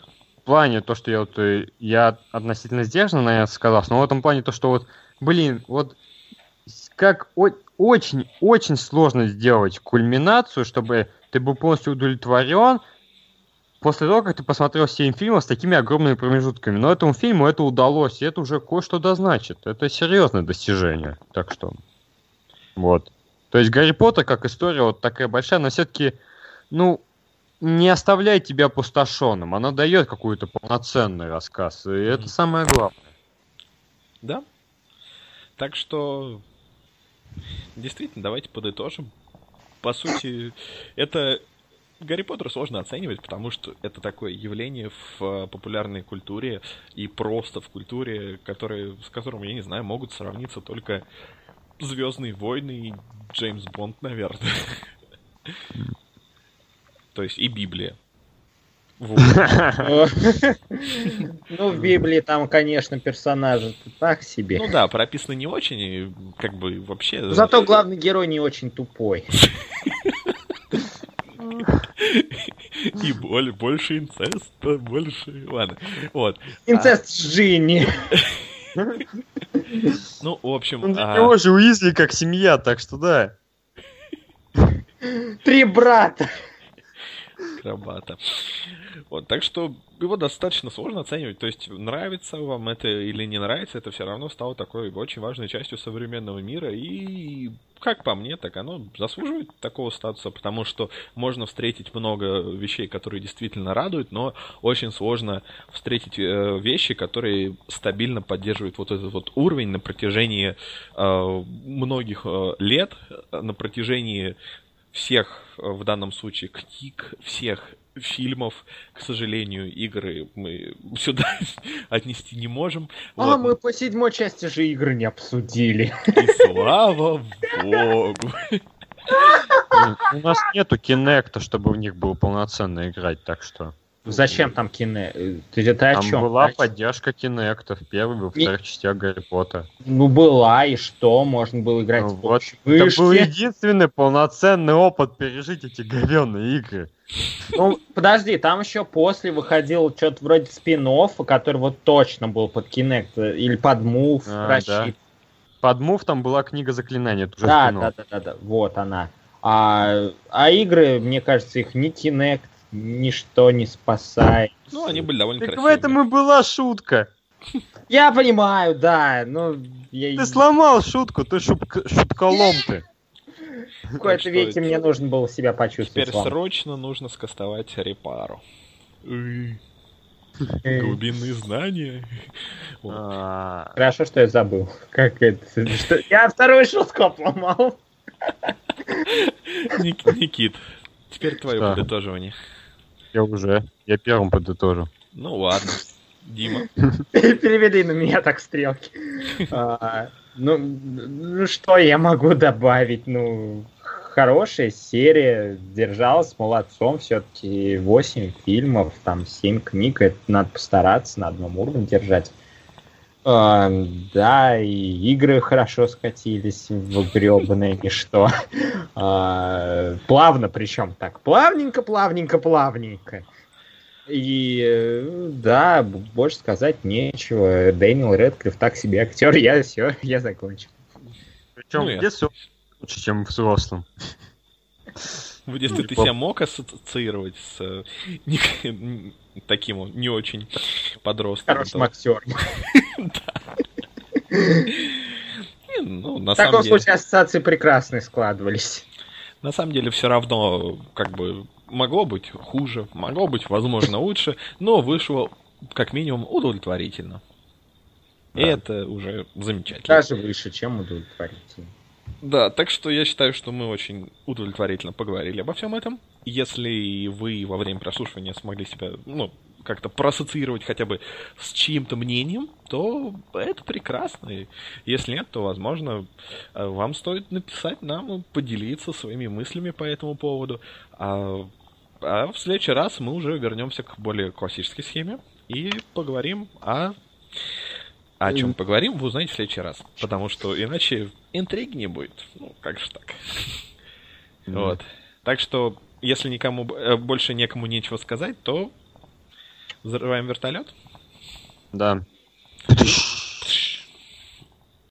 плане то, что я вот э, я относительно сдержанно, наверное, сказал, но в этом плане то, что вот, блин, вот с- как очень-очень сложно сделать кульминацию, чтобы ты был полностью удовлетворен после того, как ты посмотрел 7 фильмов с такими огромными промежутками. Но этому фильму это удалось, и это уже кое-что дозначит. Это серьезное достижение. Так что, вот. То есть Гарри Поттер как история вот такая большая, но все-таки, ну, не оставляет тебя опустошенным. Она дает какой-то полноценный рассказ. И это самое главное. Да. Так что, действительно, давайте подытожим. По сути, это Гарри Поттер сложно оценивать, потому что это такое явление в э, популярной культуре и просто в культуре, которые, с которым, я не знаю, могут сравниться только Звездные войны и Джеймс Бонд, наверное. То есть и Библия. Ну, в Библии там, конечно, персонажи так себе. Ну да, прописано не очень, и как бы вообще... Зато главный герой не очень тупой. И боль, больше инцеста, больше... Ладно, вот. Инцест с Джинни. Ну, в общем... Ну, для а, него же Уизли как семья, так что да. Три брата. Акробата. Вот, так что его достаточно сложно оценивать. То есть, нравится вам это или не нравится, это все равно стало такой очень важной частью современного мира. И, как по мне, так оно заслуживает такого статуса, потому что можно встретить много вещей, которые действительно радуют, но очень сложно встретить э, вещи, которые стабильно поддерживают вот этот вот уровень на протяжении э, многих э, лет, на протяжении всех, э, в данном случае, книг, всех фильмов, к сожалению, игры мы сюда отнести не можем. А Вот. мы по седьмой части же игры не обсудили. И слава богу. У нас нету кинекта, чтобы в них было полноценно играть, так что. Зачем там кине? э, Ты это о Там чем? была А- поддержка кинекта в первой и вторых частях Гарри Поттера. Ну, была, и что? Можно было играть Ну вот, Это был единственный полноценный опыт пережить эти говенные игры. Ну, подожди, там еще после выходил что-то вроде спин который вот точно был под Kinect э, или под Move А, рассчитан. Под Мув там была книга уже Да, да, да, да, да, вот она. А, а игры, мне кажется, их ни Kinect, ничто не спасает. Ну, они были довольно Так в красивыми. этом и была шутка. Я понимаю, да, но я... Ты сломал шутку, ты шутка- шутколом ты. в какой-то что веке мне нужно было себя почувствовать. Теперь срочно нужно скастовать репару. Эй, Глубинные знания. А, Хорошо, что я забыл. Как это? Я вторую шутку обломал. Ник- Никит, теперь твое подытоживание. Я уже, я первым подытожу. Ну ладно. Дима. Переведи на меня так стрелки. А, Ну, ну, что я могу добавить? Ну, хорошая серия, держалась молодцом, все-таки 8 фильмов, там 7 книг, это надо постараться на одном уровне держать. А, да, и игры хорошо скатились в гребаное ничто. А, плавно причем так, плавненько, плавненько, плавненько. И э, да, больше сказать нечего. Дэниел Редклифф так себе актер, я все, я закончил. Причем Ну, я- в детстве лучше, чем в взрослом. В детстве ты Поп- себя мог ассоциировать с э, таким не очень подростком? Хорошим актером. Ну, на В таком случае ассоциации прекрасные складывались. на самом деле все равно как бы могло быть хуже, могло быть, возможно, лучше, но вышло как минимум удовлетворительно. И это уже замечательно. Даже выше, чем удовлетворительно. Да, так что я считаю, что мы очень удовлетворительно поговорили обо всем этом. Если вы во время прослушивания смогли себя, ну, как-то проассоциировать хотя бы с чьим-то мнением, то это прекрасно. И если нет, то, возможно, э, вам стоит написать нам и поделиться своими мыслями по этому поводу. А, а в следующий раз мы уже вернемся к более классической схеме и поговорим о... О чем поговорим, вы узнаете в следующий раз. Потому что иначе интриги не будет. Ну, как же так? Вот. Так что, если никому э, больше некому нечего сказать, то взрываем вертолет. Да.